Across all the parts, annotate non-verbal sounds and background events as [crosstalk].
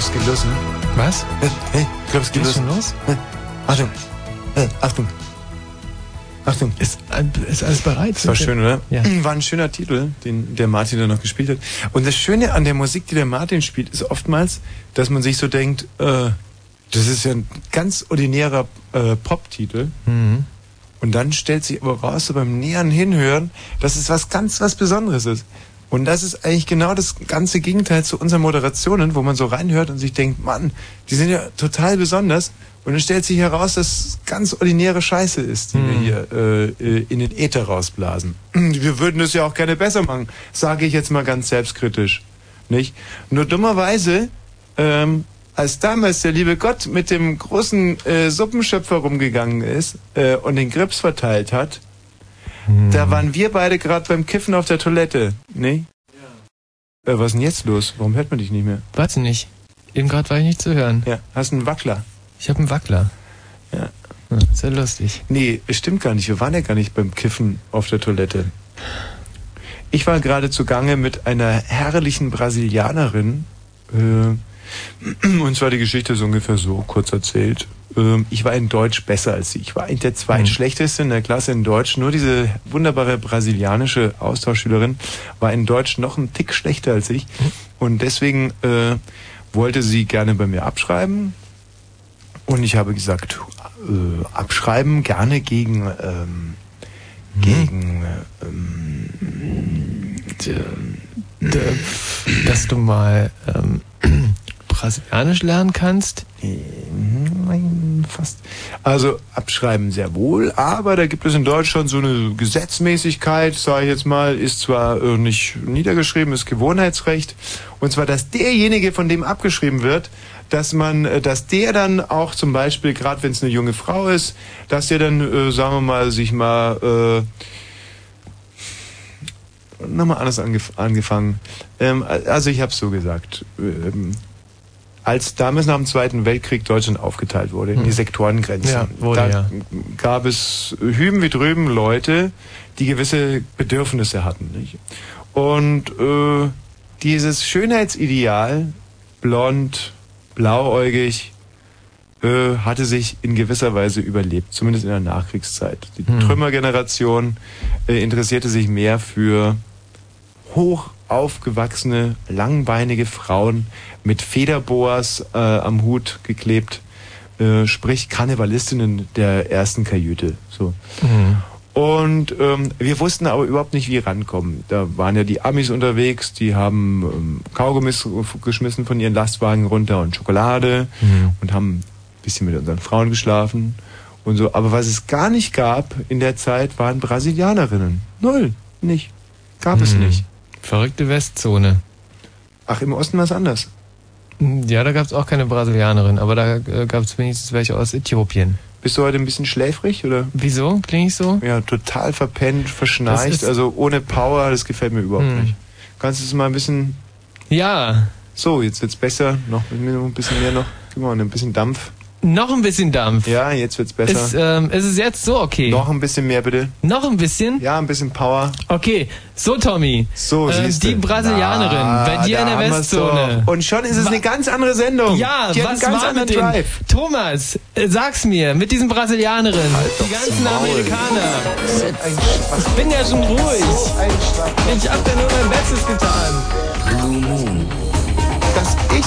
glaube, es geht los. Ne? Was? Hey, ich glaube, es geht Geht's los. schon los? Achtung. Hey, Achtung. Achtung. Ist, ist alles bereit? Das war schön, oder? Ja. [clears throat] War ein schöner Titel, den der Martin da noch gespielt hat. Und das Schöne an der Musik, die der Martin spielt, ist oftmals, dass man sich so denkt, äh, das ist ja ein ganz ordinärer äh, Pop-Titel. Mhm. Und dann stellt sich aber raus, so beim näheren Hinhören, dass es was ganz was Besonderes ist. Und das ist eigentlich genau das ganze Gegenteil zu unseren Moderationen, wo man so reinhört und sich denkt, Mann, die sind ja total besonders. Und dann stellt sich heraus, dass es ganz ordinäre Scheiße ist, die wir hier äh, in den Äther rausblasen. [clears throat] Wir würden es ja auch gerne besser machen, sage ich jetzt mal ganz selbstkritisch. Nicht? Nur dummerweise, ähm, als damals der liebe Gott mit dem großen äh, Suppenschöpfer rumgegangen ist äh, und den Grips verteilt hat, da waren wir beide gerade beim Kiffen auf der Toilette, ne? Ja. Äh, was ist denn jetzt los? Warum hört man dich nicht mehr? Warte nicht. Eben gerade war ich nicht zu hören. Ja, hast einen Wackler. Ich habe einen Wackler. Ja. Hm, Sehr lustig. Nee, es stimmt gar nicht. Wir waren ja gar nicht beim Kiffen auf der Toilette. Ich war gerade zugange mit einer herrlichen Brasilianerin. Äh, [clears throat] und zwar die Geschichte so ungefähr so kurz erzählt. Ähm, ich war in Deutsch besser als sie. Ich war eigentlich der zweitschlechteste in der Klasse in Deutsch. Nur diese wunderbare brasilianische Austauschschülerin war in Deutsch noch einen Tick schlechter als ich. Und deswegen äh, wollte sie gerne bei mir abschreiben. Und ich habe gesagt, äh, abschreiben gerne gegen ähm, gegen ähm, D- Dass du mal ähm, [clears throat] Brasilianisch lernen kannst. Nein, fast. Also abschreiben sehr wohl, aber da gibt es in Deutschland so eine Gesetzmäßigkeit, sage ich jetzt mal, ist zwar äh, nicht niedergeschrieben, ist Gewohnheitsrecht. Und zwar, dass derjenige, von dem abgeschrieben wird, dass man, äh, dass der dann auch zum Beispiel, gerade wenn es eine junge Frau ist, dass der dann, äh, sagen wir mal, sich mal äh, nochmal anders angef angefangen. Ähm, also ich habe so gesagt. Ähm, als damals nach dem Zweiten Weltkrieg Deutschland aufgeteilt wurde in die Sektorengrenzen, Ja, wurde, da ja. gab es hüben wie drüben Leute, die gewisse Bedürfnisse hatten. Nicht? Und äh, dieses Schönheitsideal, blond, blauäugig, äh, hatte sich in gewisser Weise überlebt, zumindest in der Nachkriegszeit. Die Hm. Trümmergeneration äh, interessierte sich mehr für hoch aufgewachsene, langbeinige Frauen mit Federboas äh, am Hut geklebt, äh, sprich Karnevalistinnen der ersten Kajüte. So. Und ähm, wir wussten aber überhaupt nicht, wie rankommen. Da waren ja die Amis unterwegs, die haben ähm, Kaugummis geschmissen von ihren Lastwagen runter und Schokolade und haben ein bisschen mit unseren Frauen geschlafen und so. Aber was es gar nicht gab in der Zeit, waren Brasilianerinnen. Null. Nicht. Gab es Hm. nicht. Verrückte Westzone. Ach, im Osten war es anders. Ja, da gab es auch keine Brasilianerin, aber da äh, gab es wenigstens welche aus Äthiopien. Bist du heute ein bisschen schläfrig oder? Wieso? Klinge ich so? Ja, total verpennt, verschnarcht, also ohne Power, das gefällt mir überhaupt Hm. nicht. Kannst du es mal ein bisschen. Ja, So, jetzt wird's besser. Noch ein bisschen mehr noch. Gib mal ein bisschen Dampf. Noch ein bisschen Dampf. Ja, jetzt wird's besser. Ist, ähm, ist es jetzt so okay? noch ein bisschen mehr bitte. Noch ein bisschen? Ja, ein bisschen Power. Okay, so Tommy. So, äh, die Brasilianerin Na, bei dir in der Westzone. Und schon ist es Wa- eine ganz andere Sendung. Ja, Die was ganz war mit dem? Drive. Thomas, äh, sag's mir, mit diesen Brasilianerinnen, die ganzen Maul. Amerikaner. Ich bin ja schon ruhig. Ich hab ja nur mein Bestes getan. Dass ich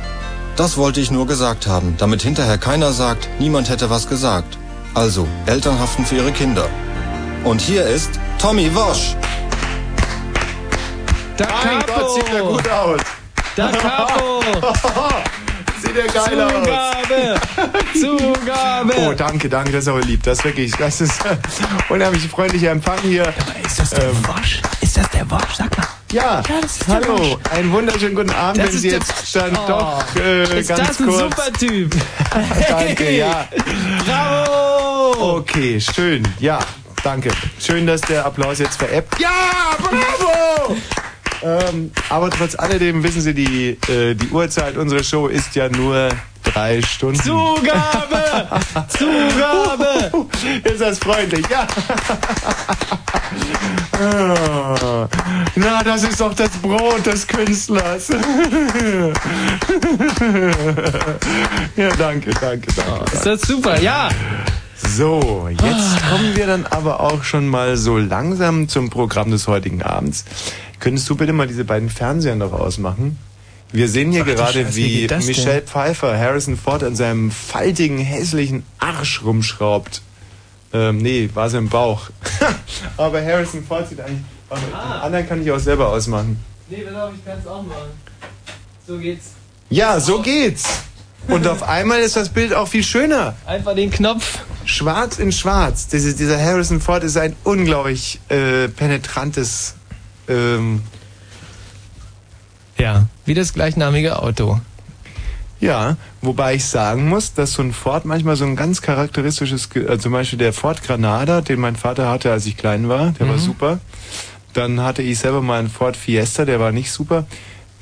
Das wollte ich nur gesagt haben, damit hinterher keiner sagt, niemand hätte was gesagt. Also, Eltern haften für ihre Kinder. Und hier ist Tommy Wosch. Da Gott, sieht der gut aus. Da Capo! [laughs] Sieht der geil aus. Zugabe! [laughs] Zugabe! Oh, danke, danke, das ist aber lieb. Das ist wirklich, das ist [laughs] unheimlich freundlicher Empfang hier. Ist das der Wosch? Ist das der Wosch? Sag mal. Ja, das ist der hallo, einen wunderschönen guten Abend, Das wenn ist Sie jetzt dann Oh, doch äh, Ist ganz das ein kurz. super Typ? [laughs] Danke, ja. Bravo! Okay, schön, ja, danke. Schön, dass der Applaus jetzt veräppt. Ja, bravo! Ähm, aber trotz alledem wissen Sie, die, äh, die Uhrzeit unserer Show ist ja nur drei Stunden. Zugabe! Zugabe! [laughs] Ist das freundlich, ja. [laughs] Na, das ist doch das Brot des Künstlers. [laughs] ja, danke, danke, danke. Ist das super? Ja! So, jetzt kommen wir dann aber auch schon mal so langsam zum Programm des heutigen Abends. Könntest du bitte mal diese beiden Fernseher noch ausmachen? Wir sehen hier Ach gerade, Scheiße, wie wie? Michelle Pfeiffer Harrison Ford an seinem faltigen, hässlichen Arsch rumschraubt. Ähm, nee, war sie im Bauch. [laughs] aber Harrison Ford sieht eigentlich... Warte, Den anderen kann ich auch selber ausmachen. Nee, auf, ich kann es auch machen. So geht's. Ja, so geht's. Und auf [laughs] einmal ist das Bild auch viel schöner. Einfach den Knopf. Schwarz in Schwarz. Diese, dieser Harrison Ford ist ein unglaublich äh, penetrantes. Ähm, Ja, wie das gleichnamige Auto. Ja, wobei ich sagen muss, dass so ein Ford manchmal so ein ganz charakteristisches, äh, zum Beispiel der Ford Granada, den mein Vater hatte, als ich klein war, der war super. Dann hatte ich selber mal einen Ford Fiesta, der war nicht super.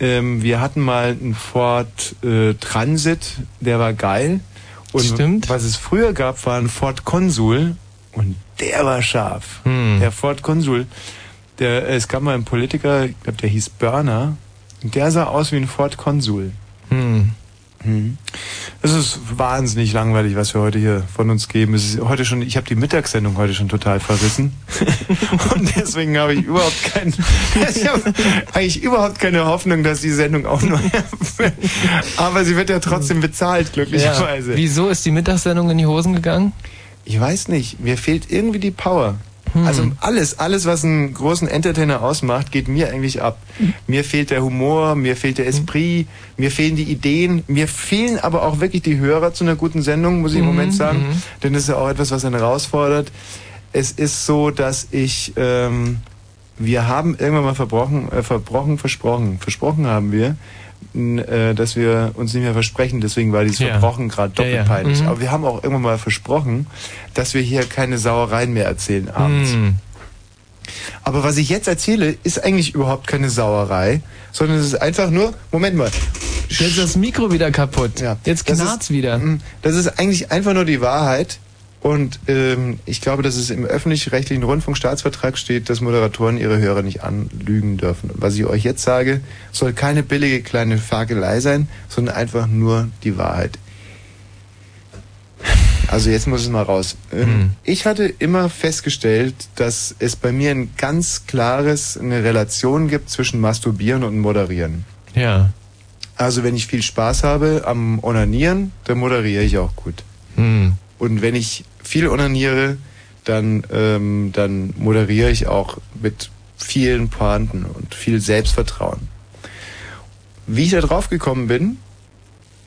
Ähm, wir hatten mal einen Ford äh, Transit, der war geil. Und Stimmt. was es früher gab, war ein Ford Consul und der war scharf. Hm. Der Ford Consul, der, es gab mal einen Politiker, ich glaube, der hieß Burner, und der sah aus wie ein Ford Consul. Hm. Es ist wahnsinnig langweilig, was wir heute hier von uns geben. Es ist heute schon, ich habe die Mittagssendung heute schon total verrissen. [laughs] Und deswegen habe ich überhaupt kein, ich habe eigentlich überhaupt keine Hoffnung, dass die Sendung auch nur, [laughs] aber sie wird ja trotzdem bezahlt, Ja. glücklicherweise. Wieso ist die Mittagssendung in die Hosen gegangen? Ich weiß nicht, mir fehlt irgendwie die Power. Also alles, alles, was einen großen Entertainer ausmacht, geht mir eigentlich ab. Mir fehlt der Humor, mir fehlt der Esprit, mir fehlen die Ideen, mir fehlen aber auch wirklich die Hörer zu einer guten Sendung, muss ich im Moment sagen. Denn das ist ja auch etwas, was einen herausfordert. Es ist so, dass ich, ähm, wir haben irgendwann mal verbrochen, äh, verbrochen, versprochen, versprochen haben wir, dass wir uns nicht mehr versprechen. Deswegen war dieses Ja. Verbrochen gerade Ja, doppelt ja. peinlich. Mhm. Aber wir haben auch irgendwann mal versprochen, dass wir hier keine Sauereien mehr erzählen abends. Hm. Aber was ich jetzt erzähle, ist eigentlich überhaupt keine Sauerei, sondern es ist einfach nur, Moment mal, Jetzt ist das Mikro wieder kaputt. Ja, Jetzt knarrt's wieder. Mm, Das ist eigentlich einfach nur die Wahrheit. Und ähm, ich glaube, dass es im öffentlich-rechtlichen Rundfunkstaatsvertrag steht, dass Moderatoren ihre Hörer nicht anlügen dürfen. Und was ich euch jetzt sage, soll keine billige kleine Fakelei sein, sondern einfach nur die Wahrheit. Also jetzt muss es mal raus. Ähm, Hm. Ich hatte immer festgestellt, dass es bei mir ein ganz klares, eine Relation gibt zwischen Masturbieren und Moderieren. Ja. Also wenn ich viel Spaß habe am Onanieren, dann moderiere ich auch gut. Hm. Und wenn ich viel onaniere, dann, ähm, dann moderiere ich auch mit vielen Pointen und viel Selbstvertrauen. Wie ich da drauf gekommen bin,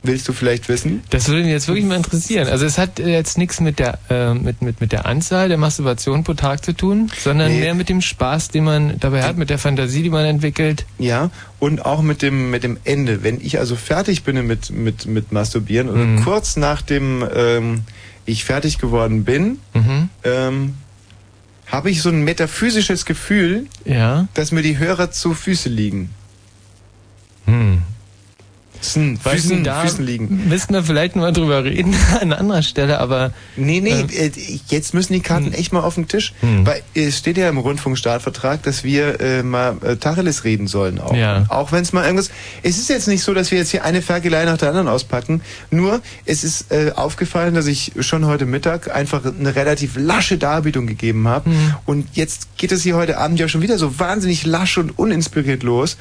willst du vielleicht wissen? Das würde mich jetzt wirklich mal interessieren. Also es hat äh, jetzt nichts mit der äh, mit, mit, mit der Anzahl der Masturbationen pro Tag zu tun, sondern Nee. mehr mit dem Spaß, den man dabei hat, mit der Fantasie, die man entwickelt. Ja, und auch mit dem, mit dem Ende. Wenn ich also fertig bin mit, mit, mit Masturbieren und kurz nachdem ähm, ich fertig geworden bin, Mhm. ähm, habe ich so ein metaphysisches Gefühl, Ja. dass mir die Hörer zu Füße liegen. Hm. Füßen, Füßen, da Füßen liegen. müssten wir vielleicht mal drüber reden [laughs] an anderer Stelle, aber Nee, nee, Ähm. äh, jetzt müssen die Karten echt mal auf den Tisch. Hm. Weil es steht ja im Rundfunkstaatvertrag, dass wir äh, mal äh, Tacheles reden sollen auch. Ja. Auch wenn es mal irgendwas. Es ist jetzt nicht so, dass wir jetzt hier eine Ferkelei nach der anderen auspacken. Nur es ist äh, aufgefallen, dass ich schon heute Mittag einfach eine relativ lasche Darbietung gegeben habe. Hm. Und jetzt geht es hier heute Abend ja schon wieder so wahnsinnig lasch und uninspiriert los.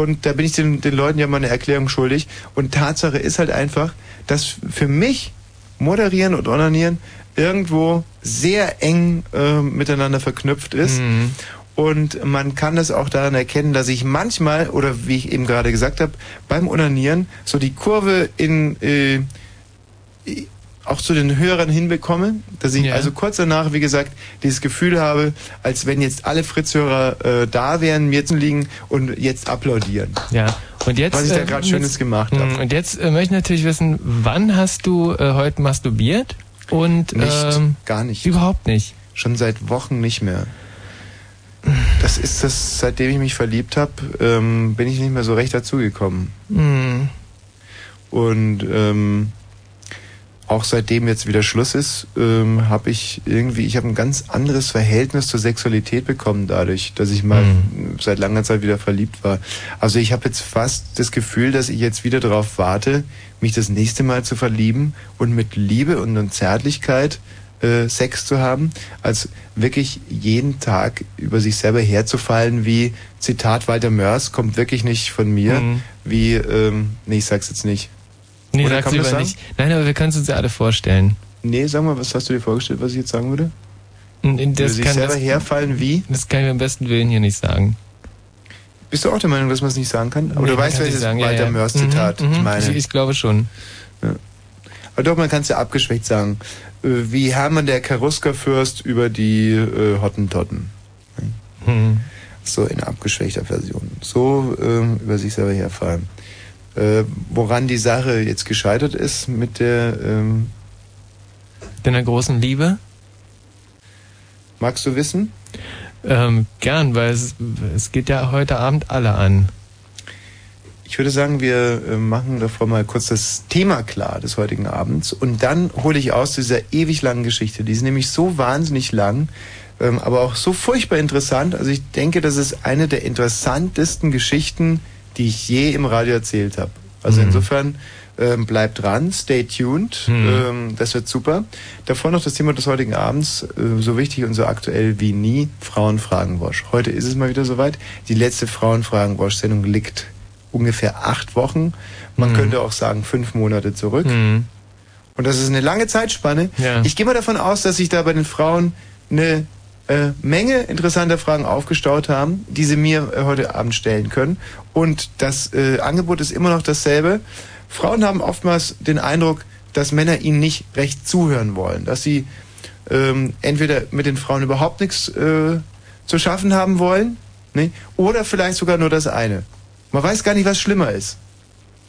Und da bin ich den, den Leuten ja mal eine Erklärung schuldig. Und Tatsache ist halt einfach, dass für mich Moderieren und Onanieren irgendwo sehr eng äh, miteinander verknüpft ist. Mhm. Und man kann das auch daran erkennen, dass ich manchmal, oder wie ich eben gerade gesagt habe, beim Onanieren so die Kurve in äh, auch zu den Hörern hinbekomme, dass ich Ja. also kurz danach, wie gesagt, dieses Gefühl habe, als wenn jetzt alle Fritz-Hörer äh, da wären, mir zu liegen und jetzt applaudieren. ja. Und jetzt Was ich da äh, gerade Schönes jetzt- gemacht Hm, habe. Und jetzt äh, möchte ich natürlich wissen, wann hast du äh, heute masturbiert? Und Nicht, ähm, gar nicht. überhaupt nicht. Schon seit Wochen nicht mehr. Das ist das, seitdem ich mich verliebt habe, ähm, bin ich nicht mehr so recht dazugekommen. Hm. Und ähm, auch seitdem jetzt wieder Schluss ist, ähm, habe ich irgendwie, ich habe ein ganz anderes Verhältnis zur Sexualität bekommen dadurch, dass ich mal seit langer Zeit wieder verliebt war. Also ich habe jetzt fast das Gefühl, dass ich jetzt wieder darauf warte, mich das nächste Mal zu verlieben und mit Liebe und und Zärtlichkeit äh, Sex zu haben, als wirklich jeden Tag über sich selber herzufallen, wie Zitat Walter Mörs, kommt wirklich nicht von mir, Mhm. wie, ähm, nee, ich sag's jetzt nicht. Nee, Oder sag's lieber nicht. Nein, aber wir können es uns ja alle vorstellen. Nee, sag mal, was hast du dir vorgestellt, was ich jetzt sagen würde? Das sich kann, selber das, herfallen wie? das kann ich mir am besten Willen hier nicht sagen. Bist du auch der Meinung, dass man es nicht sagen kann? Aber Nee, du weißt, welches sagen, ja, Walter ja. Mörs Mhm, Zitat mhm, ich meine. Ich, ich glaube schon. Aber doch, man kann es ja abgeschwächt sagen. Äh, Wie Hermann der Karuska-Fürst über die äh, Hottentotten. Hm. So in abgeschwächter Version. So ähm, über sich selber herfallen. Äh, woran die Sache jetzt gescheitert ist mit der ähm, Deiner großen Liebe? Magst du wissen? Ähm, gern, weil es, es geht ja heute Abend alle an. Ich würde sagen, wir äh, machen davor mal kurz das Thema klar des heutigen Abends und dann hole ich aus dieser ewig langen Geschichte. Die ist nämlich so wahnsinnig lang, ähm, aber auch so furchtbar interessant. Also ich denke, das ist eine der interessantesten Geschichten, die ich je im Radio erzählt habe. Also Mhm. insofern ähm, bleibt dran, stay tuned, Mhm. ähm, das wird super. Davor noch das Thema des heutigen Abends, äh, so wichtig und so aktuell wie nie, Frauenfragenwasch. Heute ist es mal wieder soweit. Die letzte Frauenfragenwasch-Sendung liegt ungefähr acht Wochen. Man Mhm. könnte auch sagen fünf Monate zurück. Hm. Und das ist eine lange Zeitspanne. Ja. Ich gehe mal davon aus, dass sich da bei den Frauen eine äh, Menge interessanter Fragen aufgestaut haben, die sie mir äh, heute Abend stellen können. Und das äh, Angebot ist immer noch dasselbe. Frauen haben oftmals den Eindruck, dass Männer ihnen nicht recht zuhören wollen, dass sie ähm, entweder mit den Frauen überhaupt nichts äh, zu schaffen haben wollen, ne? oder vielleicht sogar nur das eine. Man weiß gar nicht, was schlimmer ist.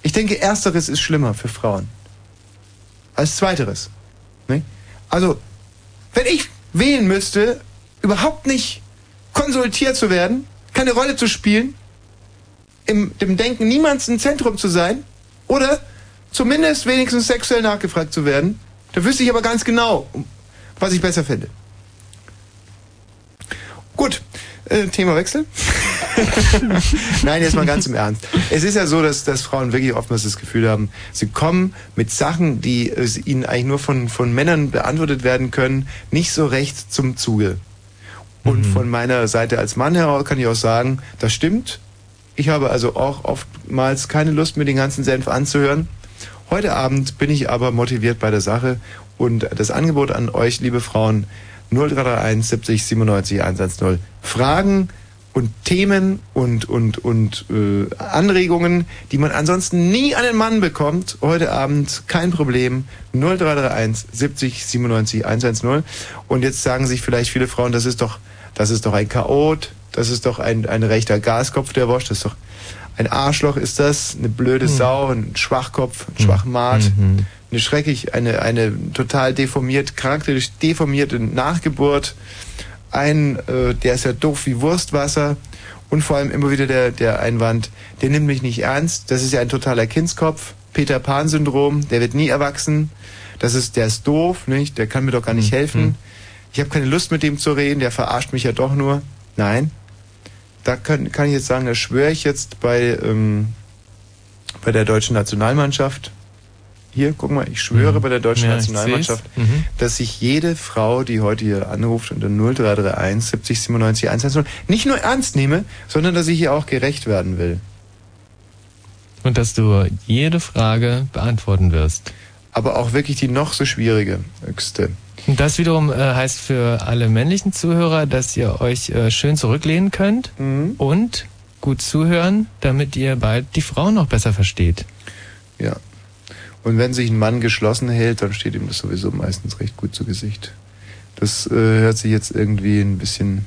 Ich denke, ersteres ist schlimmer für Frauen als zweiteres. Ne? Also, wenn ich wählen müsste, überhaupt nicht konsultiert zu werden, keine Rolle zu spielen, im dem Denken niemands ein Zentrum zu sein, oder zumindest wenigstens sexuell nachgefragt zu werden, da wüsste ich aber ganz genau, was ich besser finde. Gut, äh, Themawechsel. [laughs] Nein, jetzt mal ganz im Ernst. Es ist ja so, dass, dass Frauen wirklich oftmals das Gefühl haben, sie kommen mit Sachen, die äh, ihnen eigentlich nur von, von Männern beantwortet werden können, nicht so recht zum Zuge. Und von meiner Seite als Mann heraus kann ich auch sagen, das stimmt. Ich habe also auch oftmals keine Lust, mir den ganzen Senf anzuhören. Heute Abend bin ich aber motiviert bei der Sache und das Angebot an euch, liebe Frauen, 0331 70 97 110. Fragen und Themen und, und, und äh, Anregungen, die man ansonsten nie an den Mann bekommt. Heute Abend kein Problem. 0331 70 97 110. Und jetzt sagen sich vielleicht viele Frauen, das ist doch, das ist doch ein Chaot, das ist doch ein, ein rechter Gaskopf, der Wosch, das ist doch ein Arschloch ist das, eine blöde Sau, ein Schwachkopf, ein Schwachmat, Mhm. eine schrecklich, eine, eine total deformiert, charakterisch deformierte Nachgeburt, ein, äh, der ist ja doof wie Wurstwasser. Und vor allem immer wieder der, der Einwand, der nimmt mich nicht ernst, das ist ja ein totaler Kindskopf, Peter Pan-Syndrom, der wird nie erwachsen, das ist, der ist doof, nicht, der kann mir doch gar nicht helfen, ich habe keine Lust mit dem zu reden, der verarscht mich ja doch nur. Nein, da kann, kann ich jetzt sagen, da schwöre ich jetzt bei, ähm, bei der deutschen Nationalmannschaft. Hier, guck mal, ich schwöre Mhm. bei der deutschen Ja, Nationalmannschaft. Mhm. dass sich jede Frau, die heute hier anruft unter 0331 70 97 110, nicht nur ernst nehme, sondern dass ich ihr auch gerecht werden will. Und dass du jede Frage beantworten wirst. Aber auch wirklich die noch so schwierige, höchste. Und das wiederum äh, heißt für alle männlichen Zuhörer, dass ihr euch äh, schön zurücklehnen könnt Mhm. und gut zuhören, damit ihr bald die Frau noch besser versteht. Ja. Und wenn sich ein Mann geschlossen hält, dann steht ihm das sowieso meistens recht gut zu Gesicht. Das äh, hört sich jetzt irgendwie ein bisschen.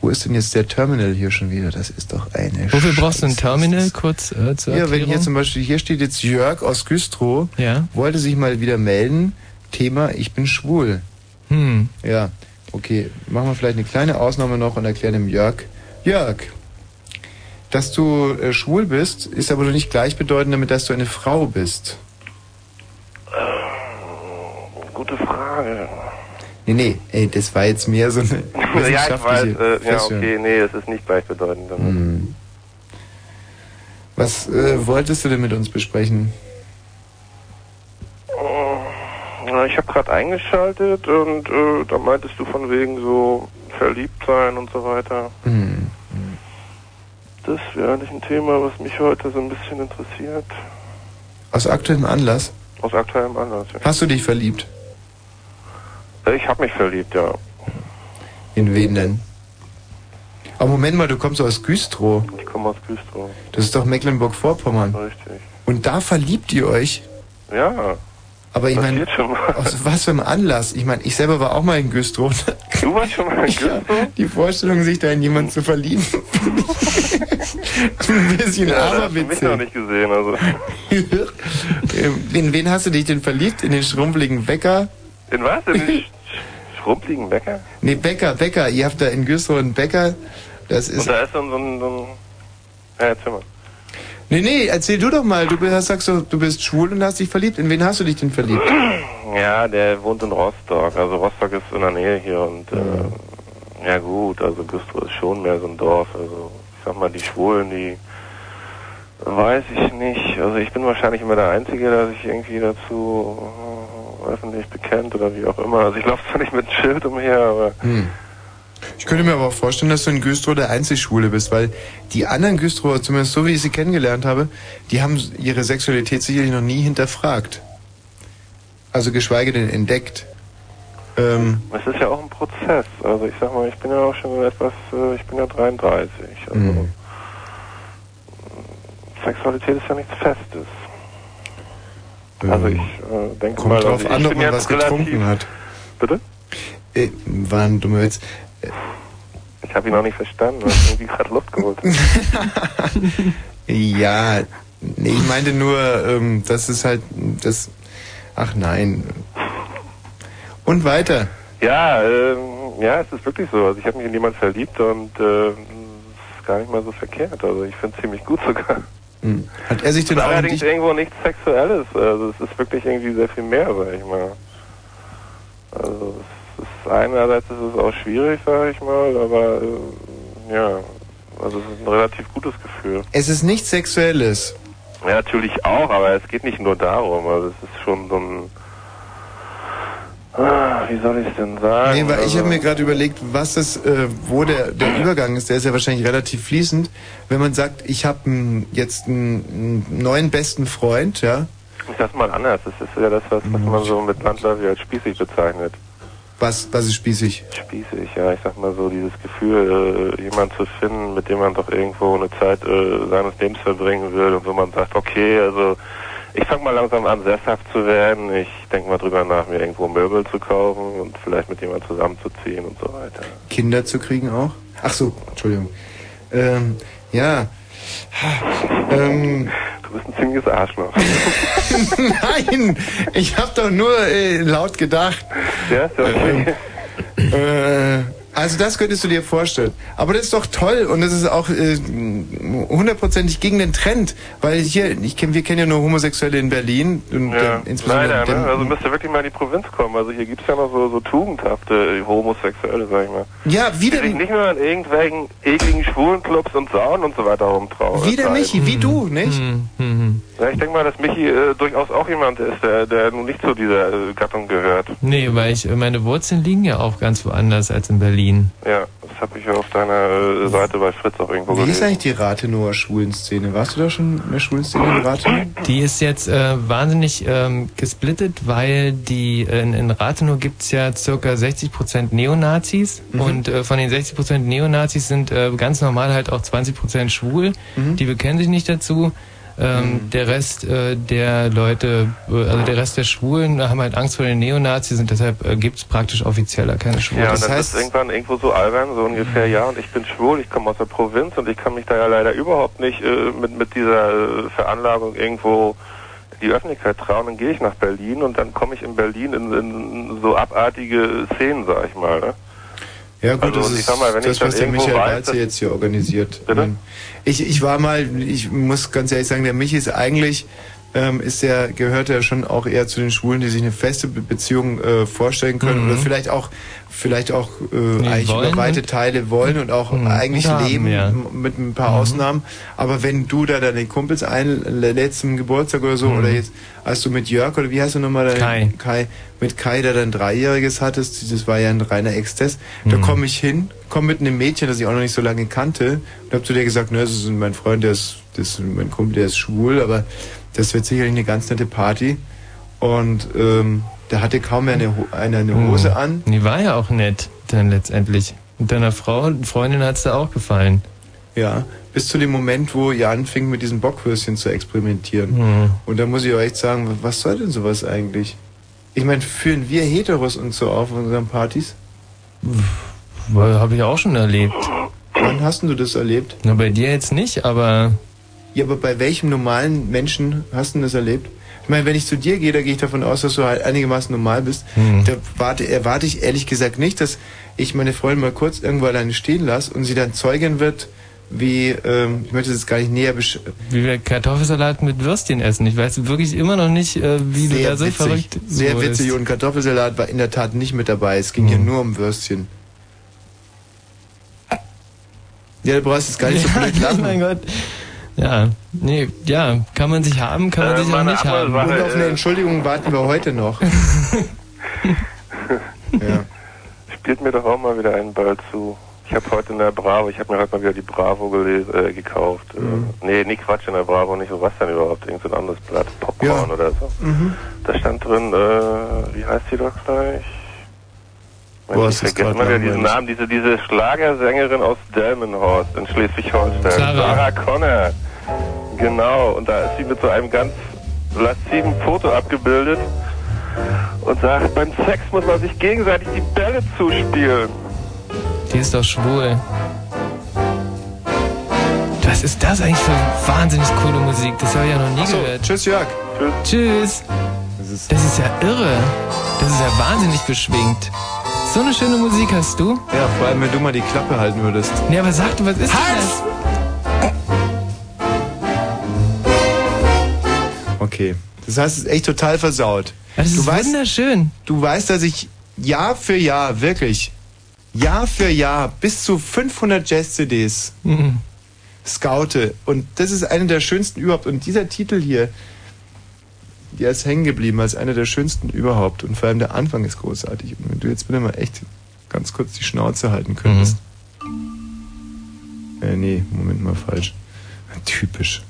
Wo ist denn jetzt der Terminal hier schon wieder? Das ist doch eine Wofür brauchst du ein Scheiße. Terminal kurz äh, zur Ja, wenn Erklärung? hier zum Beispiel, hier steht jetzt Jörg aus Güstrow, ja. wollte sich mal wieder melden. Thema, ich bin schwul. Hm. Ja, okay. Machen wir vielleicht eine kleine Ausnahme noch und erklären dem Jörg. Jörg, dass du äh, schwul bist, ist aber doch nicht gleichbedeutend damit, dass du eine Frau bist. Gute Frage. Nee, nee, ey, das war jetzt mehr so eine [laughs] Ja, ich weiß. Äh, ja, okay, nee, das ist nicht gleichbedeutend. damit. Hm. Was äh, wolltest du denn mit uns besprechen? Ja, ich habe gerade eingeschaltet und äh, da meintest du von wegen so verliebt sein und so weiter. Hm. Das wäre eigentlich ein Thema, was mich heute so ein bisschen interessiert. Aus aktuellem Anlass? Aus aktuellem Anlass. Ja. Hast du dich verliebt? Äh, Ich habe mich verliebt, ja. In wen denn? Aber Moment mal, du kommst aus Güstrow. Ich komme aus Güstrow. Das ist doch Mecklenburg-Vorpommern. Richtig. Und da verliebt ihr euch? Ja, Aber ich meine, aus was für einem Anlass? Ich meine, ich selber war auch mal in Güstrow. Du warst schon mal in Ja, Güstrow? die Vorstellung, sich da in jemanden zu verlieben, ein bisschen Ja, aberwitzig. noch nicht gesehen, also. Ähm, in wen hast du dich denn verliebt? In den schrumpeligen Bäcker? In was? In den sch schrumpeligen Bäcker? Nee, Bäcker, Bäcker. Ihr habt da in Güstrow einen Bäcker. Das Und ist. da ist so ein, so ein, so ein ja, mal. Nee, nee, erzähl du doch mal. Du bist, sagst du, du bist schwul und hast dich verliebt. In wen hast du dich denn verliebt? Ja, der wohnt in Rostock. Also Rostock ist in der Nähe hier und äh, ja gut, also Güstrow ist schon mehr so ein Dorf. Also ich sag mal, die Schwulen, die weiß ich nicht. Also ich bin wahrscheinlich immer der Einzige, der sich irgendwie dazu äh, öffentlich bekennt oder wie auch immer. Also ich laufe zwar nicht mit Schild umher, aber Hm. Ich könnte mir aber auch vorstellen, dass du in Güstrow der einzig Schwule bist, weil die anderen Güstrower, zumindest so wie ich sie kennengelernt habe, die haben ihre Sexualität sicherlich noch nie hinterfragt. Also geschweige denn entdeckt. Ähm, es ist ja auch ein Prozess. Also ich sag mal, ich bin ja auch schon etwas, äh, ich bin ja 33. Also Mhm. Sexualität ist ja nichts Festes. Also ich äh, denke kommt mal, drauf also ich an, ob man was getrunken hat. Bitte? Äh, war ein dummer Witz. Ich habe ihn noch nicht verstanden, weil ich irgendwie gerade Luft geholt. [laughs] Ja, nee, ich meinte nur, ähm, das ist halt das. Ach nein. Und weiter. Ja, ähm, ja, es ist wirklich so. Also ich habe mich in jemanden verliebt und äh, ist gar nicht mal so verkehrt. Also ich finde es ziemlich gut sogar. Hm. Hat er sich denn auch in allerdings irgendwo nichts Sexuelles. Also es ist wirklich irgendwie sehr viel mehr, sag ich mal. Also es ist einerseits ist es auch schwierig, sag ich mal, aber äh, ja, also es ist ein relativ gutes Gefühl. Es ist nichts Sexuelles. Ja, natürlich auch, aber es geht nicht nur darum. Also es ist schon so ein ah, wie soll ich es denn sagen? Nee, weil ich also, habe mir gerade überlegt, was das, äh, wo der, der Übergang ist. Der ist ja wahrscheinlich relativ fließend. Wenn man sagt, ich habe jetzt einen, einen neuen besten Freund, ja, Ich sag's mal anders. Das ist ja das, was, was man so mit Landläufig als spießig bezeichnet. Was, was ist spießig? Spießig, ja. Ich sag mal so, dieses Gefühl, äh, jemanden zu finden, mit dem man doch irgendwo eine Zeit äh, seines Lebens verbringen will und wo man sagt, okay, also ich fange mal langsam an, sesshaft zu werden. Ich denke mal drüber nach, mir irgendwo Möbel zu kaufen und vielleicht mit jemandem zusammenzuziehen und so weiter. Kinder zu kriegen auch? Ach so, Entschuldigung. Ähm, ja. Ha, Ähm, Du bist ein ziemliches Arschloch. [laughs] nein, ich habe doch nur äh, laut gedacht. ja, ist ja okay. Äh, also das könntest du dir vorstellen. Aber das ist doch toll und das ist auch äh, hundertprozentig gegen den Trend, weil hier, ich kenn, wir kennen ja nur Homosexuelle in Berlin und Ja, äh, insbesondere leider, dem- ne? Also müsst ihr wirklich mal in die Provinz kommen. Also hier gibt's ja noch so, so tugendhafte äh, Homosexuelle, sag ich mal. ja, wie Die sich der, nicht nur in irgendwelchen ekligen Schwulenclubs und Saunen und so weiter rumtrauen. wie der Michi, wie du, nicht? Hm, hm, hm. Ja, ich denke mal, dass Michi äh, durchaus auch jemand ist, der, der nun nicht zu dieser äh, Gattung gehört. Nee, weil ich, meine Wurzeln liegen ja auch ganz woanders als in Berlin. Ja, das habe ich ja auf deiner äh, Seite bei Fritz auch irgendwo Wie ist gelesen. eigentlich die Rathenower Schwulenszene? Warst du da schon in der Schwulenszene in Rathenow? Die ist jetzt äh, wahnsinnig ähm, gesplittet, weil die äh, in, in Rathenow gibt's ja circa 60% Neonazis und äh, von den 60% Neonazis sind äh, ganz normal halt auch 20% schwul. Die bekennen sich nicht dazu. Ähm, Der Rest äh, der Leute, äh, also der Rest der Schwulen haben halt Angst vor den Neonazis und deshalb äh, gibt's praktisch offizieller keine Schwulen. Ja, und Das dann heißt- ist irgendwann irgendwo so albern, so ungefähr, ja, und ich bin schwul, ich komme aus der Provinz und ich kann mich da ja leider überhaupt nicht äh, mit, mit dieser äh, Veranlagung irgendwo in die Öffentlichkeit trauen. Dann gehe ich nach Berlin und dann komme ich in Berlin in, in so abartige Szenen, sag ich mal. Ne? Ja gut, Also, das ich ist sag mal, wenn ich das, was der Michael dass- jetzt hier organisiert. Bitte? Ich, ich war mal, ich muss ganz ehrlich sagen, der Michi ist eigentlich, ähm, ist ja, gehört ja schon auch eher zu den Schwulen, die sich eine feste Be Beziehung äh, vorstellen können Mhm. oder vielleicht auch, vielleicht auch äh, Nee, eigentlich wollen über weite Teile wollen und auch Mhm. eigentlich haben, leben ja. mit ein paar Ausnahmen. Aber wenn du da deine Kumpels einlädst zum Geburtstag oder so, Mhm. oder jetzt, als du mit Jörg oder wie heißt du nochmal deinen- Kai. Kai, mit Kai, der dann Dreijähriges hattest, das war ja ein reiner Exzess, da Mhm. komme ich hin, komme mit einem Mädchen, das ich auch noch nicht so lange kannte, und hab zu dir gesagt, ne, das ist mein Freund, der ist, das ist mein Kumpel, der ist schwul, aber das wird sicherlich eine ganz nette Party. Und ähm, der hatte kaum mehr eine, Ho eine, eine Hose Mhm. an. Die war ja auch nett, dann letztendlich. Und deiner Frau, Freundin hat's da auch gefallen. Ja, bis zu dem Moment, wo ihr anfing, mit diesen Bockwürstchen zu experimentieren. Mhm. Und da muss ich euch echt sagen, was soll denn sowas eigentlich? Ich meine, führen wir Heteros uns so auf unseren Partys? Habe ich auch schon erlebt. Wann hast denn du das erlebt? Na, bei dir jetzt nicht, aber Ja, aber bei welchem normalen Menschen hast du das erlebt? Ich meine, wenn ich zu dir gehe, da gehe ich davon aus, dass du halt einigermaßen normal bist. Hm. Da warte, erwarte ich ehrlich gesagt nicht, dass ich meine Freundin mal kurz irgendwo alleine stehen lasse und sie dann Zeugin wird, wie, ähm, ich möchte das jetzt gar nicht näher besch wie wir Kartoffelsalat mit Würstchen essen. Ich weiß wirklich immer noch nicht, äh, wie du da so witzig, verrückt Sehr wurdest. witzig und Kartoffelsalat war in der Tat nicht mit dabei. Es ging ja Hm. nur um Würstchen. Ja, du brauchst jetzt gar nicht so [laughs] blöd lachen. mein Gott. Ja, nee, ja, kann man sich haben, kann man Äh, sich auch nicht haben. Sache- Und auf eine äh, Entschuldigung warten wir heute noch. [laughs] ja. Spielt mir doch auch mal wieder einen Ball zu. Ich habe heute in der Bravo, ich habe mir heute mal wieder die Bravo gelesen, äh, gekauft. Mhm. Äh, nee, nicht Quatsch in der Bravo, nicht so was denn überhaupt, irgend so ein anderes Blatt, Popcorn Ja. oder so. Mhm. Da stand drin, äh, wie heißt die doch gleich? Boah, ich vergesse mal wieder diesen. Namen, diese, diese Schlagersängerin aus Delmenhorst in Schleswig-Holstein. Sarah. Sarah Connor. Genau, und da ist sie mit so einem ganz lasziven Foto abgebildet und sagt, beim Sex muss man sich gegenseitig die Bälle zuspielen. Die ist doch schwul. Was ist das eigentlich für wahnsinnig coole Musik? Das habe ich ja noch nie So, gehört. tschüss Jörg. Tschüss. Das ist Das ist ja irre. Das ist ja wahnsinnig beschwingt. So eine schöne Musik hast du? ja, vor allem wenn du mal die Klappe halten würdest. Nee, aber sag du, was ist Hals! das? Okay. Das heißt, es ist echt total versaut. Das ist Du weißt- wunderschön. Du weißt, dass ich Jahr für Jahr, wirklich, Jahr für Jahr bis zu 500 Jazz-CDs Mhm. scoute. Und das ist einer der schönsten überhaupt. Und dieser Titel hier, der ist hängen geblieben als einer der schönsten überhaupt. Und vor allem der Anfang ist großartig. Und wenn du jetzt bitte mal echt ganz kurz die Schnauze halten könntest. Äh, nee, Moment mal falsch. Typisch.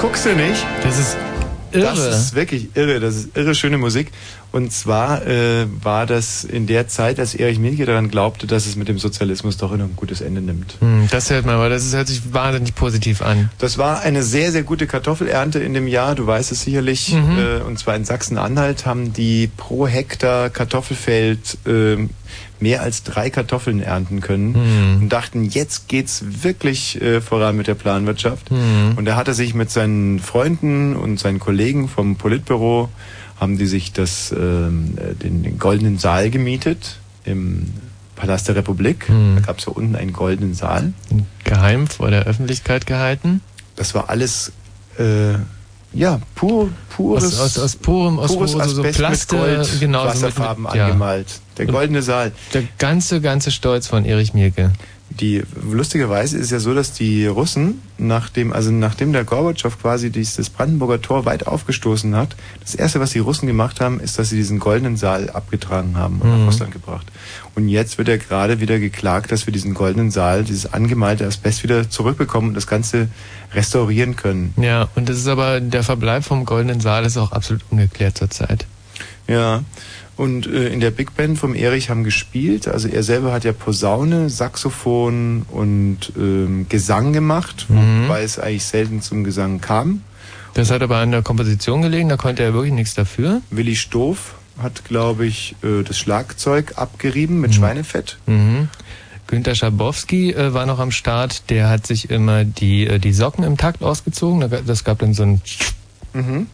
Guckst du nicht. Das ist irre. Das ist wirklich irre. Das ist irre schöne Musik. Und zwar äh, war das in der Zeit, als Erich Mielke daran glaubte, dass es mit dem Sozialismus doch noch ein gutes Ende nimmt. Hm, das hört man, aber das ist, hört sich wahnsinnig positiv an. Das war eine sehr, sehr gute Kartoffelernte in dem Jahr, du weißt es sicherlich. Mhm. Äh, und zwar in Sachsen-Anhalt haben die pro Hektar Kartoffelfeld äh, mehr als drei Kartoffeln ernten können Mhm. und dachten, jetzt geht's wirklich äh, voran mit der Planwirtschaft. Mhm. Und da hat er sich mit seinen Freunden und seinen Kollegen vom Politbüro haben die sich das, ähm, äh, den, den goldenen Saal gemietet im Palast der Republik. Mhm. Da gab's ja unten einen goldenen Saal. Geheim vor der Öffentlichkeit gehalten. Das war alles, äh, ja, pur, pures, Aus, aus, aus purem, aus pures pur, so, so Plaste, Gold, genau, so mit- Wasserfarben mit- ja. angemalt. Der goldene Saal. Der ganze, ganze Stolz von Erich Mielke. Die lustigerweise ist ja so, dass die Russen, nachdem, also nachdem der Gorbatschow quasi dieses Brandenburger Tor weit aufgestoßen hat, das erste, was die Russen gemacht haben, ist, dass sie diesen goldenen Saal abgetragen haben und Mhm. nach Russland gebracht. Und jetzt wird ja gerade wieder geklagt, dass wir diesen goldenen Saal, dieses angemalte Asbest wieder zurückbekommen und das Ganze restaurieren können. Ja, und das ist aber, der Verbleib vom Goldenen Saal ist auch absolut ungeklärt zurzeit. Ja. Und äh, in der Big Band vom Erich haben gespielt. Also er selber hat ja Posaune, Saxophon und ähm, Gesang gemacht, Mhm. wobei es eigentlich selten zum Gesang kam. Das hat aber an der Komposition gelegen, da konnte er wirklich nichts dafür. Willi Stoff hat, glaube ich, äh, das Schlagzeug abgerieben mit Schweinefett. Mhm. Günter Schabowski äh, war noch am Start, der hat sich immer die, äh, die Socken im Takt ausgezogen. Das gab dann so ein Mhm.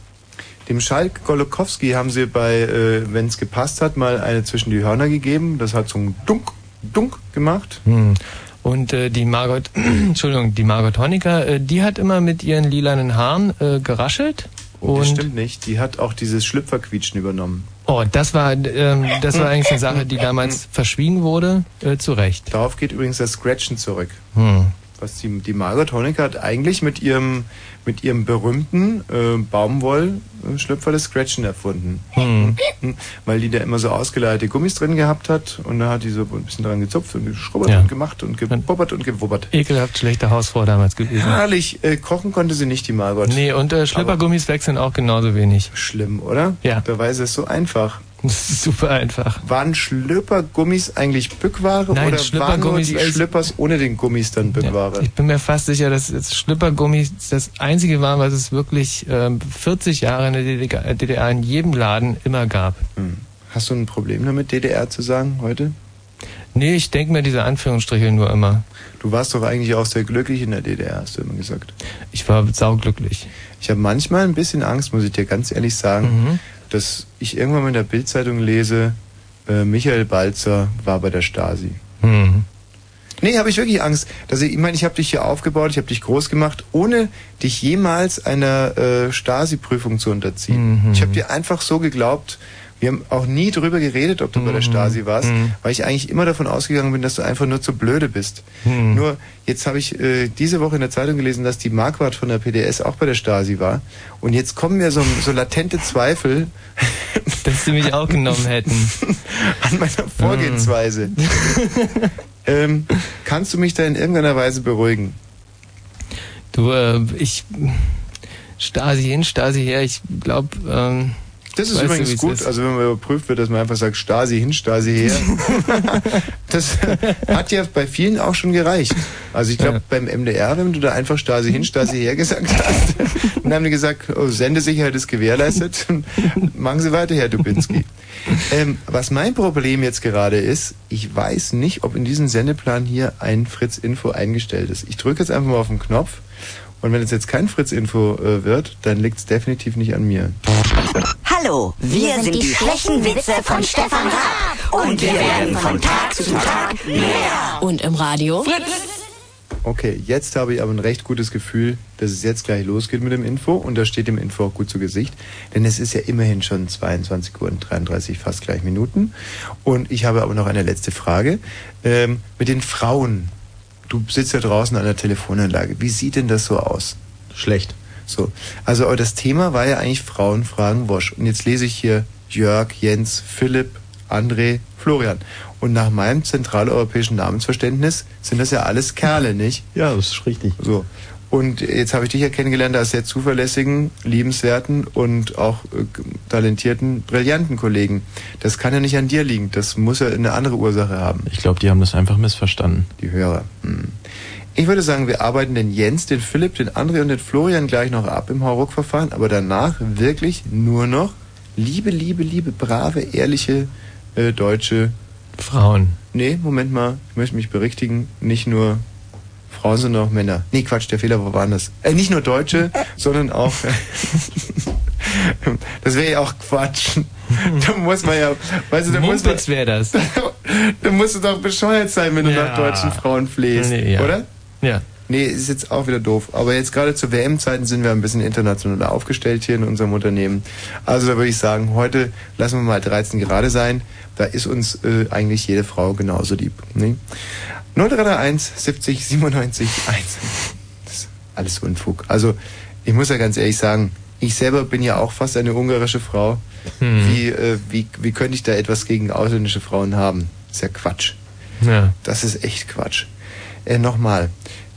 Dem Schalk Golokowski haben sie bei, äh, wenn es gepasst hat, mal eine zwischen die Hörner gegeben. Das hat so ein Dunk, Dunk gemacht. Hm. Und äh, die Margot, [clears throat] Entschuldigung, die Margot Honecker, äh, die hat immer mit ihren lilanen Haaren äh, geraschelt. Das Und stimmt nicht. Die hat auch dieses Schlüpferquietschen übernommen. Oh, das war ähm, das war eigentlich eine Sache, die damals verschwiegen wurde, äh, zu Recht. Darauf geht übrigens das Scratchen zurück. Hm. Was die, die Margot Honecker hat eigentlich mit ihrem, mit ihrem berühmten äh, Baumwollschlüpfer das Scratchen erfunden. Hm. [laughs] Weil die da immer so ausgeleitete Gummis drin gehabt hat und da hat die so ein bisschen dran gezupft und geschrubbert Ja. und gemacht und gebubbert und gewubbert. Ekelhaft schlechte Hausfrau damals gewesen. Herrlich, äh, kochen konnte sie nicht, die Margot. Nee, und äh, Schlippergummis wechseln auch genauso wenig. Schlimm, oder? Ja. Dabei ist es so einfach. Das ist super einfach. Waren Schlüppergummis eigentlich Bückware Nein, oder waren nur Schlüppergummis, die Schlüppers ohne den Gummis dann Bückware? Ich bin mir fast sicher, dass das Schlippergummis das einzige war, was es wirklich ähm, 40 Jahre in der DDR, DDR in jedem Laden immer gab. Hm. Hast du ein Problem damit, DDR zu sagen heute? Nee, ich denke mir diese Anführungsstriche nur immer. Du warst doch eigentlich auch sehr glücklich in der DDR, hast du immer gesagt. Ich war sauglücklich. Ich habe manchmal ein bisschen Angst, muss ich dir ganz ehrlich sagen, Mhm. Dass ich irgendwann mal in der Bildzeitung lese, äh, Michael Balzer war bei der Stasi. Hm. Nee, habe ich wirklich Angst. Dass ich, ich meine, ich habe dich hier aufgebaut, ich habe dich groß gemacht, ohne dich jemals einer äh, Stasi-Prüfung zu unterziehen. Mhm. Ich habe dir einfach so geglaubt. Wir haben auch nie drüber geredet, ob du bei der Stasi warst, Mhm. weil ich eigentlich immer davon ausgegangen bin, dass du einfach nur zu blöde bist. Mhm. Nur jetzt habe ich äh, diese Woche in der Zeitung gelesen, dass die Marquardt von der PDS auch bei der Stasi war. Und jetzt kommen mir so, so latente Zweifel [laughs] Dass sie mich auch genommen hätten. [laughs] an meiner Vorgehensweise. [laughs] ähm, kannst du mich da in irgendeiner Weise beruhigen? Du, äh, ich Stasi hin, Stasi her, ich glaube, ähm, Das ist Weißt du, übrigens wie's gut, ist? also wenn man überprüft wird, dass man einfach sagt, Stasi hin, Stasi her. [laughs] das hat ja bei vielen auch schon gereicht. Also ich glaube, Ja. beim MDR, wenn du da einfach Stasi hin, Stasi her gesagt hast, [laughs] dann haben die gesagt, oh, Sendesicherheit ist gewährleistet, machen Sie weiter, Herr Dubinski. Ähm, was mein Problem jetzt gerade ist, ich weiß nicht, ob in diesem Sendeplan hier ein Fritz-Info eingestellt ist. Ich drücke jetzt einfach mal auf den Knopf und wenn es jetzt kein Fritz-Info äh, wird, dann liegt es definitiv nicht an mir. Hallo, wir sind die schlechten Witze von Stefan Raab. Und wir werden von Tag zu Tag mehr. Und im Radio? Okay, jetzt habe ich aber ein recht gutes Gefühl, dass es jetzt gleich losgeht mit dem Info und da steht dem Info auch gut zu Gesicht, denn es ist ja immerhin schon 22 Uhr und 33 fast gleich Minuten und ich habe aber noch eine letzte Frage ähm, mit den Frauen. Du sitzt ja draußen an der Telefonanlage. Wie sieht denn das so aus? Schlecht. So, also aber das Thema war ja eigentlich Frauen fragen Wosch und jetzt lese ich hier Jörg, Jens, Philipp, André, Florian. Und nach meinem zentraleuropäischen Namensverständnis sind das ja alles Kerle, nicht? Ja, das ist richtig. So. Und jetzt habe ich dich ja kennengelernt als sehr zuverlässigen, liebenswerten und auch äh, talentierten, brillanten Kollegen. Das kann ja nicht an dir liegen. Das muss ja eine andere Ursache haben. Ich glaube, die haben das einfach missverstanden. Die Hörer. Hm. Ich würde sagen, wir arbeiten den Jens, den Philipp, den André und den Florian gleich noch ab im Hauruck-Verfahren, aber danach wirklich nur noch liebe, liebe, liebe, brave, ehrliche äh, deutsche Frauen. Nee, Moment mal, ich möchte mich berichtigen, nicht nur Frauen, sondern auch Männer. Nee, Quatsch, der Fehler, wo waren das? Äh, nicht nur Deutsche, sondern auch. [laughs] das wäre ja auch Quatsch. Da muss man ja, weißt du, da muss wäre das. [laughs] da musst du doch bescheuert sein, wenn du Ja. nach deutschen Frauen flehst, Nee, ja. oder? Ja. Nee, ist jetzt auch wieder doof. Aber jetzt gerade zu WM-Zeiten sind wir ein bisschen internationaler aufgestellt hier in unserem Unternehmen. Also da würde ich sagen, heute lassen wir mal 13 gerade sein. Da ist uns äh, eigentlich jede Frau genauso lieb. Ne? 0331 70 97 1. Das ist alles Unfug. Also ich muss ja ganz ehrlich sagen, ich selber bin ja auch fast eine ungarische Frau. Hm. Wie, äh, wie, wie könnte ich da etwas gegen ausländische Frauen haben? ist ja Quatsch. Ja. Das ist echt Quatsch. Äh, Nochmal,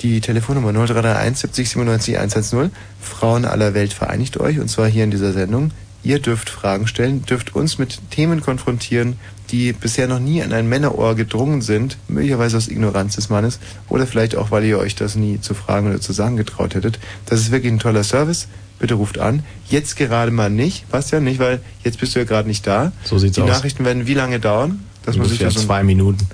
die Telefonnummer 0331 70 97 110. Frauen aller Welt vereinigt euch und zwar hier in dieser Sendung. Ihr dürft Fragen stellen, dürft uns mit Themen konfrontieren, die bisher noch nie an ein Männerohr gedrungen sind, möglicherweise aus Ignoranz des Mannes oder vielleicht auch, weil ihr euch das nie zu fragen oder zu sagen getraut hättet. Das ist wirklich ein toller Service. Bitte ruft an. Jetzt gerade mal nicht, was ja nicht, weil jetzt bist du ja gerade nicht da. So sieht's die aus. Nachrichten werden wie lange dauern? Dass man sich Ungefähr da so ein- zwei Minuten.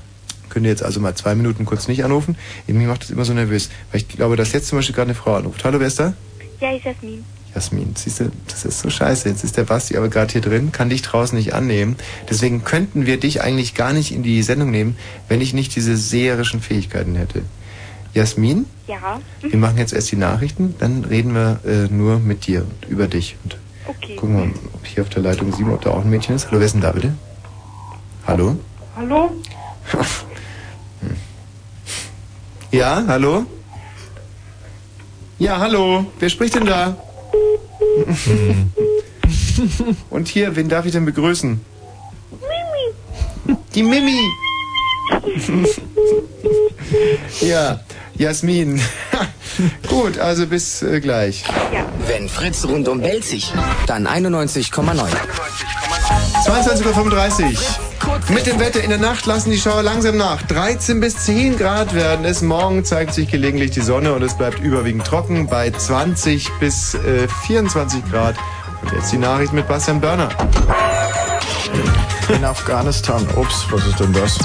könnt ihr jetzt also mal zwei Minuten kurz nicht anrufen. Mir macht das immer so nervös, weil ich glaube, dass jetzt zum Beispiel gerade eine Frau anruft. Hallo, wer ist da? Ja, ist Jasmin. Jasmin, siehst du, das ist so scheiße. Jetzt ist der Basti aber gerade hier drin, kann dich draußen nicht annehmen. Deswegen könnten wir dich eigentlich gar nicht in die Sendung nehmen, wenn ich nicht diese seherischen Fähigkeiten hätte. Jasmin, Ja. wir machen jetzt erst die Nachrichten, dann reden wir äh, nur mit dir und über dich. Und Okay. gucken wir, ob hier auf der Leitung 7, ob da auch ein Mädchen ist. Hallo, wer ist denn da bitte? Hallo? Hallo? [laughs] Ja, hallo? Ja, hallo. Wer spricht denn da? [laughs] Und hier, wen darf ich denn begrüßen? Mimi. Die Mimi. [laughs] ja, Jasmin. [laughs] Gut, also bis äh, gleich. Wenn Fritz rundum bellt sich, dann 91,9. 22.35 Uhr. Mit dem Wetter in der Nacht lassen die Schauer langsam nach. 13 bis 10 Grad werden es. Morgen zeigt sich gelegentlich die Sonne und es bleibt überwiegend trocken bei 20 bis äh, 24 Grad. Und jetzt die Nachricht mit Bastian Börner. In Afghanistan. Ups, was ist denn das?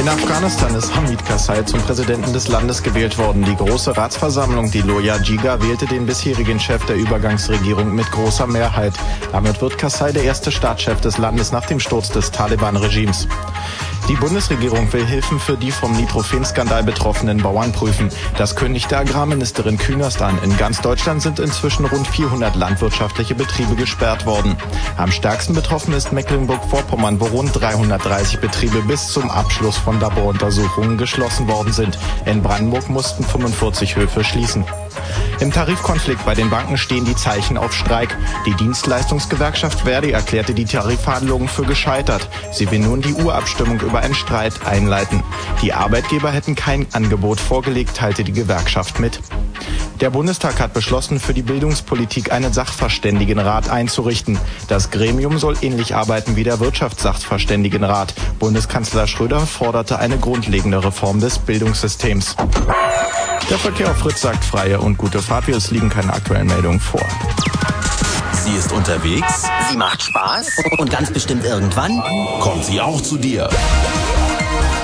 In Afghanistan ist Hamid Karzai zum Präsidenten des Landes gewählt worden. Die große Ratsversammlung, die Loya Jiga, wählte den bisherigen Chef der Übergangsregierung mit großer Mehrheit. Damit wird Karzai der erste Staatschef des Landes nach dem Sturz des Taliban-Regimes. Die Bundesregierung will Hilfen für die vom Nitrophen-Skandal betroffenen Bauern prüfen. Das kündigte Agrarministerin Künast an. In ganz Deutschland sind inzwischen rund 400 landwirtschaftliche Betriebe gesperrt worden. Am stärksten betroffen ist Mecklenburg-Vorpommern, wo rund 330 Betriebe bis zum Abschluss von Laboruntersuchungen geschlossen worden sind. In Brandenburg mussten 45 Höfe schließen. Im Tarifkonflikt bei den Banken stehen die Zeichen auf Streik. Die Dienstleistungsgewerkschaft Verdi erklärte die Tarifverhandlungen für gescheitert. Sie will nun die Urabstimmung über einen Streit einleiten. Die Arbeitgeber hätten kein Angebot vorgelegt, teilte die Gewerkschaft mit. Der Bundestag hat beschlossen, für die Bildungspolitik einen Sachverständigenrat einzurichten. Das Gremium soll ähnlich arbeiten wie der Wirtschaftssachverständigenrat. Bundeskanzler Schröder forderte eine grundlegende Reform des Bildungssystems. Der Verkehr auf Fritz sagt freie und gute Fahrt. Wir liegen keine aktuellen Meldungen vor. Sie ist unterwegs? Sie macht Spaß und ganz bestimmt irgendwann Kommt sie auch zu dir?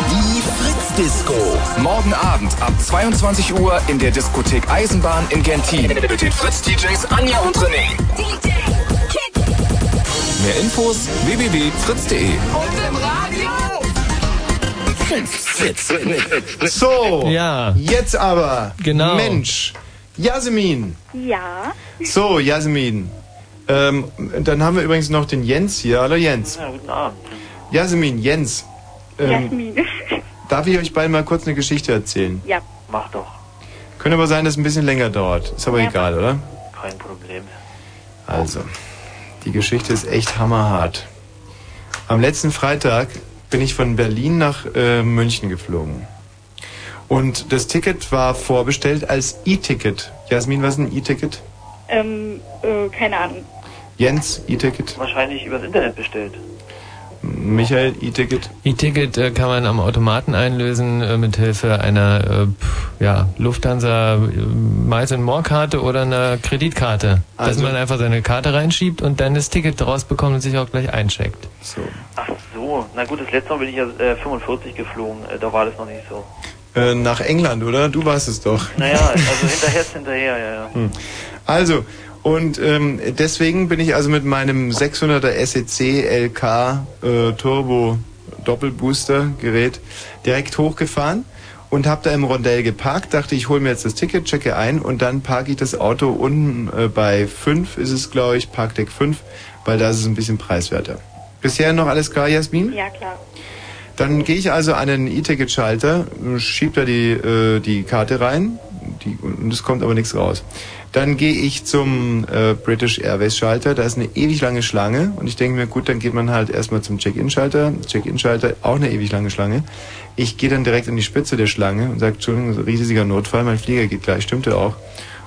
Die Fritz Disco. Morgen Abend ab 22 Uhr in der Diskothek Eisenbahn in Gentin mit den Fritz DJs Anja und René. Mehr Infos www.fritz.de. So, Ja. jetzt aber. Genau. Mensch. Jasmin. Ja. So, Jasmin. Ähm, dann haben wir übrigens noch den Jens hier. Hallo Jens. Ja, guten Abend. Jasmin, Jens. Ähm, Jasmin. [laughs] darf ich euch beiden mal kurz eine Geschichte erzählen? ja. Mach doch. Könnte aber sein, dass es ein bisschen länger dauert. Ist aber Ja. egal, oder? Kein Problem. Also, die Geschichte ist echt hammerhart. Am letzten Freitag bin ich von Berlin nach äh, München geflogen. Und das Ticket war vorbestellt als E-Ticket. Jasmin, was ist ein E-Ticket? Ähm, äh, keine Ahnung. Jens, E-Ticket. Wahrscheinlich übers Internet bestellt. Michael, E-Ticket. E-Ticket äh, kann man am Automaten einlösen äh, mit Hilfe einer äh, ja, Lufthansa äh, Miles and More Karte oder einer Kreditkarte. dass Also- man einfach seine Karte reinschiebt und dann das Ticket rausbekommt und sich auch gleich eincheckt. So. Ach so, na gut, das letzte Mal bin ich ja äh, 45 geflogen, äh, da war das noch nicht so. Äh, nach England, oder? Du warst es doch. Naja, also hinterher ist hinterher, ja, ja. Hm. Also, und ähm, deswegen bin ich also mit meinem 600er SEC LK äh, Turbo Doppelbooster Gerät direkt hochgefahren und habe da im Rondell geparkt, dachte ich hole mir jetzt das Ticket, checke ein und dann parke ich das Auto unten äh, bei 5 ist es glaube ich, Parkdeck 5, weil da ist es ein bisschen preiswerter. Bisher noch alles klar, Jasmin? Ja, klar. Dann gehe ich also an den E-Ticket-Schalter, schieb da die, äh, die Karte rein die, und es kommt aber nichts raus. Dann gehe ich zum äh, British Airways-Schalter, da ist eine ewig lange Schlange und ich denke mir, gut, dann geht man halt erstmal zum Check-In-Schalter. Check-In-Schalter, auch eine ewig lange Schlange. Ich gehe dann direkt an die Spitze der Schlange und sage, Entschuldigung, riesiger Notfall, mein Flieger geht gleich, stimmte auch.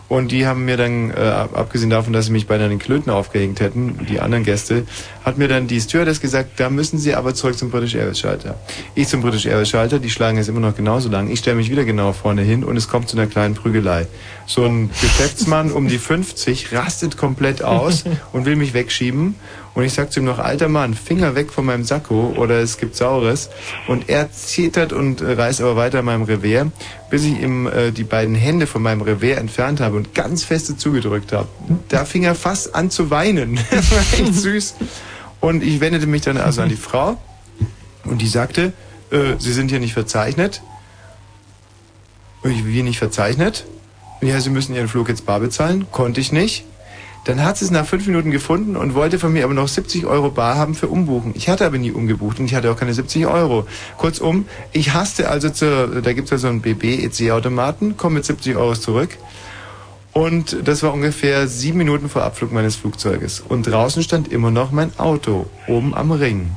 Und die haben mir dann, äh, ab- abgesehen davon, dass sie mich beinahe den Klöten aufgehängt hätten, die anderen Gäste, hat mir dann die Stewardess gesagt, da müssen Sie aber zurück zum British Airways Schalter. Ich zum British Airways Schalter, die Schlange ist immer noch genauso lang. Ich stelle mich wieder genau vorne hin und es kommt zu einer kleinen Prügelei. So ein Geschäftsmann um die 50 rastet komplett aus [laughs] und will mich wegschieben. Und ich sag zu ihm noch, alter Mann, Finger weg von meinem Sakko oder es gibt Saures. Und er zittert und reißt aber weiter an meinem Revers, bis ich ihm äh, die beiden Hände von meinem Revers entfernt habe und ganz feste zugedrückt habe. Da fing er fast an zu weinen. [laughs] Das war echt süß. Und ich wendete mich dann also an die Frau und die sagte, äh, Sie sind hier nicht verzeichnet. Und ich, wie nicht verzeichnet? Ja, Sie müssen Ihren Flug jetzt bar bezahlen. Konnte ich nicht. Dann hat sie es nach fünf Minuten gefunden und wollte von mir aber noch 70 Euro bar haben für Umbuchen. Ich hatte aber nie umgebucht und ich hatte auch keine 70 Euro. Kurzum, ich hasste also zur, da gibt's ja so einen BB-EC-Automaten, komme mit 70 Euro zurück. Und das war ungefähr sieben Minuten vor Abflug meines Flugzeuges. Und draußen stand immer noch mein Auto, oben am Ring.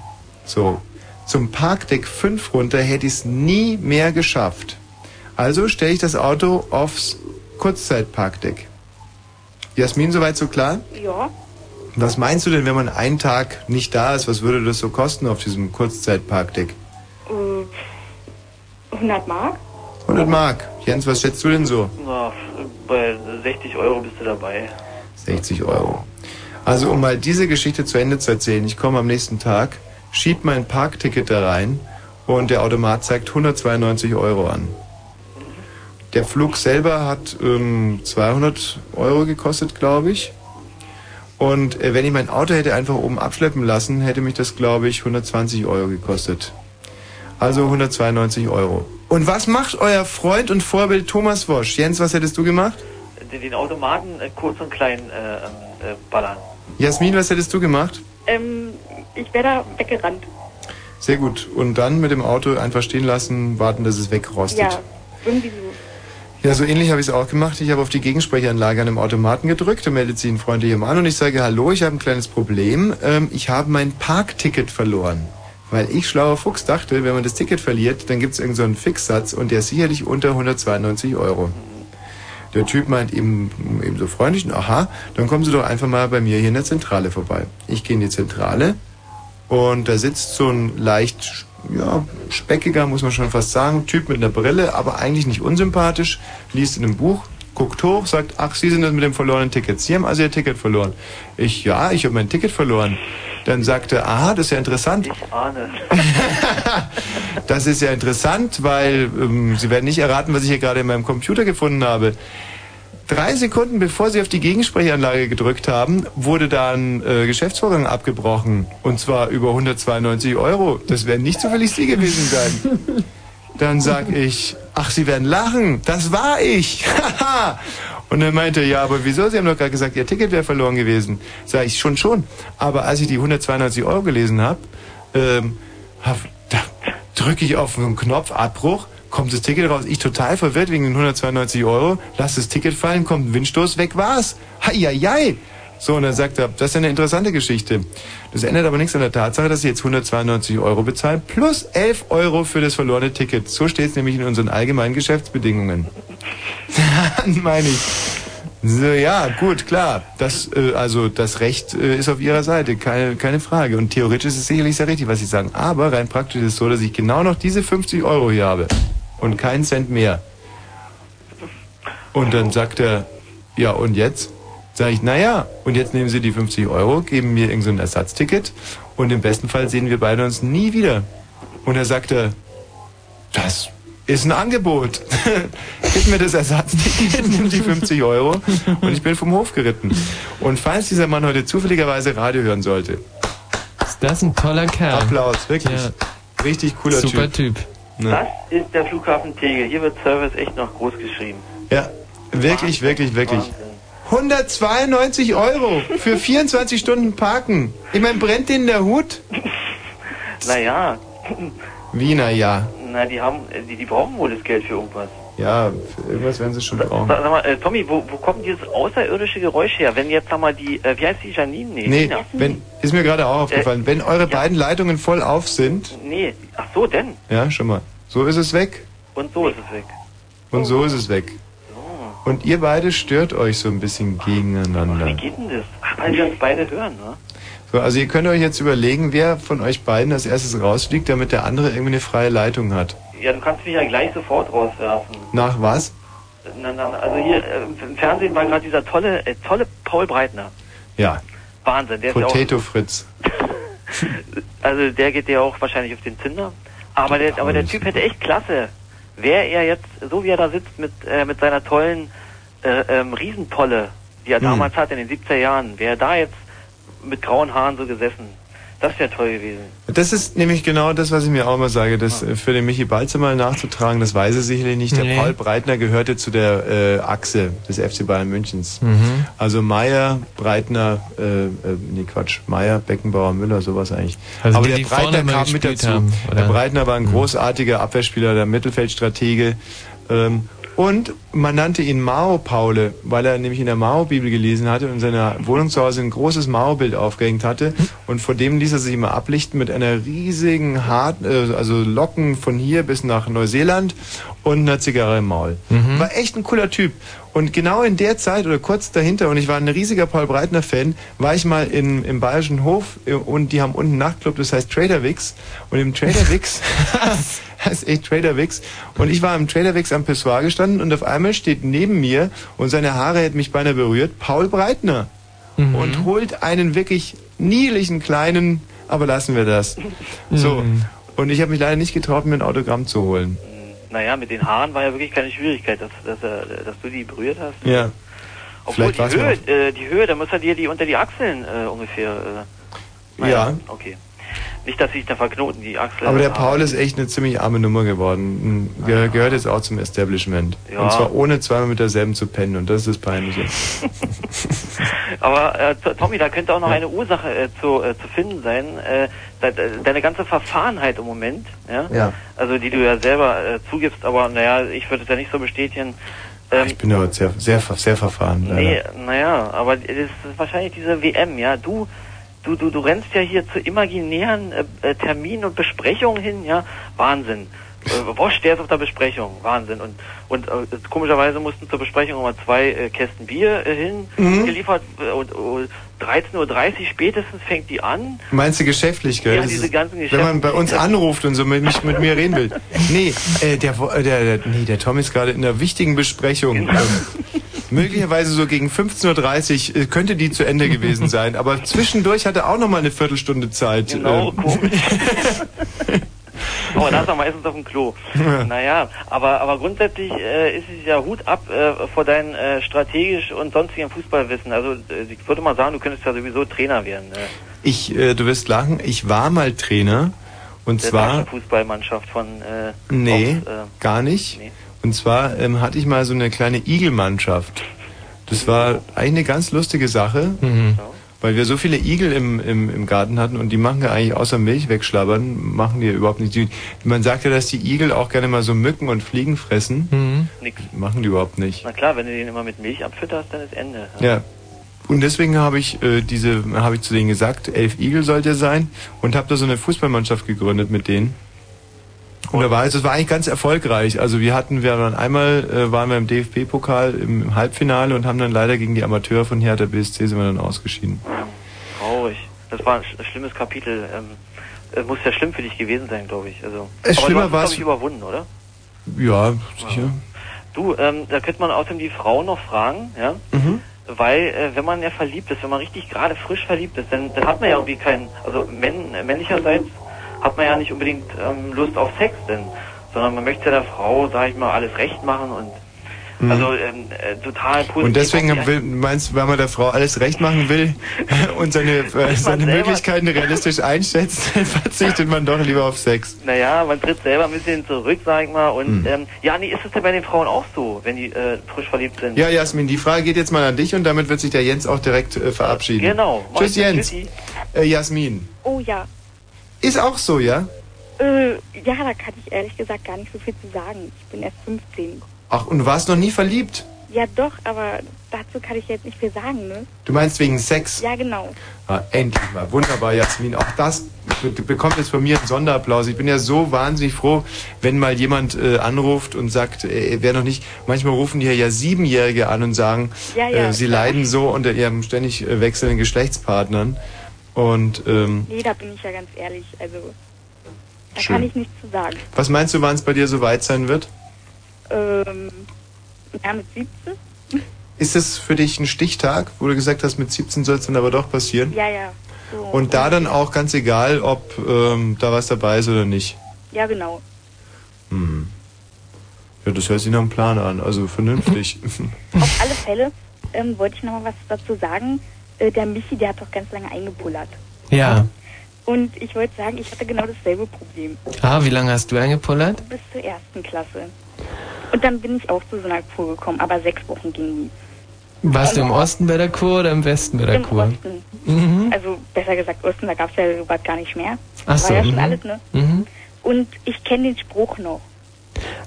So, zum Parkdeck 5 runter hätte ich es nie mehr geschafft. Also stelle ich das Auto aufs Kurzzeitparkdeck. Jasmin, soweit so klar? Ja. Was meinst du denn, wenn man einen Tag nicht da ist? Was würde das so kosten auf diesem Kurzzeitparkdeck? Äh, 100 Mark? 100 Mark. Jens, was schätzt du denn so? Na, bei 60 Euro bist du dabei. 60 Euro. Also um mal diese Geschichte zu Ende zu erzählen, ich komme am nächsten Tag, schieb mein Parkticket da rein und der Automat zeigt 192 Euro an. Der Flug selber hat ähm, 200 Euro gekostet, glaube ich. Und äh, wenn ich mein Auto hätte einfach oben abschleppen lassen, hätte mich das, glaube ich, 120 Euro gekostet. Also 192 Euro. Und was macht euer Freund und Vorbild Thomas Wosch? Jens, was hättest du gemacht? Den, den Automaten äh, kurz und klein äh, ähm, äh, ballern. Jasmin, was hättest du gemacht? Ähm, ich wäre da weggerannt. Sehr gut. Und dann mit dem Auto einfach stehen lassen, warten, dass es wegrostet. Ja, irgendwie so. Ja, so ähnlich habe ich es auch gemacht. Ich habe auf die Gegensprechanlage an dem Automaten gedrückt, da meldet sich ein freundlicher Mann und ich sage, hallo, ich habe ein kleines Problem. Ähm, ich habe mein Parkticket verloren. Weil ich, schlauer Fuchs, dachte, wenn man das Ticket verliert, dann gibt es irgendeinen so Fixsatz und der ist sicherlich unter 192 Euro. Der Typ meint eben, eben so freundlich, aha, dann kommen Sie doch einfach mal bei mir hier in der Zentrale vorbei. Ich gehe in die Zentrale und da sitzt so ein leicht, ja, speckiger, muss man schon fast sagen, Typ mit einer Brille, aber eigentlich nicht unsympathisch, liest in einem Buch, guckt hoch, sagt, ach, Sie sind das mit dem verlorenen Ticket. Sie haben also Ihr Ticket verloren. Ich, ja, ich habe mein Ticket verloren. Dann sagte er, aha, das ist ja interessant. Ich ahne. [laughs] Das ist ja interessant, weil ähm, Sie werden nicht erraten, was ich hier gerade in meinem Computer gefunden habe. Drei Sekunden bevor Sie auf die Gegensprechanlage gedrückt haben, wurde da ein äh, Geschäftsvorgang abgebrochen. Und zwar über 192 Euro. Das werden nicht zufällig Sie gewesen sein. [laughs] Dann sag ich, ach, Sie werden lachen. Das war ich. Haha. [laughs] Und er meinte, ja, aber wieso? Sie haben doch gerade gesagt, Ihr Ticket wäre verloren gewesen. Sag ich, schon, schon. Aber als ich die 192 Euro gelesen habe, ähm, hab, da drücke ich auf einen Knopf, Abbruch, kommt das Ticket raus. Ich total verwirrt wegen den 192 Euro, lass das Ticket fallen, kommt ein Windstoß, weg war's. Heieiei. So, und dann sagt er, das ist eine interessante Geschichte. Das ändert aber nichts an der Tatsache, dass Sie jetzt 192 Euro bezahlen, plus 11 Euro für das verlorene Ticket. So steht es nämlich in unseren allgemeinen Geschäftsbedingungen. [laughs] Dann meine ich. So, ja, gut, klar. Das, äh, also das Recht äh, ist auf Ihrer Seite, keine, keine Frage. Und theoretisch ist es sicherlich sehr richtig, was Sie sagen. Aber rein praktisch ist es so, dass ich genau noch diese 50 Euro hier habe. Und keinen Cent mehr. Und dann sagt er, ja, und jetzt? Sag ich, naja, und jetzt nehmen Sie die 50 Euro, geben mir irgend so ein Ersatzticket und im besten Fall sehen wir beide uns nie wieder. Und er sagte, das ist ein Angebot. [laughs] Gib mir das Ersatzticket, nimm die 50 Euro und ich bin vom Hof geritten. Und falls dieser Mann heute zufälligerweise Radio hören sollte. Ist das ein toller Kerl? Applaus, wirklich. Ja. Richtig cooler Super Typ. Typ. Ne? Das ist der Flughafen Tegel. Hier wird Service echt noch groß geschrieben. Ja, wirklich, wirklich, wirklich. 192 Euro für 24 Stunden Parken. Ich meine, brennt denen der Hut? [laughs] Naja, Wie, na ja. na, die haben, äh, die, die brauchen wohl das Geld für irgendwas. Ja, für irgendwas werden sie schon brauchen. Sag, sag mal, äh, Tommy, wo, wo kommt dieses außerirdische Geräusch her? Wenn jetzt, sag mal, die, äh, wie heißt die, Janine? Nee, Nee, Nina. wenn, ist mir gerade auch aufgefallen. Wenn eure beiden Leitungen voll auf sind, Nee, ach so, denn. ja, schon mal, so ist es weg. Und so ist es weg. Und so ist es weg. Und ihr beide stört euch so ein bisschen Wie gegeneinander. geht denn das? Ach, weil wir uns beide hören, ne? So, also ihr könnt euch jetzt überlegen, wer von euch beiden als erstes rausfliegt, damit der andere irgendwie eine freie Leitung hat. Ja, du kannst mich ja gleich sofort rauswerfen. Nach was? Na, na, also hier äh, im Fernsehen war gerade dieser tolle, äh, tolle Paul Breitner. Ja, Wahnsinn, der ist ja Potato Fritz. auch, [laughs] also der geht ja auch wahrscheinlich auf den Zinder. Aber der, aber der Typ hätte echt klasse. Wäre er jetzt, so wie er da sitzt mit, äh, mit seiner tollen äh, ähm, Riesentolle, die er Hm. damals hatte in den 70er Jahren, wäre er da jetzt mit grauen Haaren so gesessen. Das wäre toll gewesen. Das ist nämlich genau das, was ich mir auch immer sage, das äh, für den Michi Balzer mal nachzutragen, das weiß er sicherlich nicht. Der Nee. Paul Breitner gehörte zu der äh, Achse des FC Bayern Münchens. Mhm. Also Meier, Breitner, äh, äh, nee Quatsch, Meier, Beckenbauer, Müller, sowas eigentlich. Also Aber die, der Breitner kam mit dazu. haben, der? Mhm. Breitner war ein großartiger Abwehrspieler, der Mittelfeldstratege. Ähm, und man nannte ihn Mao Paule, weil er nämlich in der Mao-Bibel gelesen hatte und in seiner Wohnung zu Hause ein großes Mao-Bild aufgehängt hatte. Und vor dem ließ er sich immer ablichten mit einer riesigen, hart, äh, also Locken von hier bis nach Neuseeland und einer Zigarre im Maul. Mhm. War echt ein cooler Typ. Und genau in der Zeit oder kurz dahinter, und ich war ein riesiger Paul Breitner-Fan, war ich mal in, im Bayerischen Hof äh, und die haben unten einen Nachtclub, das heißt Trader Wix. Und im Trader [laughs] Wix, [laughs] das ist echt Trader Wix. Und ich war im Trader Wix am Pissoir gestanden und auf einmal steht neben mir, und seine Haare hätten mich beinahe berührt, Paul Breitner. Mhm. Und holt einen wirklich niedlichen kleinen, aber lassen wir das. So. Mhm. Und ich habe mich leider nicht getraut, mir ein Autogramm zu holen. Naja, mit den Haaren war ja wirklich keine Schwierigkeit, dass, dass, er, dass du die berührt hast. Ja. Obwohl Vielleicht die Höhe, äh, die Höhe, da muss er dir die unter die Achseln äh, ungefähr. Äh, Ja. Okay. Nicht, dass sich da verknoten, die Achseln. Aber der Paul ist echt eine ziemlich arme Nummer geworden. Ge gehört jetzt auch zum Establishment. Ja. Und zwar ohne zweimal mit derselben zu pennen. Und das ist das Peinliche. [laughs] Aber äh, Tommy, da könnte auch noch eine Ursache äh, zu, äh, zu finden sein. Äh, de de deine ganze Verfahrenheit im Moment, ja? Ja. Also die du ja selber äh, zugibst, aber naja, ich würde es ja nicht so bestätigen. Ähm, Ich bin aber sehr, sehr, sehr verfahren. leider. Nee, naja, aber das ist wahrscheinlich diese WM, ja. Du, du, du, du rennst ja hier zu imaginären äh, äh, Terminen und Besprechungen hin, ja. Wahnsinn. Äh, Wosch, der ist auf der Besprechung, Wahnsinn. Und und äh, komischerweise mussten zur Besprechung immer zwei äh, Kästen Bier äh, hin Mhm. geliefert und uh, 13.30 Uhr spätestens fängt die an. Meinst du geschäftlich, gell? Ja, diese ganzen wenn man bei uns Geschäfte- anruft und so mit, mich, mit mir reden will. Nee, äh, der, äh, der, der, nee, der Tom ist gerade in einer wichtigen Besprechung. Genau. Ähm, möglicherweise so gegen 15.30 Uhr äh, könnte die zu Ende gewesen sein. Aber zwischendurch hat er auch noch mal eine Viertelstunde Zeit. Genau, Ähm, komisch. [laughs] Aber da ist er meistens auf dem Klo. Ja. Naja, aber, aber grundsätzlich äh, ist es ja Hut ab äh, vor deinem äh, strategisch und sonstigen Fußballwissen. Also äh, ich würde mal sagen, du könntest ja sowieso Trainer werden. Äh, Ich, äh, du wirst lachen, ich war mal Trainer. Und der zwar, Fußballmannschaft von äh, nee, aus, äh, gar nicht. nee. Und zwar ähm, hatte ich mal so eine kleine Igelmannschaft. Das war eigentlich eine ganz lustige Sache, weil wir so viele Igel im, im, im Garten hatten und die machen ja eigentlich außer Milch wegschlabbern, machen die ja überhaupt nicht. Die, man sagt ja, dass die Igel auch gerne mal so Mücken und Fliegen fressen. Nix. Machen die überhaupt nicht. Na klar, wenn du den immer mit Milch abfütterst, dann ist Ende. Ja. Und deswegen habe ich äh, diese, habe ich zu denen gesagt, elf Igel sollt ihr sein und habe da so eine Fußballmannschaft gegründet mit denen. Und da war also, es war eigentlich ganz erfolgreich. Also wir hatten, wir waren einmal äh, waren wir im DFB-Pokal im, im Halbfinale und haben dann leider gegen die Amateure von Hertha BSC sind wir dann ausgeschieden. Traurig. Das war ein sch- schlimmes Kapitel. Ähm, äh, muss ja schlimm für dich gewesen sein, glaube ich. Also, Es aber schlimmer du hast es, glaube überwunden, oder? Ja, sicher. Du, ähm, da könnte man außerdem die Frau noch fragen, ja? Mhm. Weil, äh, wenn man ja verliebt ist, wenn man richtig gerade frisch verliebt ist, dann, dann hat man ja irgendwie keinen, also männ, männlicherseits hat man ja nicht unbedingt ähm, Lust auf Sex, denn, sondern man möchte ja der Frau, sag ich mal, alles recht machen und Mhm. also ähm, äh, total positiv. Und deswegen will, meinst du, weil man der Frau alles recht machen will [laughs] und seine, [laughs] äh, seine Möglichkeiten realistisch [laughs] einschätzt, dann verzichtet man doch lieber auf Sex. Naja, man tritt selber ein bisschen zurück, sag ich mal. Und Hm. ähm, ja, nee, ist es denn bei den Frauen auch so, wenn die äh, frisch verliebt sind? Ja, Jasmin, die Frage geht jetzt mal an dich und damit wird sich der Jens auch direkt äh, verabschieden. Genau. Tschüss. Jens. Tschüssi. Äh, Jasmin. Oh ja. Ist auch so, ja? Äh, ja, da kann ich ehrlich gesagt gar nicht so viel zu sagen. Ich bin erst 15. Ach, und du warst noch nie verliebt? Ja doch, aber dazu kann ich jetzt nicht viel sagen, ne? Du meinst wegen Sex? Ja, genau. Ah, endlich mal. Wunderbar, Jasmin. Auch das be- bekommt jetzt von mir einen Sonderapplaus. Ich bin ja so wahnsinnig froh, wenn mal jemand äh, anruft und sagt, äh, er wäre noch nicht. Manchmal rufen die ja Siebenjährige an und sagen, Ja, ja, äh, sie klar. leiden so unter ihrem ständig äh, wechselnden Geschlechtspartnern. Und ähm, Nee, da bin ich ja ganz ehrlich. Also, da Schön. kann ich nichts zu sagen. was meinst du, wann es bei dir so weit sein wird? Ähm, ja, mit 17? Ist es für dich ein Stichtag, wo du gesagt hast, mit 17 soll es dann aber doch passieren? Ja, ja. So. Und da dann auch ganz egal, ob ähm, da was dabei ist oder nicht. Ja, genau. Hm. Ja, das hört sich nach einem Plan an, also vernünftig. [laughs] Auf alle Fälle ähm, wollte ich noch mal was dazu sagen. Äh, der Michi, der hat doch ganz lange eingepullert. Ja. Und ich wollte sagen, ich hatte genau dasselbe Problem. Ah, wie lange hast du eingepullert? Bis zur ersten Klasse. Und dann bin ich auch zu so einer Kur gekommen, aber sechs Wochen ging nie. Warst du im Osten bei der Kur oder im Westen bei der Im Kur? Osten. Mhm. Also besser gesagt Osten, da gab es ja sowas gar nicht mehr. Ach so, War ja schon mhm. alles, ne? Mhm. Und ich kenne den Spruch noch.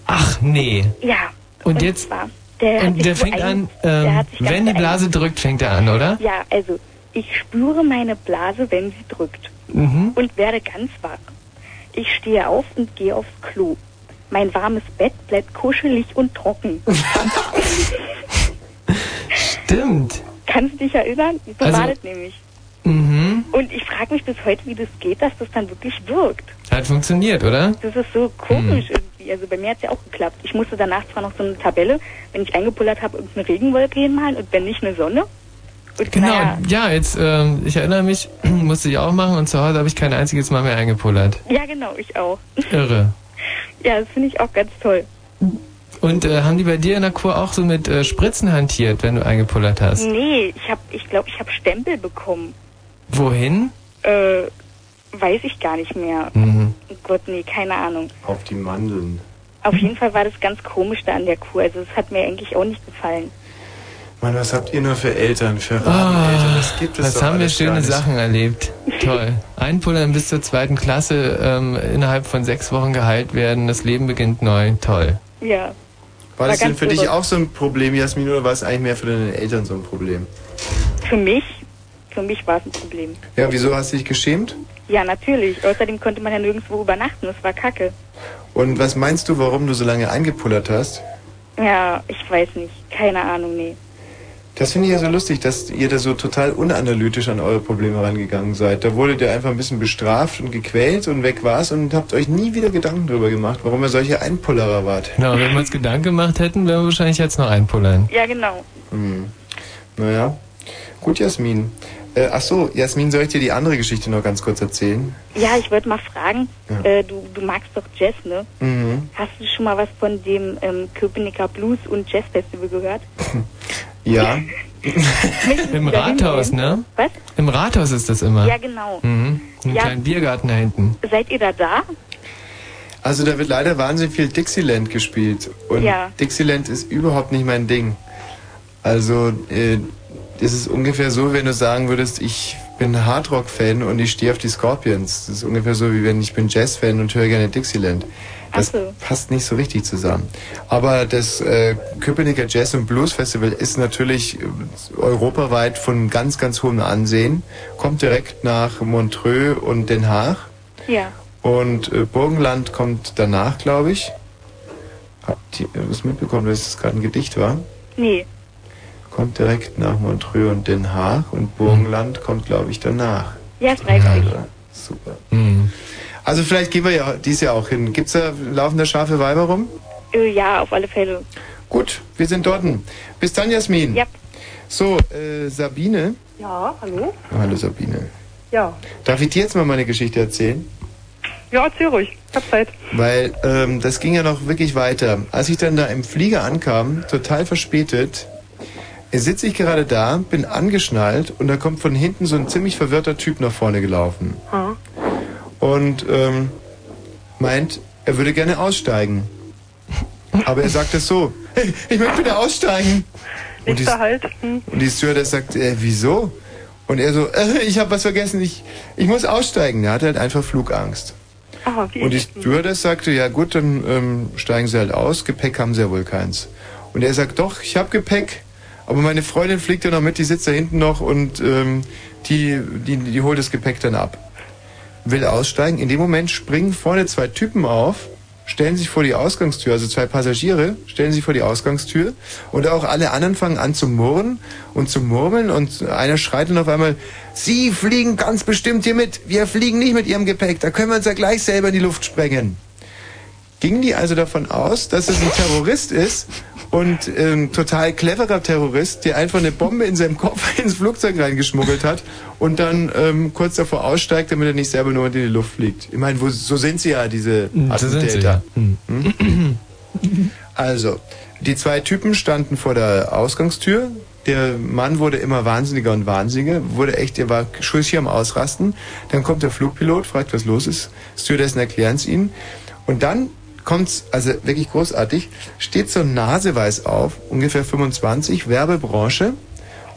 Ach nee. Ja. Und jetzt- Zwar, der Und der fängt an, der ähm, ganz wenn die Blase drückt, fängt er an, oder? Ja, also ich spüre meine Blase, wenn sie drückt Mhm. und werde ganz wach. Ich stehe auf und gehe aufs Klo. Mein warmes Bett bleibt kuschelig und trocken. [laughs] Stimmt. Kannst du dich erinnern? So Also- war das nämlich. Mhm. Und ich frage mich bis heute, wie das geht, dass das dann wirklich wirkt. Hat funktioniert, oder? Das ist so komisch irgendwie. Also bei mir hat es ja auch geklappt. Ich musste danach zwar noch so eine Tabelle, wenn ich eingepullert habe, irgendeine Regenwolke hinmalen und wenn nicht eine Sonne. Und Genau, naja, ja, jetzt, ähm, ich erinnere mich, [clears throat] musste ich auch machen und zu Hause habe ich kein einziges Mal mehr eingepullert. ja genau, ich auch. Irre. Ja, das finde ich auch ganz toll. Und äh, haben die bei dir in der Kur auch so mit äh, Spritzen hantiert, wenn du eingepullert hast? Nee, ich habe, ich glaube, ich habe Stempel bekommen. Wohin? Äh, weiß ich gar nicht mehr. Mhm. Oh Gott, nee, keine Ahnung. Auf die Mandeln. Auf jeden Fall war das ganz komisch da an der Kur. Also es hat mir eigentlich auch nicht gefallen. Mann, was habt ihr nur für Eltern, für Ah, Rabeneltern? Das gibt es was doch haben wir schöne. Sachen erlebt. [laughs] Toll. Einpullern bis zur zweiten Klasse, ähm, innerhalb von sechs Wochen geheilt werden, das Leben beginnt neu. Toll. Ja. War das War denn ganz für dich auch so ein Problem, Jasmin, oder war es eigentlich mehr für deine Eltern so ein Problem? Für mich, für mich war es ein Problem. Ja, wieso hast du dich geschämt? Ja, natürlich. Außerdem konnte man ja nirgendwo übernachten. Das war kacke. Und was meinst du, warum du so lange eingepullert hast? Ja, ich weiß nicht. Keine Ahnung, nee. Das finde ich ja so lustig, dass ihr da so total unanalytisch an eure Probleme rangegangen seid. Da wurdet ihr einfach ein bisschen bestraft und gequält und weg war's und habt euch nie wieder Gedanken darüber gemacht, warum ihr solche Einpullerer wart. Genau, wenn wir uns Gedanken gemacht hätten, wären wir wahrscheinlich jetzt noch einpullern. Ja, genau. Hm. Naja. Gut, Jasmin. Äh, ach so, Jasmin, soll ich dir die andere Geschichte noch ganz kurz erzählen? Ja, ich wollte mal fragen, Ja. äh, du, du magst doch Jazz, ne? Mhm. Hast du schon mal was von dem ähm, Köpenicker Blues und Jazz Festival gehört? [laughs] Ja. [laughs] Im Rathaus, ne? Was? Im Rathaus ist das immer. Ja, genau. Mhm. Im Ja. kleinen Biergarten da hinten. Seid ihr da da? Also da wird leider wahnsinnig viel Dixieland gespielt. Und Ja. Dixieland ist überhaupt nicht mein Ding. Also äh, es ist ungefähr so, wenn du sagen würdest, ich bin Hardrock-Fan und ich stehe auf die Scorpions. Das ist ungefähr so, wie wenn ich bin Jazz-Fan und höre gerne Dixieland. Das so. passt nicht so richtig zusammen. Aber das äh, Köpenicker Jazz und Blues Festival ist natürlich äh, europaweit von ganz, ganz hohem Ansehen. Kommt direkt nach Montreux und Den Haag. Ja. Und äh, Burgenland kommt danach, glaube ich. Habt ihr was mitbekommen, dass es gerade ein Gedicht war? Nee. Kommt direkt nach Montreux und Den Haag und Burgenland kommt, glaube ich, danach. Ja, es nicht. Also, super. Also vielleicht gehen wir ja dies Jahr auch hin. Gibt's da laufende scharfe Weiber rum? Äh, ja, auf alle Fälle. Gut, wir sind dort. Bis dann, Jasmin. Ja. So, äh, Sabine. Ja, hallo? Hallo, Sabine. Ja. Darf ich dir jetzt mal meine Geschichte erzählen? Ja, erzähl ruhig. Ich hab Zeit. Weil ähm, das ging ja noch wirklich weiter. Als ich dann da im Flieger ankam, total verspätet, sitze ich gerade da, bin angeschnallt und da kommt von hinten so ein ziemlich verwirrter Typ nach vorne gelaufen. Hm. Und ähm, meint, er würde gerne aussteigen. Aber er sagt es so, hey, ich möchte bitte aussteigen. Und die, Nächster Halt. Hm. und die Stewardess sagt, äh, wieso? Und er so, äh, ich habe was vergessen, ich, ich muss aussteigen. Er hatte halt einfach Flugangst. Aha, wie Und die. Stewardess sagte, ja gut, dann ähm, steigen Sie halt aus. Gepäck haben Sie ja wohl keins. Und er sagt, doch, ich habe Gepäck, aber meine Freundin fliegt ja noch mit, die sitzt da hinten noch und ähm, die, die, die holt das Gepäck dann ab. Will aussteigen. In dem Moment springen vorne zwei Typen auf, stellen sich vor die Ausgangstür, also zwei Passagiere stellen sich vor die Ausgangstür und auch alle anderen fangen an zu murren und zu murmeln und einer schreit dann auf einmal, Sie fliegen ganz bestimmt hier mit, wir fliegen nicht mit Ihrem Gepäck, da können wir uns ja gleich selber in die Luft sprengen. Gingen die also davon aus, dass es ein Terrorist ist und äh, ein total cleverer Terrorist, der einfach eine Bombe in seinem Kopf [laughs] ins Flugzeug reingeschmuggelt hat und dann ähm, kurz davor aussteigt, damit er nicht selber nur in die Luft fliegt. Ich meine, wo, so sind sie ja, diese So sind sie, Attentäter. ja. Hm. Also, die zwei Typen standen vor der Ausgangstür. Der Mann wurde immer wahnsinniger und wahnsinniger, wurde echt, er war schuldig am Ausrasten. Dann kommt der Flugpilot, fragt, was los ist. Stewardessen erklären es ihnen. Und dann kommt's, also wirklich großartig, steht so naseweiß auf, ungefähr 25, Werbebranche,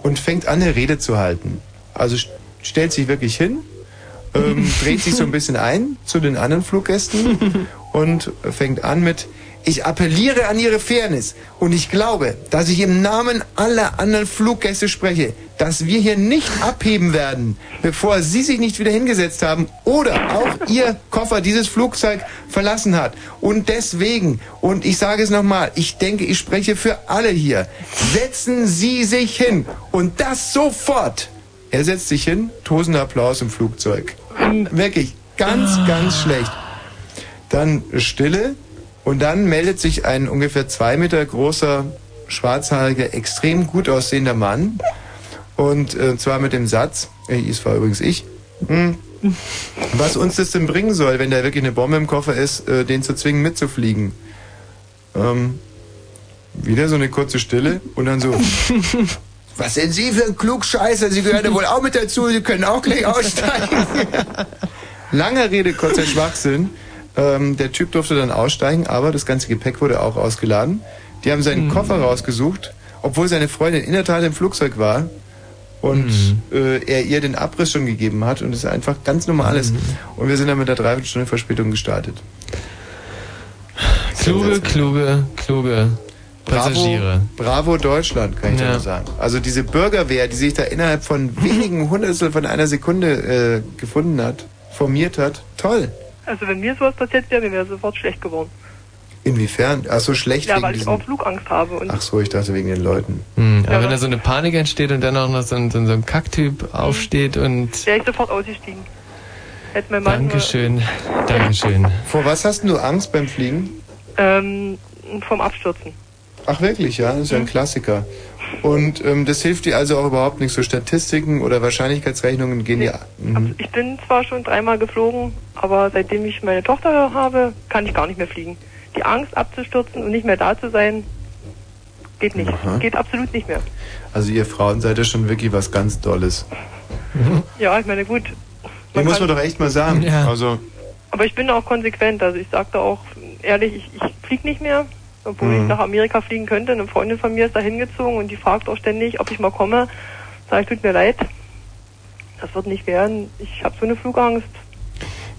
und fängt an, eine Rede zu halten. Also st- stellt sich wirklich hin, ähm, [laughs] dreht sich so ein bisschen ein zu den anderen Fluggästen [laughs] und fängt an mit, ich appelliere an Ihre Fairness und ich glaube, dass ich im Namen aller anderen Fluggäste spreche, dass wir hier nicht abheben werden, bevor Sie sich nicht wieder hingesetzt haben oder auch Ihr Koffer dieses Flugzeug verlassen hat. Und deswegen, und ich sage es nochmal, ich denke, ich spreche für alle hier, setzen Sie sich hin und das sofort. Er setzt sich hin, tosender Applaus im Flugzeug. Wirklich, ganz, ganz schlecht. Dann Stille und dann meldet sich ein ungefähr zwei Meter großer, schwarzhaariger, extrem gut aussehender Mann und äh, zwar mit dem Satz, äh, es war übrigens ich, hm, was uns das denn bringen soll, wenn da wirklich eine Bombe im Koffer ist, äh, den zu zwingen mitzufliegen. Ähm, wieder so eine kurze Stille und dann so, [laughs] was sind Sie für ein Klugscheißer? Sie gehören ja wohl auch mit dazu, Sie können auch gleich aussteigen. [laughs] Langer Rede, kurzer Schwachsinn. Ähm, der Typ durfte dann aussteigen, aber das ganze Gepäck wurde auch ausgeladen. Die haben seinen Koffer rausgesucht, obwohl seine Freundin in der Tat im Flugzeug war und äh, er ihr den Abriss schon gegeben hat und es ist einfach ganz normal ist. Und wir sind dann mit der Dreiviertelstunde Verspätung gestartet. Kluge, kluge, kluge Passagiere. Bravo, bravo Deutschland, kann ich ja. nur sagen. Also diese Bürgerwehr, die sich da innerhalb von wenigen [laughs] Hundertstel von einer Sekunde äh, gefunden hat, formiert hat, toll. Also wenn mir sowas passiert wäre, mir wäre sofort schlecht geworden. Inwiefern? Ach so schlecht Ja, wegen weil ich auch Flugangst habe. Und Ach so, ich dachte wegen den Leuten. Hm, aber Ja. wenn da so eine Panik entsteht und dann auch noch so ein, so ein, Kacktyp aufsteht und wäre ich sofort ausgestiegen. Hätte mein Mann Dankeschön, [laughs] Dankeschön. Vor was hast du Angst beim Fliegen? ähm, vom Abstürzen. Ach wirklich, ja, das ist ja ein Klassiker. Und ähm, das hilft dir also auch überhaupt nicht, so Statistiken oder Wahrscheinlichkeitsrechnungen gehen ja. Mhm. Ich bin zwar schon dreimal geflogen, aber seitdem ich meine Tochter habe, kann ich gar nicht mehr fliegen. Die Angst abzustürzen und nicht mehr da zu sein, geht nicht. Aha. Geht absolut nicht mehr. Also ihr Frauen seid ja schon wirklich was ganz Dolles. Ja, ich meine, gut. Den muss man doch echt mal sagen. Ja. Also, Aber ich bin auch konsequent. Also ich sagte auch ehrlich, ich, ich fliege nicht mehr, obwohl Mhm. ich nach Amerika fliegen könnte. Eine Freundin von mir ist da hingezogen und die fragt auch ständig, ob ich mal komme. Sag ich, tut mir leid. Das wird nicht werden. Ich habe so eine Flugangst.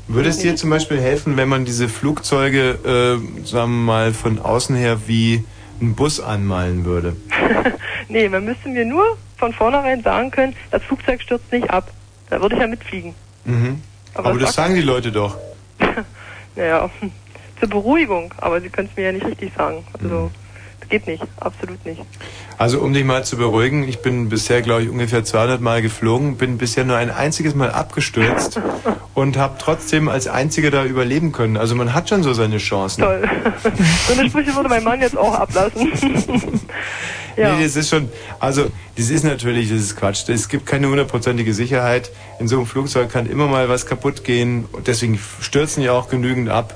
Würde es dir zum Beispiel helfen, wenn man diese Flugzeuge, äh, sagen wir mal, von außen her wie einen Bus anmalen würde? [laughs] Nee, man müsste mir nur von vornherein sagen können, das Flugzeug stürzt nicht ab. Da würde ich ja mitfliegen. Mhm. Aber Aber, das das sagen die Leute doch. [laughs] Naja, zur Beruhigung. Aber Sie können es mir ja nicht richtig sagen. Also, Mhm. das geht nicht. Absolut nicht. Also um dich mal zu beruhigen, ich bin bisher, glaube ich, ungefähr 200 Mal geflogen, bin bisher nur ein einziges Mal abgestürzt [laughs] und habe trotzdem als Einziger da überleben können. Also man hat schon so seine Chancen. Toll. [laughs] so eine Sprüche würde mein Mann jetzt auch ablassen. [laughs] ja. Nee, das ist schon, also das ist natürlich, das ist Quatsch. Es gibt keine hundertprozentige Sicherheit. In so einem Flugzeug kann immer mal was kaputt gehen. Und deswegen stürzen ja auch genügend ab.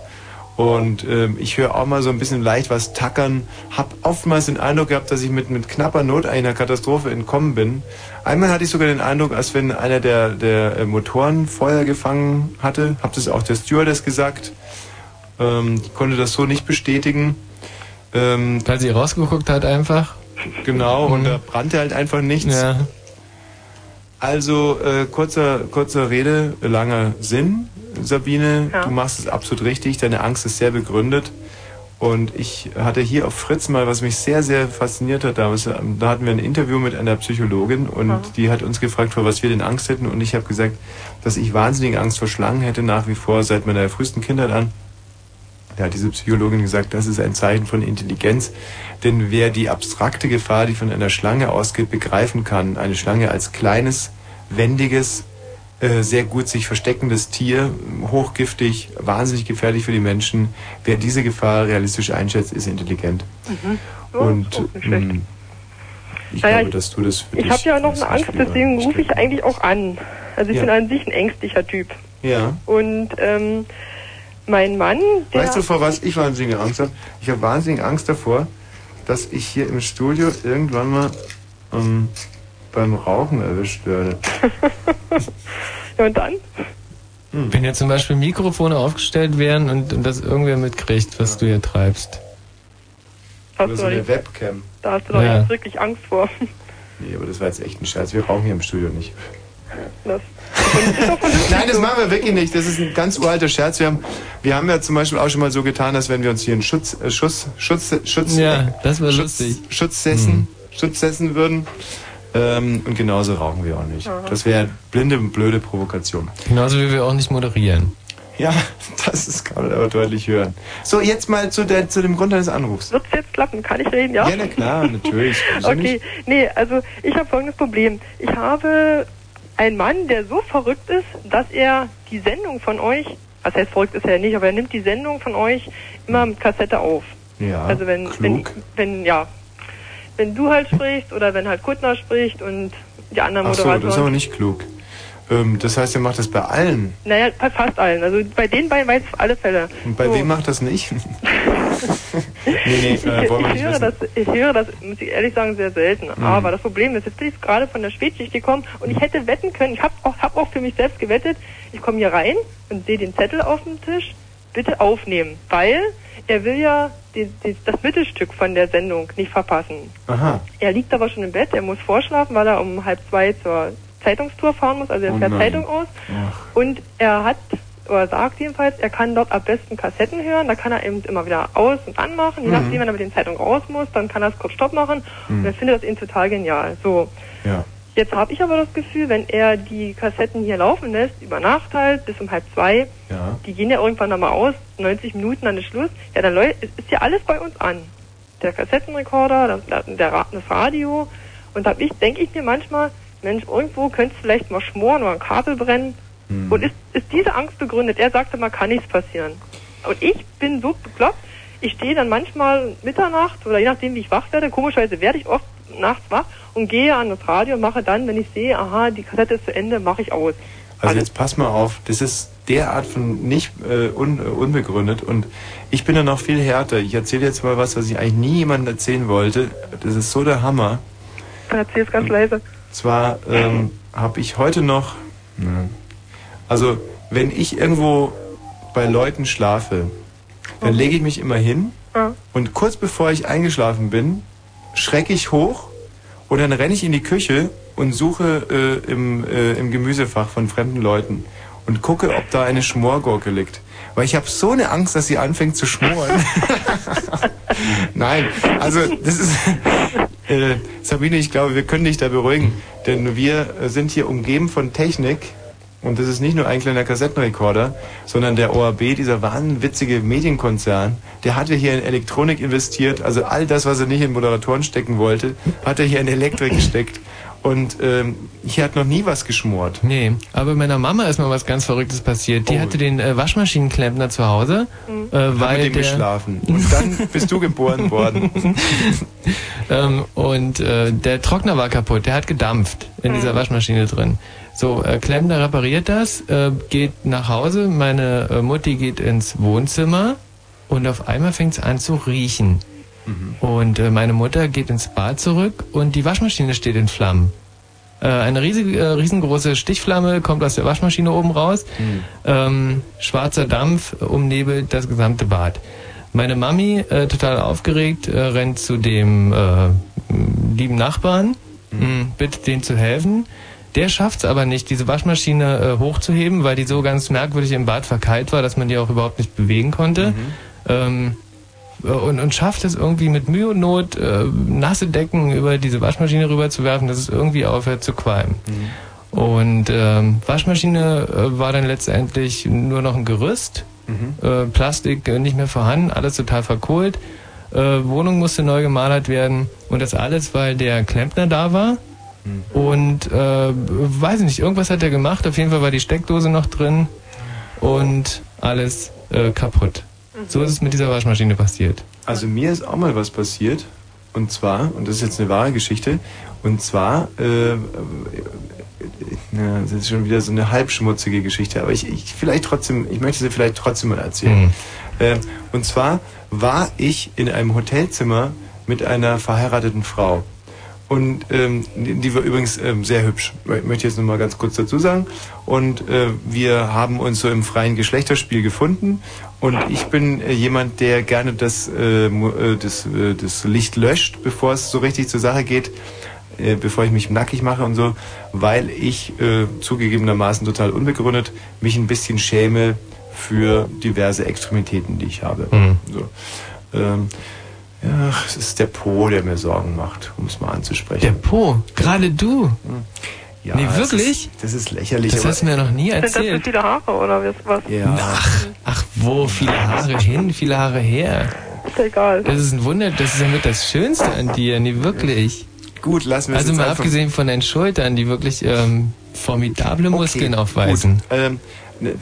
Und ähm, ich höre auch mal so ein bisschen leicht was tackern. Hab oftmals den Eindruck gehabt, dass ich mit, mit knapper Not einer Katastrophe entkommen bin. Einmal hatte ich sogar den Eindruck, als wenn einer der, der äh, Motoren Feuer gefangen hatte. Hab das auch der Stewardess gesagt. Ähm, ich konnte das so nicht bestätigen. Ähm, Weil sie rausgeguckt hat einfach. Genau, und da brannte halt einfach nichts. Ja. Also äh, kurzer, kurzer Rede, langer Sinn. Sabine, Ja. du machst es absolut richtig, deine Angst ist sehr begründet. Und ich hatte hier auf Fritz mal, was mich sehr, sehr fasziniert hat, damals, ähm, da hatten wir ein Interview mit einer Psychologin und Ja. die hat uns gefragt, vor was wir denn Angst hätten. Und ich habe gesagt, dass ich wahnsinnige Angst vor Schlangen hätte, nach wie vor seit meiner frühesten Kindheit an. Da hat diese Psychologin gesagt, das ist ein Zeichen von Intelligenz. Denn wer die abstrakte Gefahr, die von einer Schlange ausgeht, begreifen kann, eine Schlange als kleines, wendiges, sehr gut sich versteckendes Tier, hochgiftig, wahnsinnig gefährlich für die Menschen, wer diese Gefahr realistisch einschätzt, ist intelligent. Mhm. Und auch nicht schlecht. mh, ich Naja, glaube, dass du das für Ich habe ja noch eine Angst, deswegen rufe ich eigentlich auch an. Also ich Ja. bin an sich ein ängstlicher Typ. Ja. Und ähm, mein Mann, der... Weißt du, vor was ich wahnsinnige Angst habe? Ich habe wahnsinnige Angst davor, dass ich hier im Studio irgendwann mal ähm, beim Rauchen erwischt werde. [laughs] ja, und dann? Wenn jetzt zum Beispiel Mikrofone aufgestellt wären und, und das irgendwer mitkriegt, was du hier treibst. Hast Oder du so eine Webcam. da hast du doch Ja. jetzt wirklich Angst vor. Nee, aber das war jetzt echt ein Scherz. Wir rauchen hier im Studio nicht. Das, [laughs] Nein, das machen wir wirklich nicht. Das ist ein ganz uralter Scherz. Wir haben, wir haben ja zum Beispiel auch schon mal so getan, dass wenn wir uns hier einen Schutz, äh, Schuss, Schutz, Schutz, Ja, das war Schutz, lustig. Schutz setzen, Schutz setzen würden. Ähm, und genauso rauchen wir auch nicht. Aha. Das wäre blinde und blöde Provokation. Genauso wie wir auch nicht moderieren. Ja, [laughs] das ist, kann man aber deutlich hören. So, jetzt mal zu, der, zu dem Grund deines Anrufs. Wird's jetzt klappen? Kann ich reden, ja? Ja, na klar, natürlich. [laughs] Okay, nicht? nee, also ich habe folgendes Problem. Ich habe einen Mann, der so verrückt ist, dass er die Sendung von euch, was heißt verrückt ist er nicht, aber er nimmt die Sendung von euch immer mit Kassette auf. Ja, also wenn, wenn, klug. wenn, ja, wenn du halt sprichst oder wenn halt Kuttner spricht und die anderen Ach so, Moderatoren. das ist aber nicht klug. Ähm, das heißt, er macht das bei allen. Naja, bei fast allen. Also bei den beiden weiß ich auf alle Fälle. Und bei So. wem macht das nicht? [laughs] [laughs] nee, nee, Ich, äh, wollen wir ich, nicht höre das, ich höre das, muss ich ehrlich sagen, sehr selten. Mhm. Aber das Problem ist, jetzt bin ich gerade von der Spätschicht gekommen und ich hätte wetten können, ich habe auch, hab auch für mich selbst gewettet, ich komme hier rein und sehe den Zettel auf dem Tisch, bitte aufnehmen, weil er will ja die, die, das Mittelstück von der Sendung nicht verpassen. Aha. Er liegt aber schon im Bett, er muss vorschlafen, weil er um halb zwei zur Zeitungstour fahren muss, also er Oh fährt nein. Zeitung aus. Und er hat, oder sagt jedenfalls, er kann dort am besten Kassetten hören, da kann er eben immer wieder aus- und anmachen, je Mhm. nachdem, wenn er mit den Zeitungen raus muss, dann kann er es kurz Stopp machen Mhm. und er findet das eben total genial. So. Ja. Jetzt habe ich aber das Gefühl, wenn er die Kassetten hier laufen lässt, über Nacht halt, bis um halb zwei, Ja. die gehen ja irgendwann nochmal aus, 90 Minuten dann ist Schluss, ja, dann ist ja alles bei uns an. Der Kassettenrekorder, das, der, das Radio. Und da ich, denke ich mir manchmal, Mensch, irgendwo könnte es vielleicht mal schmoren oder ein Kabel brennen. Hm. Und ist, ist diese Angst begründet? Er sagte mal, kann nichts passieren. Und ich bin so bekloppt, ich stehe dann manchmal Mitternacht oder je nachdem, wie ich wach werde, komischerweise werde ich oft nachts wach und gehe an das Radio und mache dann, wenn ich sehe, aha, die Kassette ist zu Ende, mache ich aus. Also jetzt pass mal auf, das ist derart von nicht äh, un, äh, unbegründet und ich bin da noch viel härter. Ich erzähle jetzt mal was, was ich eigentlich nie jemandem erzählen wollte. Das ist so der Hammer. Dann erzähl es ganz leise. Zwar ähm, habe ich heute noch, ja, also wenn ich irgendwo bei Leuten schlafe, dann lege ich mich immer hin Ja. und kurz bevor ich eingeschlafen bin, schrecke ich hoch Und dann renne ich in die Küche und suche äh, im, äh, im Gemüsefach von fremden Leuten und gucke, ob da eine Schmorgurke liegt. Weil ich habe so eine Angst, dass sie anfängt zu schmoren. [laughs] Nein, also das ist... Äh, Sabine, ich glaube, wir können dich da beruhigen, denn wir sind hier umgeben von Technik und das ist nicht nur ein kleiner Kassettenrekorder, sondern der ORB, dieser wahnwitzige Medienkonzern, der hatte hier in Elektronik investiert, also all das, was er nicht in Moderatoren stecken wollte, hat er hier in Elektrik [laughs] gesteckt. Und ähm, hier hat noch nie was geschmort. Nee, aber meiner Mama ist mal was ganz Verrücktes passiert. Die hatte den äh, Waschmaschinenklempner zu Hause, äh, Hab weil mit dem der, geschlafen. [laughs] Und dann bist du geboren worden. [laughs] ähm, und äh, der Trockner war kaputt, der hat gedampft in dieser Waschmaschine drin. So, äh, Klempner repariert das, äh, geht nach Hause, meine äh, Mutti geht ins Wohnzimmer und auf einmal fängt es an zu riechen. Und äh, meine Mutter geht ins Bad zurück und die Waschmaschine steht in Flammen. Äh, eine riesige, äh, riesengroße Stichflamme kommt aus der Waschmaschine oben raus. Ähm, schwarzer Dampf umnebelt das gesamte Bad. Meine Mami, äh, total aufgeregt, äh, rennt zu dem äh, lieben Nachbarn, mh, bittet den zu helfen. Der schafft es aber nicht, diese Waschmaschine äh, hochzuheben, weil die so ganz merkwürdig im Bad verkeilt war, dass man die auch überhaupt nicht bewegen konnte. Ähm, äh, und, und schafft es irgendwie mit Mühe und Not, äh, nasse Decken über diese Waschmaschine rüberzuwerfen, dass es irgendwie aufhört zu qualmen. Und ähm, Waschmaschine äh, war dann letztendlich nur noch ein Gerüst, äh, Plastik äh, nicht mehr vorhanden, alles total verkohlt. Äh, Wohnung musste neu gemalert werden und das alles, weil der Klempner da war. Und äh, weiß nicht, irgendwas hat er gemacht. Auf jeden Fall war die Steckdose noch drin und alles äh, kaputt. So ist es mit dieser Waschmaschine passiert. Also mir ist auch mal was passiert. Und zwar, und das ist jetzt eine wahre Geschichte, und zwar, äh, äh, na, das ist schon wieder so eine halbschmutzige Geschichte, aber ich, ich vielleicht trotzdem, ich möchte sie vielleicht trotzdem mal erzählen. Äh, und zwar war ich in einem Hotelzimmer mit einer verheirateten Frau. Und ähm, die war übrigens ähm, sehr hübsch, mö- möchte ich jetzt nochmal ganz kurz dazu sagen. Und äh, wir haben uns so im freien Geschlechterspiel gefunden. Und ich bin äh, jemand, der gerne das, äh, äh, das, äh, das Licht löscht, bevor es so richtig zur Sache geht, äh, bevor ich mich nackig mache und so, weil ich äh, zugegebenermaßen total unbegründet mich ein bisschen schäme für diverse Extremitäten, die ich habe. Mhm. So. Ähm, ja, es ist der Po, der mir Sorgen macht, um es mal anzusprechen. Der Po, gerade du. Ja, nee, das wirklich? Ist, das ist lächerlich. Das hast du mir noch nie Sind das so erzählt. viele Haare oder was? Ja. Ach, ach, wo? Viele Haare hin, viele Haare her. Ist ja egal. Das ist ein Wunder, das ist ja mit das Schönste an dir, nee, wirklich. Gut, lassen wir es Also jetzt mal einfach- abgesehen von deinen Schultern, die wirklich ähm, formidable Muskeln aufweisen. Gut, ähm, ne.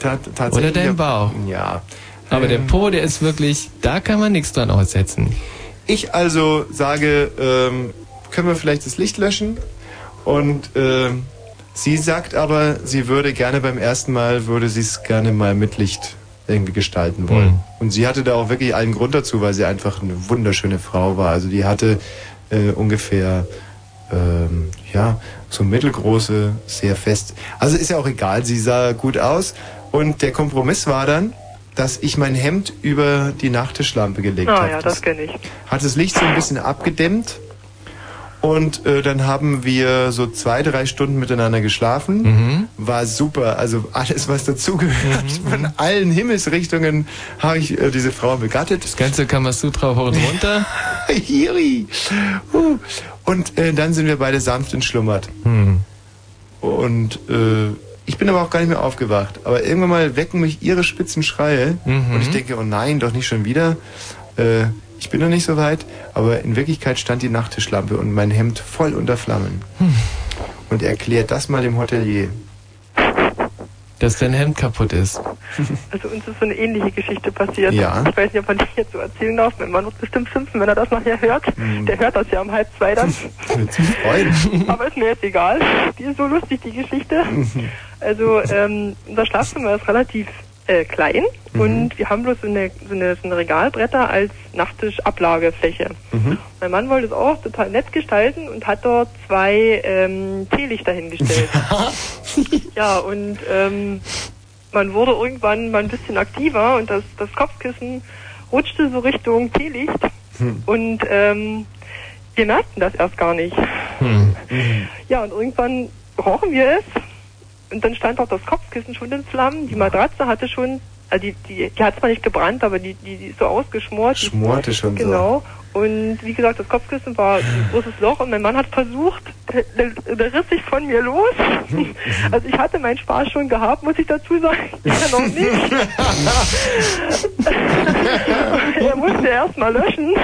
Oder dein Bauch. Ja. Aber der Ähm, Po, der ist wirklich, da kann man nichts dran aussetzen. Ich also sage, ähm, können wir vielleicht das Licht löschen? Und ähm, sie sagt aber, sie würde gerne beim ersten Mal, würde sie es gerne mal mit Licht irgendwie gestalten wollen. Mhm. Und sie hatte da auch wirklich allen Grund dazu, weil sie einfach eine wunderschöne Frau war. Also die hatte äh, ungefähr ähm, ja so mittelgroße, sehr fest. Also ist ja auch egal, sie sah gut aus. Und der Kompromiss war dann, dass ich mein Hemd über die Nachttischlampe gelegt Ah habe. ja, das kenne ich. hat das Licht so ein bisschen abgedämmt und äh, dann haben wir so zwei, drei Stunden miteinander geschlafen. Mhm. War super. Also alles, was dazugehört. Von allen Himmelsrichtungen habe ich äh, diese Frau begattet. Das ganze Kamasutra hoch und runter. [laughs] Hiri. Uh. Und äh, dann sind wir beide sanft entschlummert. Hm. Und äh, ich bin aber auch gar nicht mehr aufgewacht. Aber irgendwann mal wecken mich ihre spitzen Schreie. Mhm. Und ich denke, oh nein, doch nicht schon wieder. Äh, ich bin noch nicht so weit. Aber in Wirklichkeit stand die Nachttischlampe und mein Hemd voll unter Flammen. Hm. Und erklärt das mal dem Hotelier. Dass dein Hemd kaputt ist. Also uns ist so eine ähnliche Geschichte passiert. Ja. Ich weiß nicht, ob man die jetzt so erzählen darf. Mein Mann wird bestimmt schimpfen, wenn er das nachher hört. Der hört das ja um halb zwei dann. Wird sich freuen. Aber ist mir jetzt egal. Die ist so lustig, die Geschichte. [laughs] Also ähm, unser Schlafzimmer ist relativ äh, klein und wir haben bloß so eine, so, eine, so eine Regalbretter als Nachttischablagefläche. Mein Mann wollte es auch total nett gestalten und hat dort zwei ähm, Teelichter hingestellt. [laughs] ja, und ähm, man wurde irgendwann mal ein bisschen aktiver und das, das Kopfkissen rutschte so Richtung Teelicht und ähm, wir merkten das erst gar nicht. Hm. Ja, und irgendwann rochen wir es. Und dann stand auch das Kopfkissen schon in Flammen. Die Matratze hatte schon, also die, die, die hat zwar nicht gebrannt, aber die, die, die ist so ausgeschmort. Schmorte schon so. Genau. Und wie gesagt, das Kopfkissen war ein großes Loch und mein Mann hat versucht, der, der, riss sich von mir los. [laughs] Also ich hatte meinen Spaß schon gehabt, muss ich dazu sagen. [laughs] Ja, noch nicht. [laughs] er musste erst mal löschen.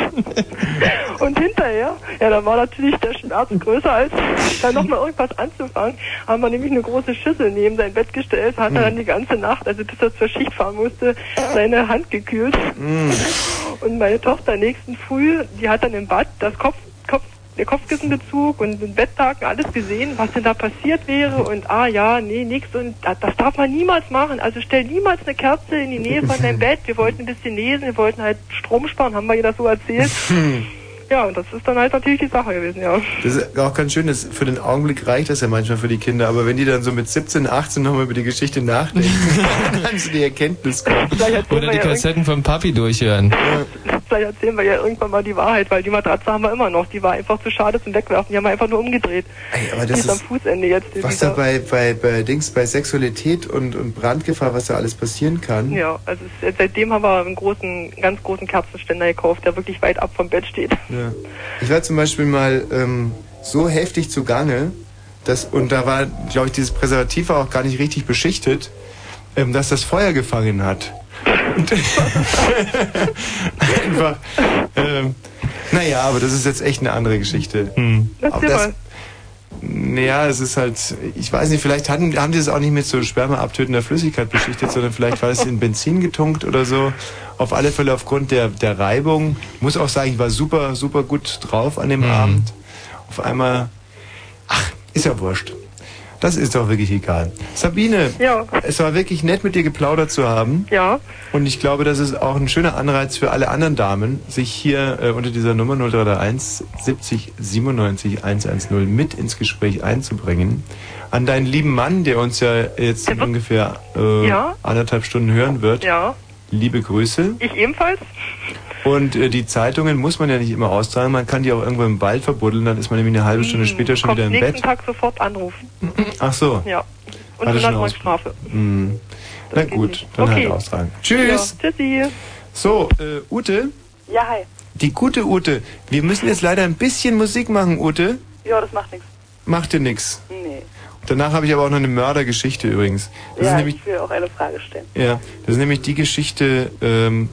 Und hinterher, ja, da war natürlich der Schmerz größer, als dann nochmal irgendwas anzufangen. Haben wir nämlich eine große Schüssel neben sein Bett gestellt, hat er dann die ganze Nacht, also bis er zur Schicht fahren musste, seine Hand gekühlt. Und meine Tochter nächsten Früh, die hat dann im Bad das Kopf, Kopf, der Kopfkissenbezug und den Betthaken alles gesehen, was denn da passiert wäre und ah ja, nee, nix und das darf man niemals machen. Also stell niemals eine Kerze in die Nähe von deinem Bett. Wir wollten ein bisschen lesen, wir wollten halt Strom sparen, haben wir ihr das so erzählt. [laughs] Ja, und das ist dann halt natürlich die Sache gewesen, ja. Das ist auch ganz schön, dass für den Augenblick reicht das ja manchmal für die Kinder, aber wenn die dann so mit 17, 18 nochmal über die Geschichte nachdenken, [laughs] dann zu die Erkenntnis kommen. Oder die Kassetten vom Papi durchhören. Vielleicht erzählen wir ja irgendwann mal die Wahrheit, weil die Matratze haben wir immer noch. Die war einfach zu schade zum Wegwerfen. Die haben wir einfach nur umgedreht. Ey, aber die das ist am Fußende jetzt. die- was da bei, bei, bei Dings, bei Sexualität und, und Brandgefahr, was da alles passieren kann. Ja, also es, seitdem haben wir einen großen, ganz großen Kerzenständer gekauft, der wirklich weit ab vom Bett steht. Ja. Ich war zum Beispiel mal ähm, so heftig zugange, dass, und da war, glaube ich, dieses Präservativ war auch gar nicht richtig beschichtet, ähm, dass das Feuer gefangen hat. Und [laughs] einfach, ähm, naja, aber das ist jetzt echt eine andere Geschichte. Aber Erzähl das, mal. Naja, es ist halt, ich weiß nicht, vielleicht hatten, haben die es auch nicht mit so spermaabtötender Flüssigkeit beschichtet, sondern vielleicht war es in Benzin getunkt oder so. Auf alle Fälle aufgrund der, der Reibung. Muss auch sagen, ich war super, super gut drauf an dem Abend. Auf einmal, ach, ist ja wurscht. Das ist doch wirklich egal. Sabine, Ja. es war wirklich nett, mit dir geplaudert zu haben. Ja. Und ich glaube, das ist auch ein schöner Anreiz für alle anderen Damen, sich hier äh, unter dieser Nummer 0331 70 97 110 mit ins Gespräch einzubringen. An deinen lieben Mann, der uns ja jetzt in ungefähr äh, Ja. anderthalb Stunden hören wird. Ja. Liebe Grüße. Ich ebenfalls. Und äh, die Zeitungen muss man ja nicht immer austragen, man kann die auch irgendwo im Wald verbuddeln, dann ist man nämlich eine halbe Stunde später schon wieder im nächsten Bett. Tag sofort anrufen. [clears throat] Ach so. Ja. Und Hat schon 100 Euro aus- Strafe. Hm. Na gut, dann Okay. halt austragen. Tschüss. Ja. Tschüssi. So, äh, Ute, Ja, hi. die gute Ute. Wir müssen jetzt leider ein bisschen Musik machen, Ute. Ja, das macht nichts. Macht dir nix. Nee. Danach habe ich aber auch noch eine Mördergeschichte übrigens. Das ja, ist nämlich ich will auch eine Frage stellen. ja, das ist nämlich die Geschichte, ähm,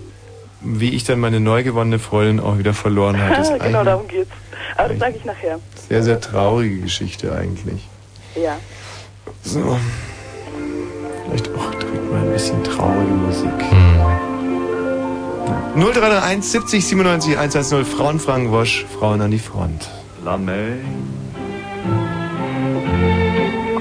wie ich dann meine neu gewonnene Freundin auch wieder verloren hatte. [laughs] Genau, darum geht's. Aber das sage ich nachher. sehr, sehr traurige Geschichte eigentlich. Ja. So. Vielleicht auch direkt mal ein bisschen traurige Musik. 0331 70 97 110 Frauenfragen Wosch, Frauen an die Front. La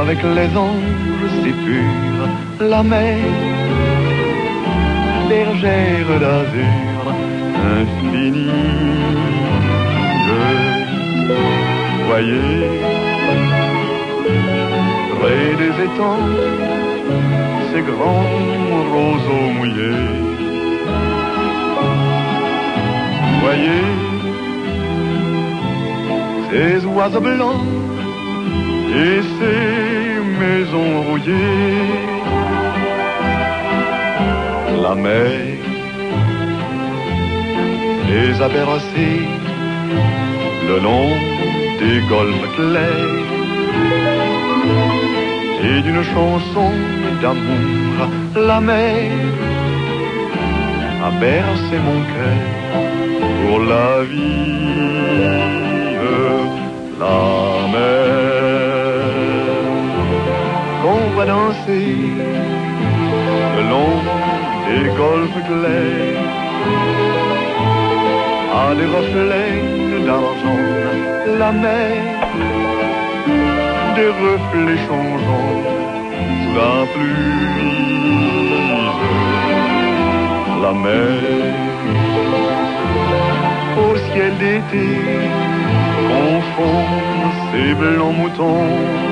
avec les anges si purs, la mer, bergère d'azur infinie. Voyez, près des étangs, ces grands roseaux mouillés. Voyez, ces oiseaux blancs et ces maisons rouillées. La mer les a bercés le long des golfes clairs et d'une chanson d'amour la mer a bercé mon cœur pour la vie la mer danser le long des golfes clairs à des reflets d'argent la mer, des reflets changeants sous la pluie. La mer, au ciel d'été, confond ses blancs moutons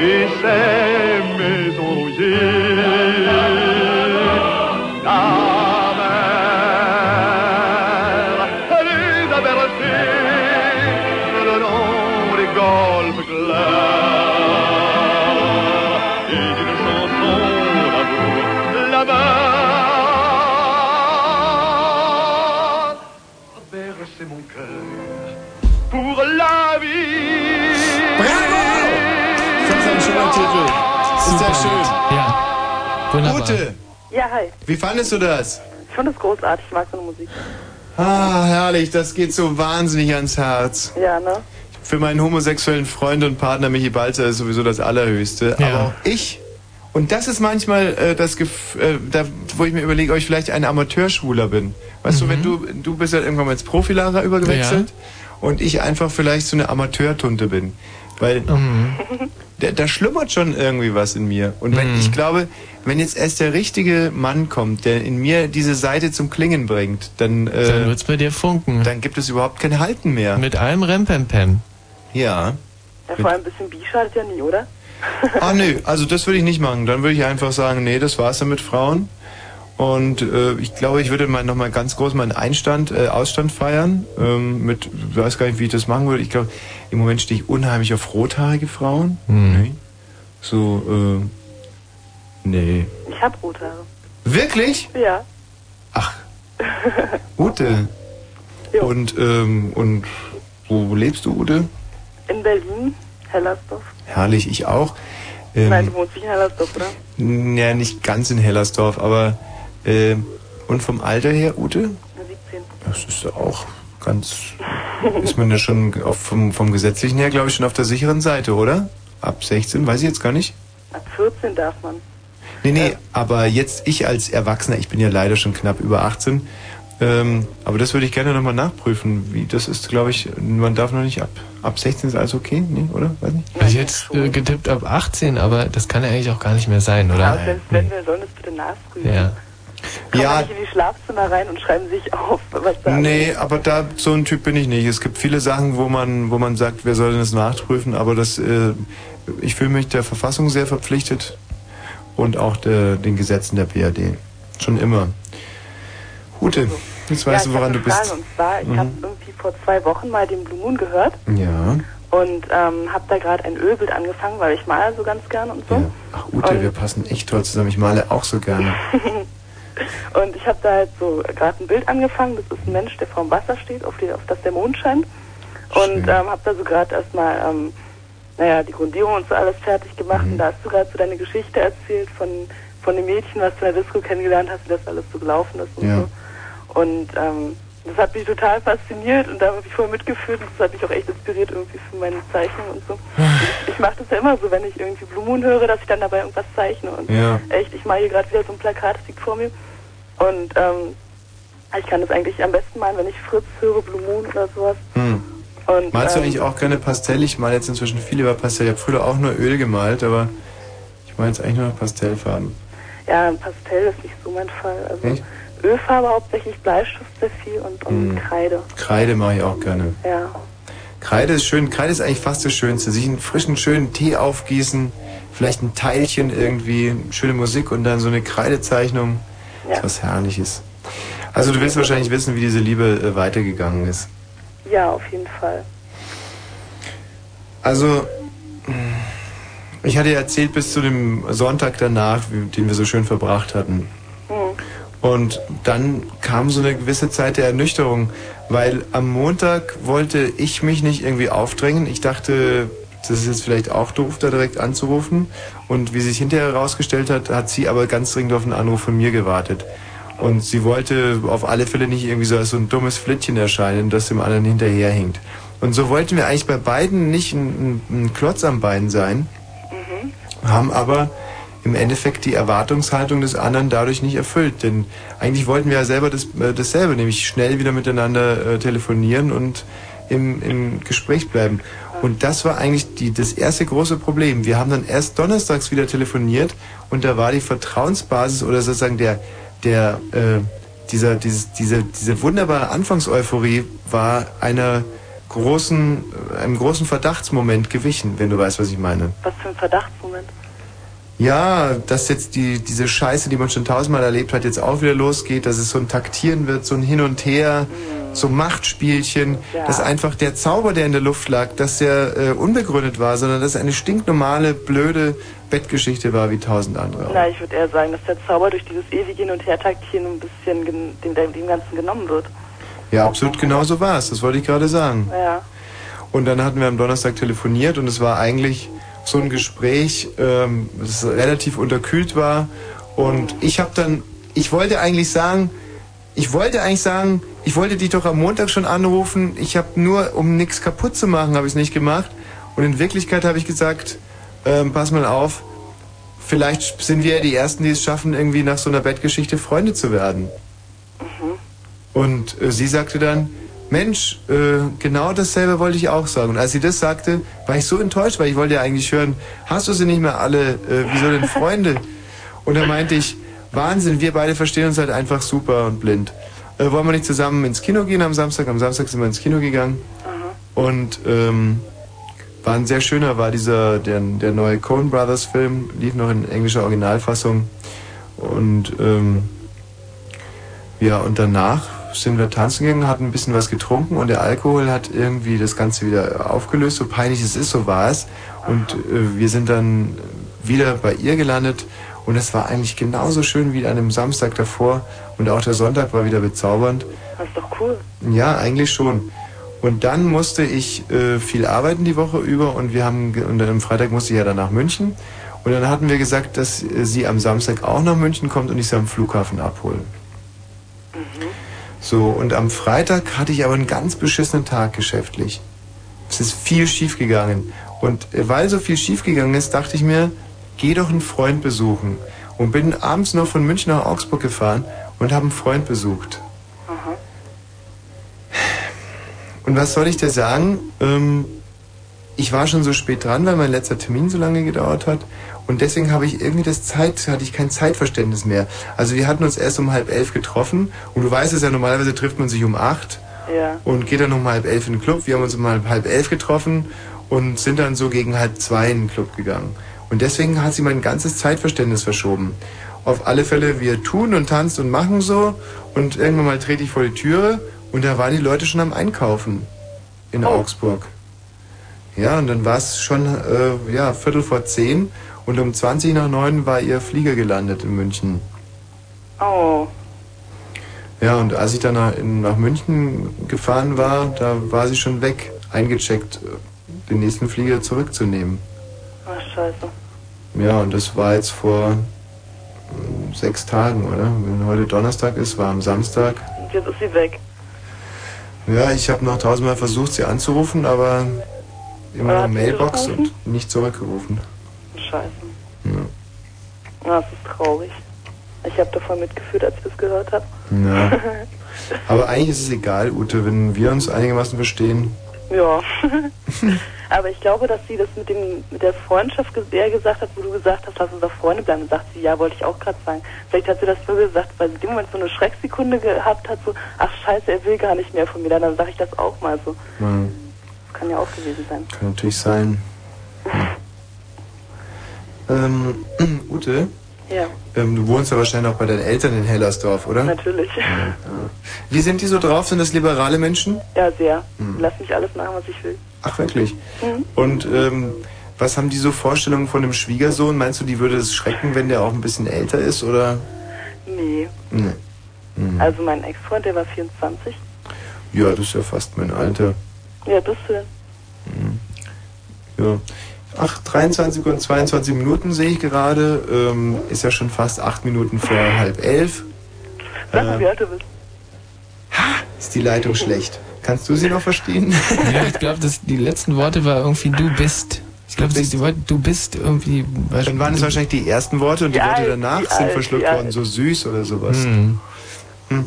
et ces maisons rouillées. La mer, elle les a bercées le long des golfes clairs Ist sehr schön. Ja. Wunderbar. Ute, Ja, hi. wie fandest du das? Ich fand das großartig, ich mag so eine Musik. Ah, herrlich, das geht so wahnsinnig ans Herz. Ja, ne? Für meinen homosexuellen Freund und Partner Michi Balzer ist sowieso das Allerhöchste. Ja. Aber auch ich. Und das ist manchmal äh, das, Gef äh, da, wo ich mir überlege, ob ich vielleicht ein Amateurschwuler bin. Weißt du, wenn du du bist ja irgendwann mal ins Profilager übergewechselt und ich einfach vielleicht so eine Amateurtunte bin, weil da, da schlummert schon irgendwie was in mir. Und wenn ich glaube, wenn jetzt erst der richtige Mann kommt, der in mir diese Seite zum Klingen bringt, dann äh, Dann wird's bei dir funken. dann gibt es überhaupt kein Halten mehr. Mit allem Rempempem. Ja. Ja, vor allem ein bisschen Bi schadet ja nie, oder? Ah nö, also das würde ich nicht machen. Dann würde ich einfach sagen, nee, das war's dann mit Frauen. Und äh, ich glaube, ich würde mal nochmal ganz groß meinen Einstand, äh, Ausstand feiern. Ähm, mit, ich weiß gar nicht, wie ich das machen würde. Ich glaube, im Moment stehe ich unheimlich auf rothaarige Frauen. Nee. So, äh, nee. Ich hab rote Haare. Wirklich? Ja. Ute. [laughs] Und, ähm, und wo lebst du, Ute? In Berlin, Hellersdorf. Herrlich, ich auch. Ähm, Nein, du wohnst nicht in Hellersdorf, oder? Ja, nicht ganz in Hellersdorf, aber äh, und vom Alter her, Ute? 17. Das ist ja auch ganz. Ist man ja schon auf, vom, vom gesetzlichen her, glaube ich, schon auf der sicheren Seite, oder? Ab 16, weiß ich jetzt gar nicht. Ab 14 darf man. Nee, nee, aber jetzt ich als Erwachsener, ich bin ja leider schon knapp über 18, ähm, aber das würde ich gerne nochmal nachprüfen. Wie das ist, glaube ich, man darf noch nicht ab. Ab 16 ist alles okay, nee, oder? Weiß nicht. Also jetzt äh, getippt ab 18, aber das kann ja eigentlich auch gar nicht mehr sein, oder? wenn, wenn wir sollen das bitte nachprüfen. Ja. Kommen Ja. nicht in die Schlafzimmer rein und schreiben sich auf, was da Nee, aber da so ein Typ bin ich nicht. Es gibt viele Sachen, wo man, wo man sagt, wir sollen es nachprüfen, aber das, äh, ich fühle mich der Verfassung sehr verpflichtet und auch der, den Gesetzen der BRD. Schon immer. Ute, jetzt weißt ja, du, woran du bist. Und zwar, ich Mhm. habe irgendwie vor zwei Wochen mal den Blue Moon gehört Ja. und ähm, habe da gerade ein Ölbild angefangen, weil ich male so ganz gerne und so. Ach, Ute, wir passen echt toll zusammen. Ich male auch so gerne. [laughs] [laughs] Und ich habe da halt so gerade ein Bild angefangen. Das ist ein Mensch, der vorm Wasser steht, auf, die, auf das der Mond scheint. Und ähm, habe da so gerade erstmal, ähm, naja, die Grundierung und so alles fertig gemacht. Mhm. Und da hast du gerade so deine Geschichte erzählt von, von dem Mädchen, was du in der Disco kennengelernt hast, wie das alles so gelaufen ist und Ja. so. Und ähm, das hat mich total fasziniert und da habe ich voll mitgeführt und das hat mich auch echt inspiriert irgendwie für meine Zeichnung und so. Ich ich mache das ja immer so, wenn ich irgendwie Blue Moon höre, dass ich dann dabei irgendwas zeichne. Und Ja. echt, ich mache hier gerade wieder so ein Plakat, das liegt vor mir. Und ähm, ich kann das eigentlich am besten malen, wenn ich Fritz höre, Blue Moon oder sowas. Hm. Und, Malst du ähm, eigentlich auch gerne Pastell? Ich male jetzt inzwischen viel über Pastell. Ich habe früher auch nur Öl gemalt, aber ich male jetzt eigentlich nur noch Pastellfarben. Ja, Pastell ist nicht so mein Fall. Also Echt? Ölfarbe hauptsächlich, Bleistift sehr viel und, und Hm. Kreide. Kreide mache ich auch gerne. Ja. Kreide ist schön. Kreide ist eigentlich fast das Schönste. Sich einen frischen, schönen Tee aufgießen, vielleicht ein Teilchen irgendwie, schöne Musik und dann so eine Kreidezeichnung. Ja. Ist was Herrliches. Also du willst wahrscheinlich wissen, wie diese Liebe äh, weitergegangen ist. Ja, auf jeden Fall. Also, ich hatte ja erzählt bis zu dem Sonntag danach, den wir so schön verbracht hatten. Und dann kam so eine gewisse Zeit der Ernüchterung, Weil am Montag wollte ich mich nicht irgendwie aufdrängen. Ich dachte, das ist jetzt vielleicht auch doof, da direkt anzurufen. Und wie sich hinterher herausgestellt hat, hat sie aber ganz dringend auf einen Anruf von mir gewartet. Und sie wollte auf alle Fälle nicht irgendwie so als so ein dummes Flittchen erscheinen, das dem anderen hinterherhinkt. Und so wollten wir eigentlich bei beiden nicht ein, ein, ein Klotz am Bein sein, haben aber im Endeffekt die Erwartungshaltung des anderen dadurch nicht erfüllt. Denn eigentlich wollten wir ja selber das, äh, dasselbe, nämlich schnell wieder miteinander äh, telefonieren und im, im Gespräch bleiben. Und das war eigentlich die, das erste große Problem. Wir haben dann erst donnerstags wieder telefoniert und da war die Vertrauensbasis oder sozusagen der, der, äh, dieser, dieses, diese, diese wunderbare Anfangseuphorie war einer großen, einem großen Verdachtsmoment gewichen, wenn du weißt, was ich meine. Was für ein Verdachtsmoment. Ja, dass jetzt die, diese Scheiße, die man schon tausendmal erlebt hat, jetzt auch wieder losgeht, dass es so ein Taktieren wird, so ein Hin und Her, so Machtspielchen, Ja. dass einfach der Zauber, der in der Luft lag, dass der äh, unbegründet war, sondern dass es eine stinknormale, blöde Bettgeschichte war wie tausend andere. auch. Na, ich würde eher sagen, dass der Zauber durch dieses ewige Hin- und Hertaktieren ein bisschen dem, dem Ganzen genommen wird. Ja, absolut genau so war es, das wollte ich gerade sagen. Ja. Und dann hatten wir am Donnerstag telefoniert und es war eigentlich so ein Gespräch, ähm, das relativ unterkühlt war. Und ich habe dann, ich wollte eigentlich sagen, ich wollte eigentlich sagen, ich wollte dich doch am Montag schon anrufen. Ich habe nur, um nichts kaputt zu machen, habe ich es nicht gemacht. Und in Wirklichkeit habe ich gesagt, ähm, pass mal auf, vielleicht sind wir ja die Ersten, die es schaffen, irgendwie nach so einer Bettgeschichte Freunde zu werden. Und äh, sie sagte dann, Mensch, äh, genau dasselbe wollte ich auch sagen. Und als sie das sagte, war ich so enttäuscht, weil ich wollte ja eigentlich hören, hast du sie nicht mehr alle, äh, wieso denn Freunde? Und dann meinte ich, Wahnsinn, wir beide verstehen uns halt einfach super und blind. Äh, wollen wir nicht zusammen ins Kino gehen am Samstag? Am Samstag sind wir ins Kino gegangen. Und ähm, war ein sehr schöner, war dieser, der, der neue Coen Brothers Film, lief noch in englischer Originalfassung. Und ähm, ja, und danach sind wir tanzen gegangen, hatten ein bisschen was getrunken und der Alkohol hat irgendwie das Ganze wieder aufgelöst, so peinlich es ist, so war es. Und äh, wir sind dann wieder bei ihr gelandet und es war eigentlich genauso schön wie an dem Samstag davor und auch der Sonntag war wieder bezaubernd. Das ist doch cool. Ja, eigentlich schon. Und dann musste ich äh, viel arbeiten die Woche über und wir haben und dann am Freitag musste ich ja dann nach München und dann hatten wir gesagt, dass äh, sie am Samstag auch nach München kommt und ich sie am Flughafen abhole. So, und am Freitag hatte ich aber einen ganz beschissenen Tag geschäftlich. Es ist viel schief gegangen. Und äh, weil so viel schief gegangen ist, dachte ich mir, geh doch einen Freund besuchen. Und bin abends noch von München nach Augsburg gefahren und habe einen Freund besucht. Und was soll ich dir sagen? Ähm, ich war schon so spät dran, weil mein letzter Termin so lange gedauert hat. Und deswegen habe ich irgendwie das Zeit, hatte ich kein Zeitverständnis mehr. Also wir hatten uns erst um halb elf getroffen. Und du weißt es ja, normalerweise trifft man sich um acht Ja. und geht dann um halb elf in den Club. Wir haben uns um halb, elf getroffen und sind dann so gegen halb zwei in den Club gegangen. Und deswegen hat sie mein ganzes Zeitverständnis verschoben. Auf alle Fälle, wir tun und tanzen und machen so. Und irgendwann mal trete ich vor die Türe und da waren die Leute schon am Einkaufen in Augsburg. Ja, und dann war es schon äh, ja, Viertel vor zehn und um 20 nach neun war ihr Flieger gelandet in München. Oh. Ja, und als ich dann nach, in, nach München gefahren war, da war sie schon weg, eingecheckt, den nächsten Flieger zurückzunehmen. Ach, scheiße. Ja, und das war jetzt vor äh, sechs Tagen, oder? Wenn heute Donnerstag ist, war am Samstag. Und jetzt ist sie weg. Ja, ich habe noch tausendmal versucht, sie anzurufen, aber immer noch hat sie Mailbox und nicht zurückgerufen. Scheiße. Ja. Ja, das ist traurig. Ich habe davon mitgefühlt, als ich das gehört habe. Ja. [laughs] Aber eigentlich ist es egal, Ute, wenn wir uns einigermaßen verstehen. ja. [laughs] Aber ich glaube, dass sie das mit dem mit der Freundschaft eher gesagt hat, wo du gesagt hast, lass uns doch Freunde bleiben. Und sagt sie, ja, wollte ich auch gerade sagen. Vielleicht hat sie das nur gesagt, weil sie in dem Moment so eine Schrecksekunde gehabt hat, so, ach scheiße, er will gar nicht mehr von mir. Dann sage ich das auch mal so. Ja, Das kann ja auch gewesen sein. kann natürlich sein. [laughs] Ähm, [clears throat] Ute, Ja, ähm, du wohnst ja wahrscheinlich auch bei deinen Eltern in Hellersdorf, oder? natürlich. [laughs] Wie sind die so drauf? Sind das liberale Menschen? Ja, sehr. Hm. Lass mich alles machen, was ich will. Ach, wirklich? Mhm. Und ähm, was haben die so Vorstellungen von dem Schwiegersohn? Meinst du, die würde es schrecken, wenn der auch ein bisschen älter ist, oder? Nee. Nee. Mhm. Also mein Ex-Freund, der war 24. Ja, das ist ja fast mein Alter. Ja, bist du denn? Ja. Ach, 23 und 22 Minuten sehe ich gerade. Ähm, ist ja schon fast acht Minuten vor halb elf. Sag mal, Äh, wie alt du bist. ist die Leitung schlecht. Kannst du sie noch verstehen? Ja, ich glaube, die letzten Worte war irgendwie du bist. Ich glaube, die Worte du bist irgendwie. Dann waren es wahrscheinlich die ersten Worte und die Wie Worte danach wie sind alt, verschluckt worden, so süß oder sowas. Hm. Hm.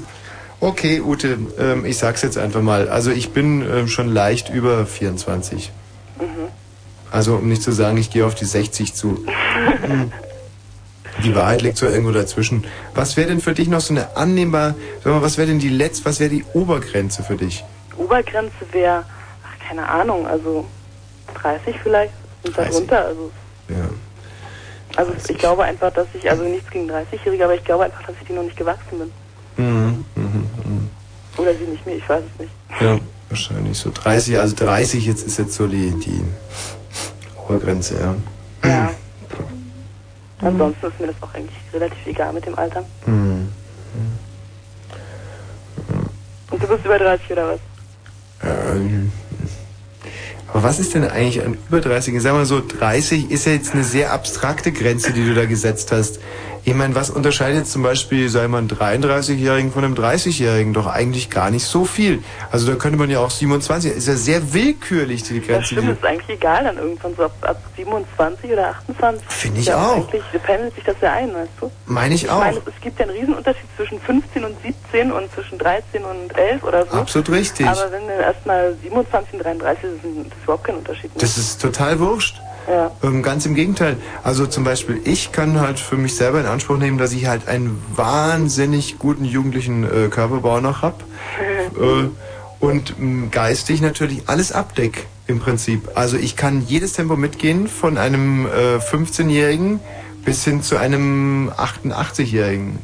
Okay, Ute, ähm, ich sag's jetzt einfach mal. Also ich bin ähm, schon leicht über 24. Also um nicht zu sagen, ich gehe auf die 60 zu. [laughs] Die Wahrheit liegt so irgendwo dazwischen. Was wäre denn für dich noch so eine annehmbar, sag mal, was wäre denn die letzte, was wäre die Obergrenze für dich? Obergrenze wäre, ach, keine Ahnung, also 30 vielleicht und 30. darunter. Also, Ja. also ich glaube einfach, dass ich, also nichts gegen 30-Jährige, aber ich glaube einfach, dass ich die noch nicht gewachsen bin. Mhm, mhm, mhm. Oder sie nicht mehr, ich weiß es nicht. Ja, wahrscheinlich so 30, also 30 jetzt ist jetzt so die, die Obergrenze, ja. Ja. Ansonsten ist mir das auch eigentlich relativ egal mit dem Alter. Mhm. Und du bist über 30 oder was? Ähm, aber was ist denn eigentlich an über 30? Sagen wir so, 30 ist ja jetzt eine sehr abstrakte Grenze, die du da gesetzt hast. Ich meine, was unterscheidet zum Beispiel, sei mal, einen 33-Jährigen von einem 30-Jährigen? Doch eigentlich gar nicht so viel. Also da könnte man ja auch 27, ist ja sehr willkürlich, die Das Grenze. stimmt, Die, ist eigentlich egal dann irgendwann so ab, ab 27 oder 28. Finde ich ja, auch. Eigentlich pendelt sich das ja ein, weißt du? Meine ich auch. meine, es gibt ja einen Riesenunterschied zwischen 15 und 17 und zwischen 13 und 11 oder so. Absolut richtig. Aber wenn wir erstmal 27 und 33 sind, ist das überhaupt kein Unterschied. mehr. das ist total wurscht. Ja. Ähm, ganz im Gegenteil. Also zum Beispiel, ich kann halt für mich selber in Anspruch nehmen, dass ich halt einen wahnsinnig guten jugendlichen äh, Körperbau noch hab äh, und mh, geistig natürlich alles abdeck im Prinzip. Also ich kann jedes Tempo mitgehen von einem äh, 15-Jährigen bis hin zu einem 88-Jährigen.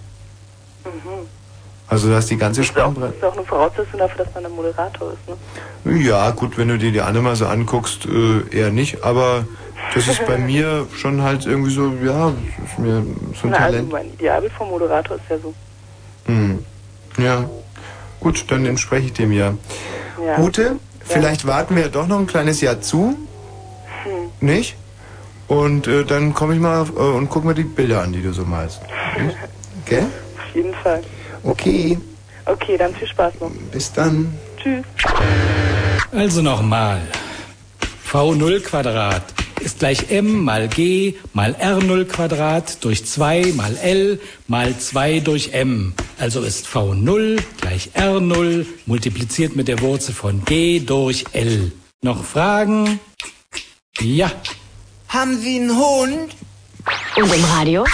Also da ist die ganze auch, das Spannbreite. ist auch eine Voraussetzung dafür, dass man ein Moderator ist. Ne? Ja, gut, wenn du dir die andere mal so anguckst, äh, eher nicht. Aber das ist bei mir schon halt irgendwie so, ja, das ist mir so ein Na, also Talent. mein Idealbild vom Moderator ist ja so. Hm. Ja, gut, dann entspreche ich dem ja. Ja. Ute, vielleicht warten wir doch noch ein kleines Jahr zu, Hm. nicht? Und äh, dann komme ich mal äh, und guck mir die Bilder an, die du so malst. Nicht? [laughs] Okay? Auf jeden Fall. Okay, Okay, dann viel Spaß noch. bis dann. Tschüss. Also nochmal. V0 Quadrat ist gleich m mal g mal r0 Quadrat durch 2 mal l mal 2 durch m. Also ist V0 gleich r0 multipliziert mit der Wurzel von g durch l. Noch Fragen? Ja. Haben Sie einen Hund? Und im Radio?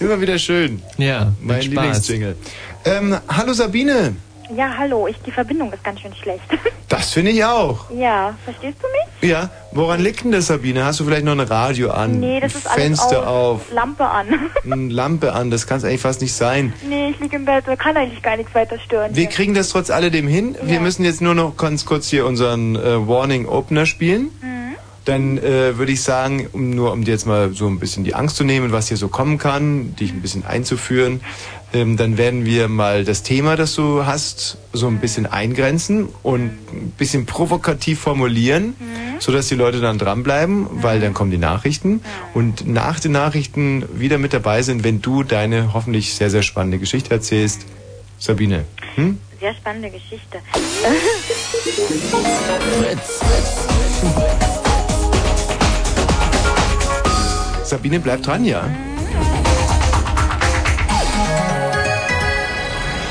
Immer wieder schön. Ja, mein Spaß. Lieblingsjingle. Ähm, hallo Sabine. Ja, hallo, ich, die Verbindung ist ganz schön schlecht. Das finde ich auch. ja, verstehst du mich? Ja, woran liegt denn das, Sabine? Hast du vielleicht noch ein Radio an? Nee, das ist alles Fenster aus. auf, Lampe an. [laughs] eine Lampe an, das kann es eigentlich fast nicht sein. nee, ich liege im Bett, da kann eigentlich gar nichts weiter stören. Wir hier. kriegen das trotz alledem hin. Wir müssen jetzt nur noch ganz kurz hier unseren äh, Warning Opener spielen. Mhm. Dann äh, würde ich sagen, um, nur um dir jetzt mal so ein bisschen die Angst zu nehmen, was hier so kommen kann, dich ein bisschen einzuführen, ähm, dann werden wir mal das Thema, das du hast, so ein bisschen eingrenzen und ein bisschen provokativ formulieren, sodass die Leute dann dranbleiben, weil dann kommen die Nachrichten und nach den Nachrichten wieder mit dabei sind, wenn du deine hoffentlich sehr, sehr spannende Geschichte erzählst. Sabine. Hm? Sehr spannende Geschichte. [laughs] Sabine, bleib dran, ja?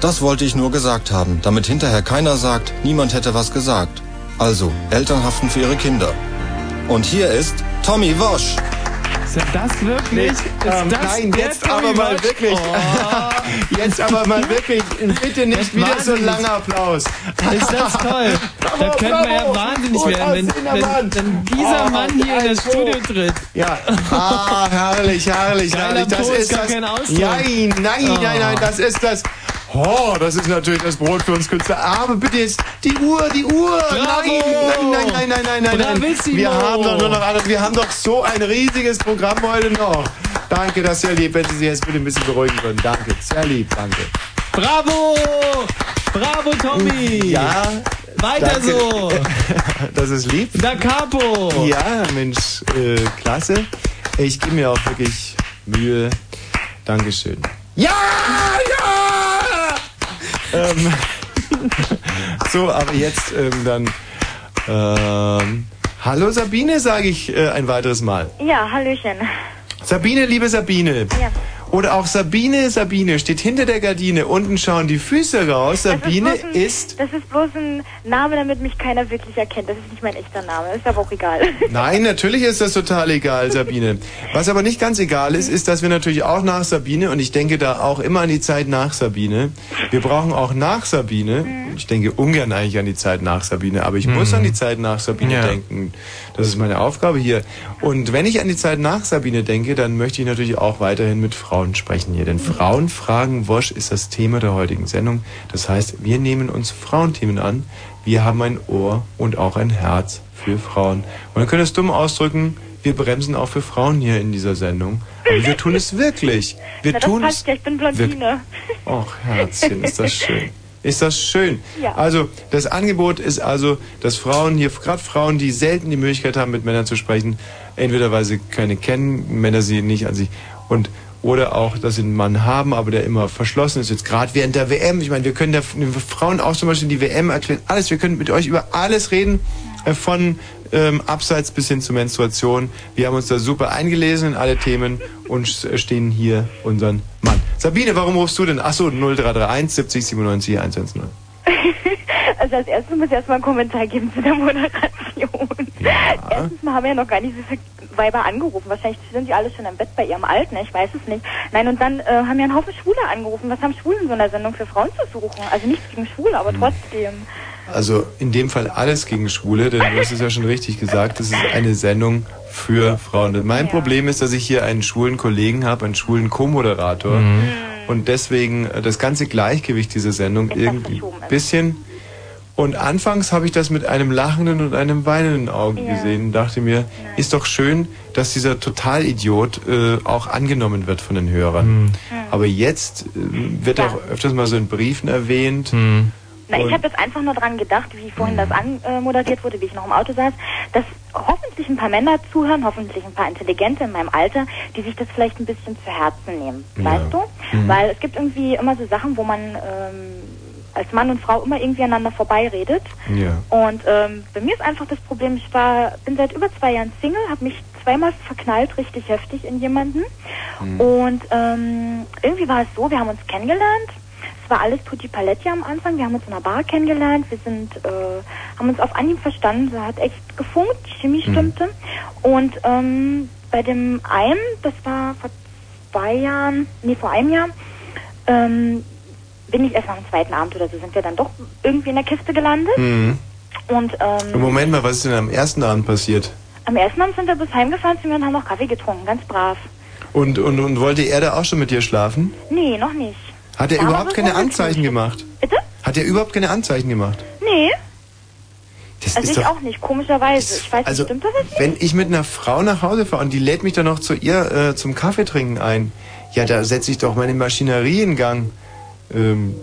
Das wollte ich nur gesagt haben, damit hinterher keiner sagt, niemand hätte was gesagt. Also, Eltern haften für ihre Kinder. Und hier ist Tommy Wosch. Ist das wirklich? Ist Ähm, das nein, jetzt Tommy aber mal Watch? wirklich. Oh. [laughs] Jetzt aber mal wirklich. Bitte nicht Das wieder so ein langer Applaus. Ist das toll? [laughs] da Bravo, könnte man ja wahnsinnig Gut werden, wenn, wenn, wenn dieser Oh, Mann hier in das Studio tritt. Ja. Ah, herrlich, herrlich, herrlich. Das ist das. Nein, nein, Oh. nein, nein, das ist das. Oh, das ist natürlich das Brot für uns Künstler. Aber bitte jetzt die Uhr, die Uhr. Nein, nein, nein, nein, nein, nein, nein, nein. Wir haben doch nur noch wir haben doch so ein riesiges Programm heute noch. Danke, das ist sehr lieb, wenn Sie sich jetzt bitte ein bisschen beruhigen würden. Danke, sehr lieb, danke. Bravo! Bravo, Tommy! Ja. Weiter danke. so! [laughs] Das ist lieb. Da Capo! Ja, Mensch, äh, klasse. Ich gebe mir auch wirklich Mühe. Dankeschön. Ja! Ähm, [laughs] so, aber jetzt ähm, dann. Ähm, hallo Sabine, sage ich äh, ein weiteres Mal. Ja, Hallöchen. Sabine, liebe Sabine. Ja. Oder auch Sabine, Sabine steht hinter der Gardine. Unten schauen die Füße raus. Sabine das ist, ein, ist. Das ist bloß ein Name, damit mich keiner wirklich erkennt. Das ist nicht mein echter Name. Ist aber auch egal. [laughs] Nein, natürlich ist das total egal, Sabine. Was aber nicht ganz egal ist, ist, dass wir natürlich auch nach Sabine, und ich denke da auch immer an die Zeit nach Sabine, wir brauchen auch nach Sabine, ich denke ungern eigentlich an die Zeit nach Sabine, aber ich muss an die Zeit nach Sabine Ja. denken. Das ist meine Aufgabe hier. Und wenn ich an die Zeit nach Sabine denke, dann möchte ich natürlich auch weiterhin mit Frauen sprechen hier. Denn Frauen fragen Wosch ist das Thema der heutigen Sendung. Das heißt, wir nehmen uns Frauenthemen an. Wir haben ein Ohr und auch ein Herz für Frauen. Können wir es dumm ausdrücken, wir bremsen auch für Frauen hier in dieser Sendung. Aber wir tun es wirklich. Wir Na, das tun es. passt ja. Ich bin Blondine. Och, Herzchen, ist das schön. Ist das schön. Ja. Also, das Angebot ist also, dass Frauen hier, gerade Frauen, die selten die Möglichkeit haben, mit Männern zu sprechen, entweder weil sie keine kennen, Männer sie nicht an sich, und oder auch, dass sie einen Mann haben, aber der immer verschlossen ist, jetzt gerade während der WM. Ich meine, wir können der den Frauen auch zum Beispiel die WM erklären, alles, wir können mit euch über alles reden, äh, von ähm, Abseits bis hin zur Menstruation. Wir haben uns da super eingelesen in alle Themen und stehen hier unseren Mann. Sabine, warum rufst du denn? Achso, 0331 70 97 110. Also als erstes muss ich erstmal einen Kommentar geben zu der Moderation. Erstens mal haben ja noch gar nicht so viele Weiber angerufen. Wahrscheinlich sind die alle schon im Bett bei ihrem Alten, ich weiß es nicht. Nein, und dann äh, haben ja ein Haufen Schwule angerufen. Was haben Schwulen in so einer Sendung für Frauen zu suchen? Also nichts gegen Schwule, aber trotzdem. Also in dem Fall alles gegen Schwule, denn du hast es ja schon richtig gesagt, das ist eine Sendung für Frauen. Und mein Problem ist, dass ich hier einen schwulen Kollegen habe, einen schwulen Co-Moderator. Und deswegen äh, das ganze Gleichgewicht dieser Sendung irgendwie ein bisschen... Und anfangs habe ich das mit einem lachenden und einem weinenden Auge gesehen und dachte mir, ist doch schön, dass dieser Totalidiot äh, auch angenommen wird von den Hörern. Aber jetzt äh, wird auch öfters mal so in Briefen erwähnt. Na, ich habe jetzt einfach nur dran gedacht, wie vorhin das anmoderiert wurde, wie ich noch im Auto saß, dass hoffentlich ein paar Männer zuhören, hoffentlich ein paar Intelligente in meinem Alter, die sich das vielleicht ein bisschen zu Herzen nehmen. Weißt du? Mhm. Weil es gibt irgendwie immer so Sachen, wo man ähm, als Mann und Frau immer irgendwie aneinander vorbeiredet. Ja. Und ähm, bei mir ist einfach das Problem, ich war, bin seit über zwei Jahren Single, habe mich zweimal verknallt, richtig heftig in jemanden. Und ähm, irgendwie war es so, wir haben uns kennengelernt. War alles Tutti Paletti am Anfang. Wir haben uns in einer Bar kennengelernt. Wir sind, äh, haben uns auf Anhieb verstanden. Es hat echt gefunkt, die Chemie stimmte. Und ähm, bei dem einen, das war vor zwei Jahren, nee, vor einem Jahr, ähm, bin ich erst dem zweiten Abend oder so, sind wir dann doch irgendwie in der Kiste gelandet. Mhm. Und ähm, Moment mal, was ist denn am ersten Abend passiert? am ersten Abend sind wir bis heimgefahren zu mir und haben noch Kaffee getrunken, ganz brav. Und, und, und wollte er da auch schon mit dir schlafen? Nee, noch nicht. Hat er überhaupt keine Anzeichen gemacht? Bitte? Hat er überhaupt keine Anzeichen gemacht? Nee. Das also ist ich doch, auch nicht, komischerweise. Ich weiß also, nicht, stimmt das jetzt nicht? wenn ich mit einer Frau nach Hause fahre und die lädt mich dann noch zu ihr äh, zum Kaffee trinken ein, ja, da setze ich doch meine Maschinerie in Gang. Ähm,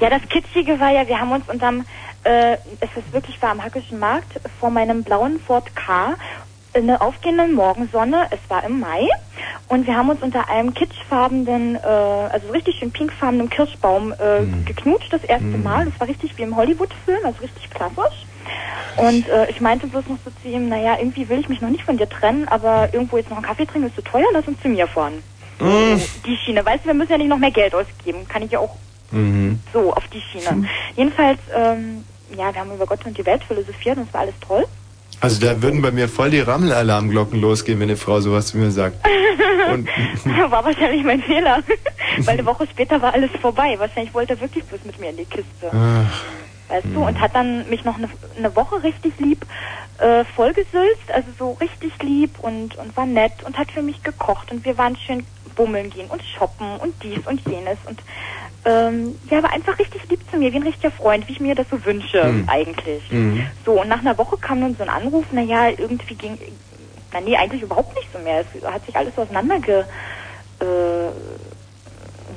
Ja, das Kitschige war ja, wir haben uns unterm, äh, es ist wirklich war am Hackischen Markt vor meinem blauen Ford K eine aufgehende Morgensonne, es war im Mai und wir haben uns unter einem kitschfarbenen, äh, also so richtig schön pinkfarbenen Kirschbaum äh, geknutscht das erste Mal. Das war richtig wie im Hollywood-Film, also richtig klassisch. Und äh, ich meinte bloß noch so zu ihm, naja, irgendwie will ich mich noch nicht von dir trennen, aber irgendwo jetzt noch einen Kaffee trinken ist zu teuer, lass uns zu mir fahren. Die Schiene, weißt du, wir müssen ja nicht noch mehr Geld ausgeben, kann ich ja auch mhm. so auf die Schiene. Jedenfalls, ähm, ja, wir haben über Gott und die Welt philosophiert und es war alles toll. Also da würden bei mir voll die Rammelalarmglocken losgehen, wenn eine Frau sowas zu mir sagt. Und [laughs] war wahrscheinlich mein Fehler. [laughs] Weil eine Woche später war alles vorbei. Wahrscheinlich wollte er wirklich bloß mit mir in die Kiste. ach, Weißt du? Und hat dann mich noch eine, eine Woche richtig lieb äh, vollgesülzt, also so richtig lieb und, und war nett und hat für mich gekocht und wir waren schön bummeln gehen und shoppen und dies und jenes und ähm, ja, war einfach richtig lieb zu mir, wie ein richtiger Freund, wie ich mir das so wünsche Hm. eigentlich. Mhm. So, und nach einer Woche kam dann so ein Anruf, naja, irgendwie ging, na nee, eigentlich überhaupt nicht so mehr. Es hat sich alles so auseinanderge, äh,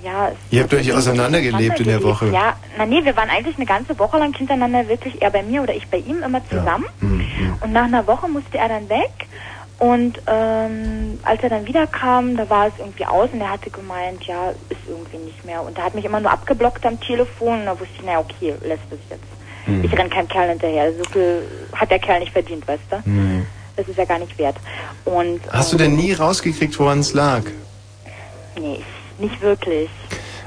ja. Es Ihr habt euch auseinandergelebt in der Woche. Ja, na nee, wir waren eigentlich eine ganze Woche lang hintereinander wirklich er bei mir oder ich bei ihm immer zusammen. Mhm. Und nach einer Woche musste er dann weg. Und ähm, als er dann wiederkam, da war es irgendwie aus und er hatte gemeint, ja, ist irgendwie nicht mehr. Und er hat mich immer nur abgeblockt am Telefon und da wusste ich, naja, okay, lässt es jetzt. Mhm. Ich renn keinem Kerl hinterher. So viel hat der Kerl nicht verdient, weißt du? Mhm. Das ist ja gar nicht wert. Und Hast du denn nie rausgekriegt, woran es lag? nee, nicht wirklich.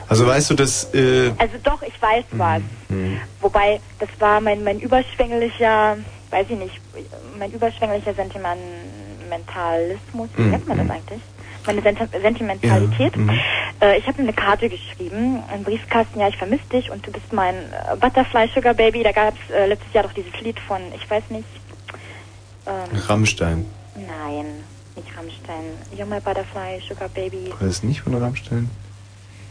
Also weißt du, dass... Äh, Also doch, ich weiß was. hm, Wobei, das war mein, mein überschwänglicher, weiß ich nicht, mein überschwänglicher Sentimentalismus, wie Mhm. nennt man das eigentlich? Meine Senti Sentimentalität. Äh, ich habe eine Karte geschrieben, einen Briefkasten, ja, ich vermisse dich und du bist mein äh, Butterfly Sugar Baby. Da gab es äh, letztes Jahr doch dieses Lied von, ich weiß nicht, ähm, Rammstein. nein, nicht Rammstein. You're my Butterfly Sugar Baby. War das nicht von Rammstein?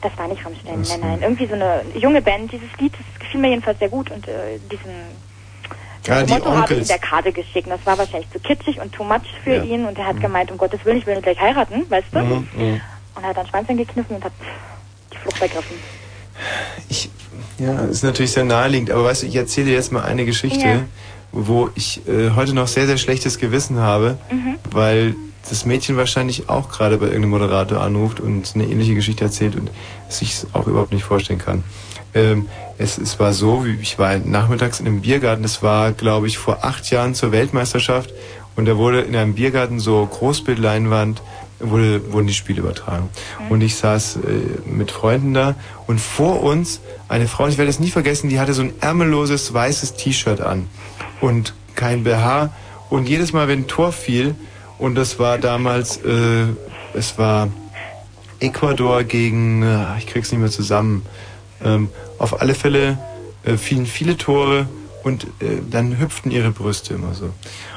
Das war nicht Rammstein, nein, nein. Irgendwie so eine junge Band. Dieses Lied, das gefiel mir jedenfalls sehr gut und äh, diesen Ja, die Motto habe ich Onkels. der Karte geschickt. Das war wahrscheinlich zu kitschig und too much für Ja. ihn. Und er hat gemeint, um Gottes Willen, ich will ihn gleich heiraten, weißt du? Mhm, mhm. Und er hat dann Schwanz angekniffen und hat die Flucht ergriffen. Ja, ist natürlich sehr naheliegend, aber weißt du, ich erzähle dir jetzt mal eine Geschichte, Ja. wo ich äh, heute noch sehr, sehr schlechtes Gewissen habe, Mhm. weil das Mädchen wahrscheinlich auch gerade bei irgendeinem Moderator anruft und eine ähnliche Geschichte erzählt und sich es auch überhaupt nicht vorstellen kann. Ähm, es, es war so, wie ich war nachmittags in einem Biergarten, das war, glaube ich, vor acht Jahren zur Weltmeisterschaft. Und da wurde in einem Biergarten so Großbildleinwand, wurde, wurden die Spiele übertragen. Und ich saß äh, mit Freunden da. Und vor uns eine Frau, ich werde es nie vergessen, die hatte so ein ärmelloses weißes T-Shirt an. Und kein BH und jedes Mal, wenn ein Tor fiel und das war damals, äh, es war Ecuador gegen, äh, ich krieg's nicht mehr zusammen, ähm, auf alle Fälle äh, fielen viele Tore und äh, dann hüpften ihre Brüste immer so.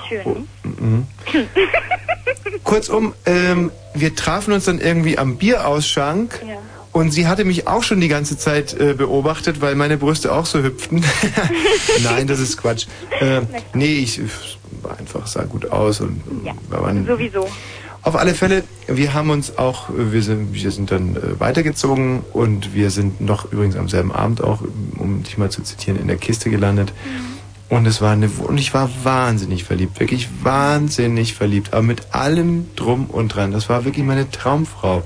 Schön. Mhm. [laughs] Kurzum, ähm, wir trafen uns dann irgendwie am Bierausschank Ja. und sie hatte mich auch schon die ganze Zeit äh, beobachtet, weil meine Brüste auch so hüpften. [laughs] Nein, das ist Quatsch. Äh, nee, ich war einfach, sah gut aus und Ja, wir waren sowieso. Auf alle Fälle, wir haben uns auch, wir sind, wir sind dann äh, weitergezogen und wir sind noch übrigens am selben Abend auch, um dich mal zu zitieren, in der Kiste gelandet. Und es war eine, und ich war wahnsinnig verliebt, wirklich wahnsinnig verliebt, aber mit allem drum und dran. Das war wirklich meine Traumfrau.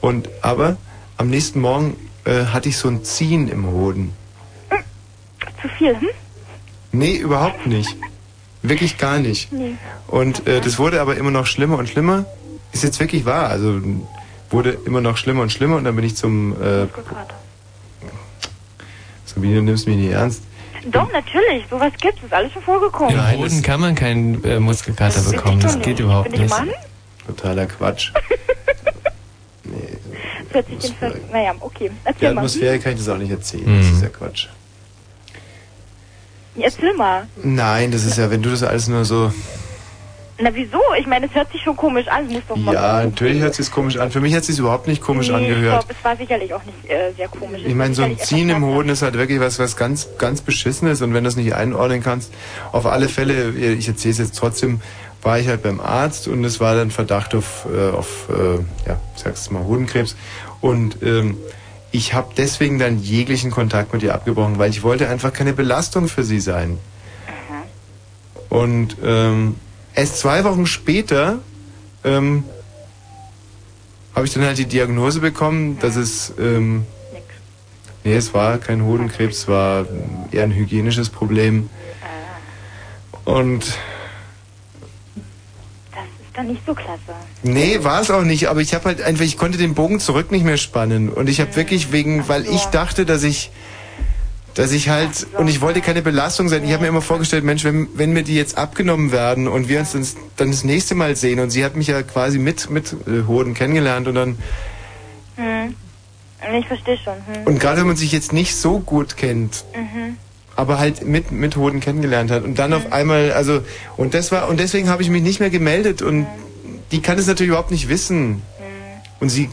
Und aber am nächsten Morgen äh, hatte ich so ein Ziehen im Hoden. Zu viel, hm? Nee, überhaupt nicht. Wirklich gar nicht. Nee. Und äh, das wurde aber immer noch schlimmer und schlimmer. Ist jetzt wirklich wahr. Also wurde immer noch schlimmer und schlimmer und dann bin ich zum äh, Sabine, du nimmst mich nicht ernst. Doch, natürlich, sowas gibt's, ist alles schon vorgekommen. Im Boden kann man keinen äh, Muskelkater bekommen, das geht überhaupt Bin ich nicht. Mann? Totaler Quatsch. Das hört sich jedenfalls, naja, okay, Die erzähl mal. Atmosphäre kann ich das auch nicht erzählen. Mhm. Das ist ja Quatsch. Erzähl mal. Nein, das ist ja, wenn du das alles nur so. Na wieso? Ich meine, es hört sich schon komisch an, muss doch mal. Ja, natürlich hört sich komisch an. Für mich hat es sich überhaupt nicht komisch nee, Ich angehört. glaube, es war sicherlich auch nicht äh, sehr komisch. Ich meine, so ein Ziehen im Hoden ist halt wirklich was, was ganz, ganz Beschissenes und wenn du es nicht einordnen kannst, auf alle Fälle, ich erzähle es jetzt trotzdem, war ich halt beim Arzt und es war dann Verdacht auf, äh, auf äh, ja, ich sag's mal, Hodenkrebs und ähm, ich habe deswegen dann jeglichen Kontakt mit ihr abgebrochen, weil ich wollte einfach keine Belastung für sie sein. Und ähm, erst zwei Wochen später ähm, habe ich dann halt die Diagnose bekommen, dass es ähm, nee, es war kein Hodenkrebs, es war eher ein hygienisches Problem. Und ist dann nicht so klasse. nee, war es auch nicht, aber ich habe halt einfach, ich konnte den Bogen zurück nicht mehr spannen und ich habe wirklich wegen, weil ich dachte, dass ich dass ich halt, und ich wollte keine Belastung sein. Ich habe mir immer vorgestellt, Mensch, wenn, wenn mir die jetzt abgenommen werden und wir uns dann, dann das nächste Mal sehen und sie hat mich ja quasi mit, mit äh, Hoden kennengelernt und dann, Hm. Ich verstehe schon. Hm. und gerade wenn man sich jetzt nicht so gut kennt, Mhm. Aber halt mit, mit Hoden kennengelernt hat und dann auf einmal, also, und das war, und deswegen habe ich mich nicht mehr gemeldet und die kann es natürlich überhaupt nicht wissen. Und sie,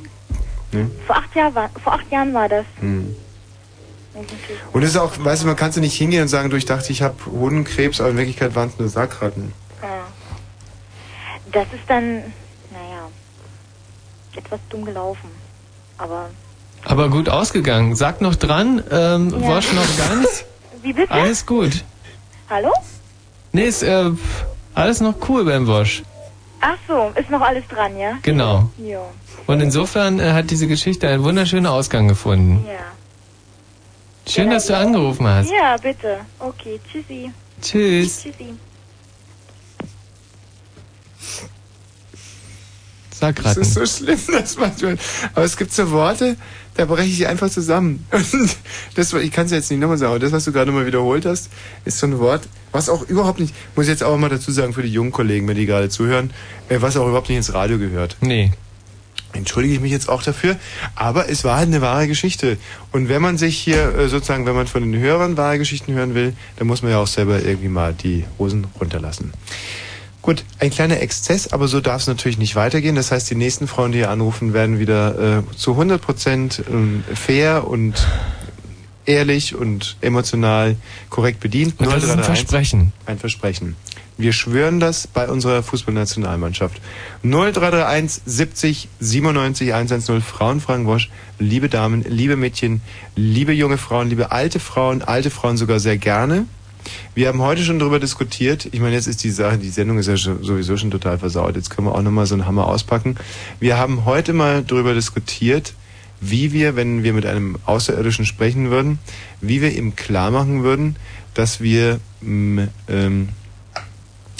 ne? Vor acht, Jahr war, vor acht Jahren war das. Hm. Und es ist auch, weißt du, man kann so nicht hingehen und sagen, du, ich dachte, ich habe Hodenkrebs, aber in Wirklichkeit waren es nur Sackratten. Ja. Das ist dann, naja, etwas dumm gelaufen. Aber, Aber gut ausgegangen. Sag noch dran, ähm, Ja. Wosch noch ganz. [laughs] wie bitte? Alles gut. Hallo? Nee, ist äh, alles noch cool beim Wosch. Ach so, ist noch alles dran, ja? Genau. Ja. Und insofern äh, hat diese Geschichte einen wunderschönen Ausgang gefunden. Ja. Schön, dass du angerufen hast. Ja, bitte. Okay, tschüssi. Tschüss. Tschüssi. Sag Das ist so schlimm, [laughs] das manchmal. Aber es gibt so Worte, da breche ich einfach zusammen. [laughs] Und das, ich kann es jetzt nicht nochmal sagen, aber das, was du gerade mal wiederholt hast, ist so ein Wort, was auch überhaupt nicht, muss ich jetzt auch mal dazu sagen für die jungen Kollegen, wenn die gerade zuhören, äh, was auch überhaupt nicht ins Radio gehört. Nee. Entschuldige ich mich jetzt auch dafür, aber es war halt eine wahre Geschichte. Und wenn man sich hier äh, sozusagen, wenn man von den Hörern wahre Geschichten hören will, dann muss man ja auch selber irgendwie mal die Hosen runterlassen. Gut, ein kleiner Exzess, aber so darf es natürlich nicht weitergehen. Das heißt, die nächsten Frauen, die hier anrufen, werden wieder äh, zu 100 Prozent ähm, fair und ehrlich und emotional korrekt bedient. Und das ist ein 0331. Versprechen. Ein Versprechen. Wir schwören das bei unserer Fußballnationalmannschaft. 0331 70 97 110 Frauenfragen Wosch. Liebe Damen, liebe Mädchen, liebe junge Frauen, liebe alte Frauen, alte Frauen sogar sehr gerne. Wir haben heute schon darüber diskutiert. Ich meine, jetzt ist die Sache, die Sendung ist ja schon, sowieso schon total versaut. Jetzt können wir auch nochmal so einen Hammer auspacken. Wir haben heute mal darüber diskutiert, wie wir, wenn wir mit einem Außerirdischen sprechen würden, wie wir ihm klar machen würden, dass wir, mm, ähm,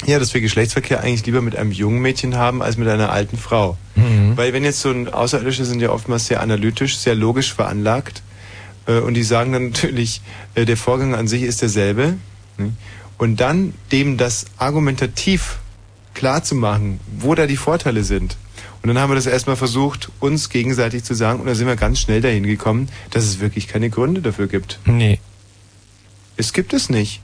ja, dass wir Geschlechtsverkehr eigentlich lieber mit einem jungen Mädchen haben als mit einer alten Frau. Mhm. Weil wenn jetzt so ein Außerirdische sind ja oftmals sehr analytisch, sehr logisch veranlagt äh, und die sagen dann natürlich, äh, der Vorgang an sich ist derselbe. Und dann dem das argumentativ klar zu machen, wo da die Vorteile sind. Und dann haben wir das erstmal versucht, uns gegenseitig zu sagen, und da sind wir ganz schnell dahin gekommen, dass es wirklich keine Gründe dafür gibt. Nee. Es gibt es nicht.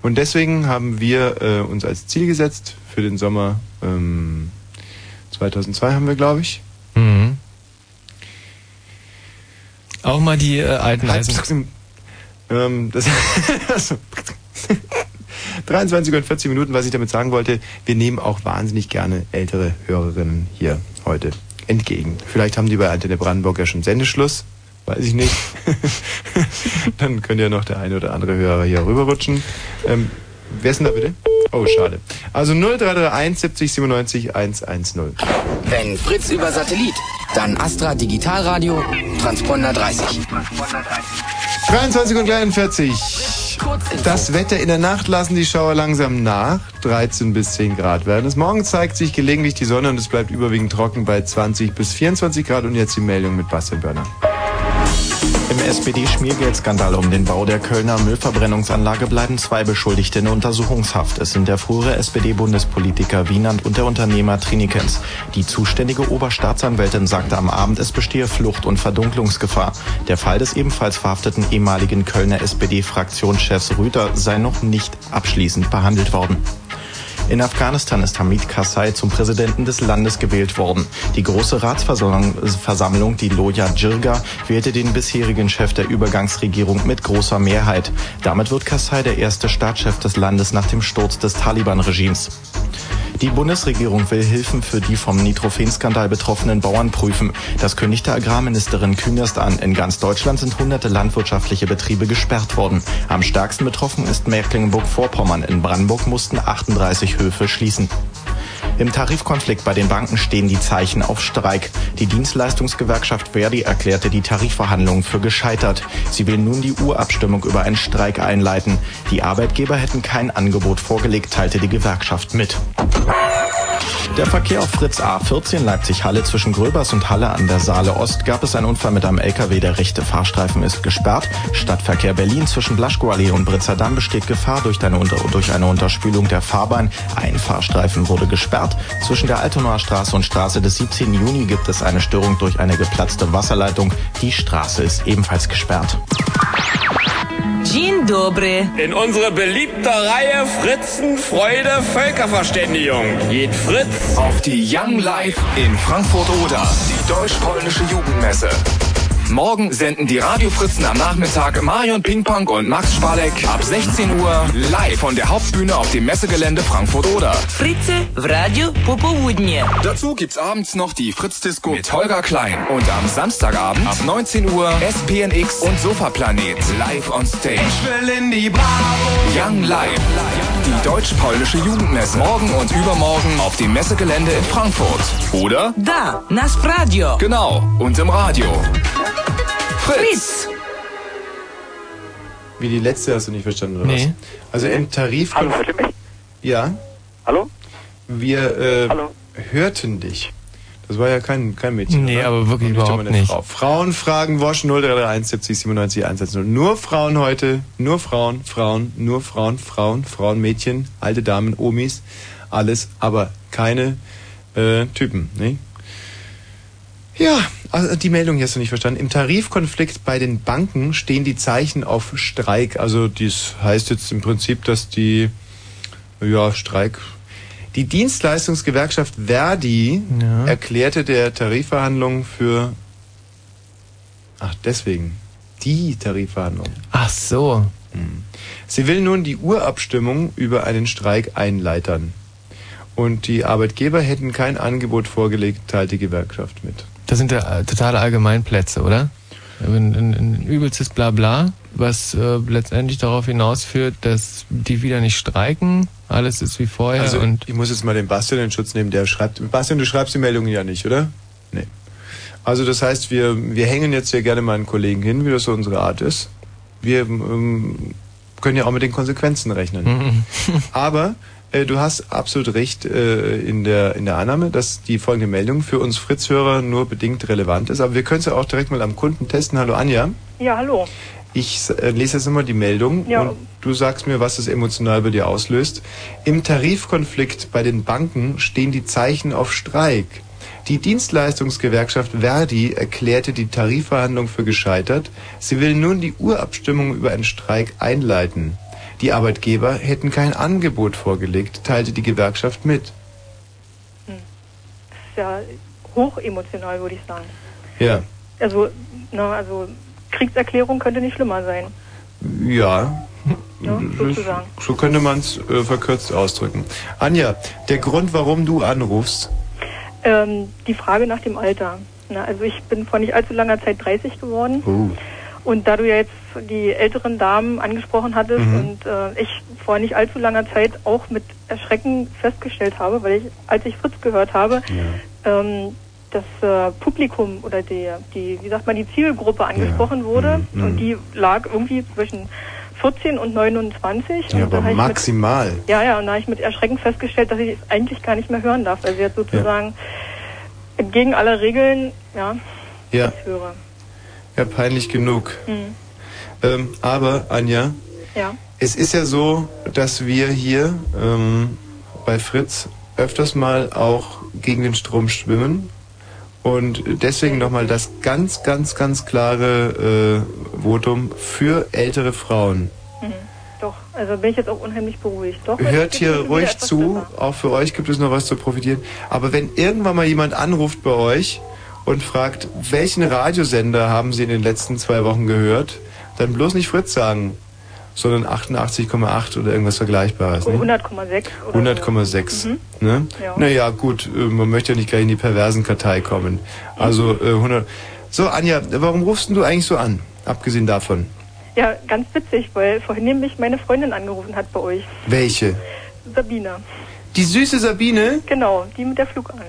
Und deswegen haben wir äh, uns als Ziel gesetzt für den Sommer ähm, 2002 haben wir, glaube ich. Mhm. Auch mal die äh, alten Eisen. Ähm, das [laughs] also, [laughs] 23 und 40 Minuten, was ich damit sagen wollte, wir nehmen auch wahnsinnig gerne ältere Hörerinnen hier heute entgegen. Vielleicht haben die bei Antenne Brandenburg ja schon Sendeschluss, weiß ich nicht. [laughs] Dann könnte ja noch der eine oder andere Hörer hier rüberrutschen. Ähm, wer ist denn da bitte? Oh, schade. Also 0331 70 97 110. Wenn Fritz über Satellit, dann Astra Digitalradio, Transponder 30. 23 und 43. Das Wetter in der Nacht lassen die Schauer langsam nach. 13 bis 10 Grad werden es. Morgen zeigt sich gelegentlich die Sonne und es bleibt überwiegend trocken bei 20 bis 24 Grad. Und jetzt die Meldung mit Bastian Börner. Im SPD-Schmiergeldskandal um den Bau der Kölner Müllverbrennungsanlage bleiben zwei Beschuldigte in Untersuchungshaft. Es sind der frühere SPD-Bundespolitiker Wienand und der Unternehmer Trinikens. Die zuständige Oberstaatsanwältin sagte am Abend, es bestehe Flucht- und Verdunklungsgefahr. Der Fall des ebenfalls verhafteten ehemaligen Kölner SPD-Fraktionschefs Rüter sei noch nicht abschließend behandelt worden. In Afghanistan ist Hamid Karzai zum Präsidenten des Landes gewählt worden. Die große Ratsversammlung, Versammlung, die Loya Jirga, wählte den bisherigen Chef der Übergangsregierung mit großer Mehrheit. Damit wird Karzai der erste Staatschef des Landes nach dem Sturz des Taliban-Regimes. Die Bundesregierung will Hilfen für die vom Nitrophen-Skandal betroffenen Bauern prüfen. Das kündigte Agrarministerin Künast an. In ganz Deutschland sind hunderte landwirtschaftliche Betriebe gesperrt worden. Am stärksten betroffen ist Mecklenburg-Vorpommern. In Brandenburg mussten 38 Höfe schließen. Im Tarifkonflikt bei den Banken stehen die Zeichen auf Streik. Die Dienstleistungsgewerkschaft Verdi erklärte die Tarifverhandlungen für gescheitert. Sie will nun die Urabstimmung über einen Streik einleiten. Die Arbeitgeber hätten kein Angebot vorgelegt, teilte die Gewerkschaft mit. Der Verkehr auf Fritz A14 Leipzig-Halle zwischen Gröbers und Halle an der Saale Ost gab es einen Unfall mit einem LKW. Der rechte Fahrstreifen ist gesperrt. Stadtverkehr Berlin zwischen Blaschkoallee und Britzer Damm besteht Gefahr durch eine, durch eine Unterspülung der Fahrbahn. Ein Fahrstreifen wurde gesperrt. Zwischen der Altonaer Straße und Straße des 17. Juni gibt es eine Störung durch eine geplatzte Wasserleitung. Die Straße ist ebenfalls gesperrt. Dzień dobry. In unsere beliebte Reihe Fritzen Freude Völkerverständigung geht Fritz auf die Young Life in Frankfurt-Oder, die deutsch-polnische Jugendmesse. Morgen senden die Radiofritzen am Nachmittag Marion Pingpong und Max Spalek ab 16 Uhr live von der Hauptbühne auf dem Messegelände Frankfurt-Oder. Fritze w Radio po południe. Dazu gibt's abends noch die Fritz-Disco mit Holger Klein. Und am Samstagabend ab 19 Uhr SPNX und Sofaplanet live on stage. Ich will in die Bravo. Young Live. Die deutsch-polnische Jugendmesse. Morgen und übermorgen auf dem Messegelände in Frankfurt. Oder? Da, nas radio. Genau. Und im Radio. Fritz. Wie die letzte hast du nicht verstanden, oder Nee. was? Also im Tarif... Hallo, hört ihr mich? Ja. Hallo? Wir äh, Hallo? hörten dich. Das war ja kein, kein Mädchen. Nee, oder? aber wirklich überhaupt nicht. Frau. Frauen fragen Wosch 0331 70 97 110. Nur Frauen heute, nur Frauen, Frauen, nur Frauen, Frauen, Frauen, Mädchen, alte Damen, Omis, alles, aber keine äh, Typen, ne? Ja, also die Meldung hast du nicht verstanden. Im Tarifkonflikt bei den Banken stehen die Zeichen auf Streik. Also dies heißt jetzt im Prinzip, dass die ja Streik. Die Dienstleistungsgewerkschaft Verdi erklärte der Tarifverhandlungen für Ach, deswegen. Die Tarifverhandlungen. Ach so. Sie will nun die Urabstimmung über einen Streik einleitern. Und die Arbeitgeber hätten kein Angebot vorgelegt, teilt die Gewerkschaft mit. Das sind ja äh, totale Allgemeinplätze, oder? Ein, ein, ein übelstes Blabla, was äh, letztendlich darauf hinausführt, dass die wieder nicht streiken, alles ist wie vorher also und ich muss jetzt mal den Bastian in Schutz nehmen, der schreibt. Bastian, du schreibst die Meldungen ja nicht, oder? Nee. Also das heißt, wir, wir hängen jetzt hier gerne mal einen Kollegen hin, wie das so unsere Art ist. Wir ähm, können ja auch mit den Konsequenzen rechnen. Aber äh, du hast absolut recht äh, in, der, in der Annahme, dass die folgende Meldung für uns Fritz-Hörer nur bedingt relevant ist. Aber wir können es ja auch direkt mal am Kunden testen. Hallo Anja. Ja, hallo. Ich äh, lese jetzt immer die Meldung Ja. und du sagst mir, was es emotional bei dir auslöst. Im Tarifkonflikt bei den Banken stehen die Zeichen auf Streik. Die Dienstleistungsgewerkschaft Verdi erklärte die Tarifverhandlung für gescheitert. Sie will nun die Urabstimmung über einen Streik einleiten. Die Arbeitgeber hätten kein Angebot vorgelegt, teilte die Gewerkschaft mit. Das ist ja hochemotional, würde ich sagen. Ja. Also, na, also Kriegserklärung könnte nicht schlimmer sein. Ja. Ja, sozusagen. So könnte man es äh, verkürzt ausdrücken. Anja, der Grund, warum du anrufst, Ähm, die Frage nach dem Alter. Na, also ich bin vor nicht allzu langer Zeit 30 geworden. Oh. Und da du ja jetzt die älteren Damen angesprochen hattest Mhm. und äh, ich vor nicht allzu langer Zeit auch mit Erschrecken festgestellt habe, weil ich, als ich Fritz gehört habe, ähm, das äh, Publikum oder die, die, wie sagt man, die Zielgruppe angesprochen wurde Mhm. und die lag irgendwie zwischen 14 und 29. ja, und aber ich mit- maximal. ja, ja, und da habe ich mit Erschrecken festgestellt, dass ich es eigentlich gar nicht mehr hören darf, weil sie jetzt sozusagen entgegen aller Regeln, ja, Ja, höre. Ja, peinlich genug. Mhm. Ähm, aber, Anja, Ja. es ist ja so, dass wir hier ähm, bei Fritz öfters mal auch gegen den Strom schwimmen. Und deswegen nochmal das ganz, ganz, ganz klare äh, Votum für ältere Frauen. Mhm. Doch, also bin ich jetzt auch unheimlich beruhigt. Doch, Hört hier ruhig zu, besser. auch für euch gibt es noch was zu profitieren. Aber wenn irgendwann mal jemand anruft bei euch und fragt, welchen Radiosender haben Sie in den letzten zwei Wochen gehört, dann bloß nicht Fritz sagen, sondern 88,8 oder irgendwas Vergleichbares. Ne? 100,6 oder 100,6. Mhm. Ne? Ja. Naja, gut, äh, man möchte ja nicht gleich in die perversen Kartei kommen. Also äh, 100. So, Anja, warum rufst du eigentlich so an? Abgesehen davon. Ja, ganz witzig, weil vorhin nämlich meine Freundin angerufen hat bei euch. Welche? Sabine. Die süße Sabine? Genau, die mit der Flugangst.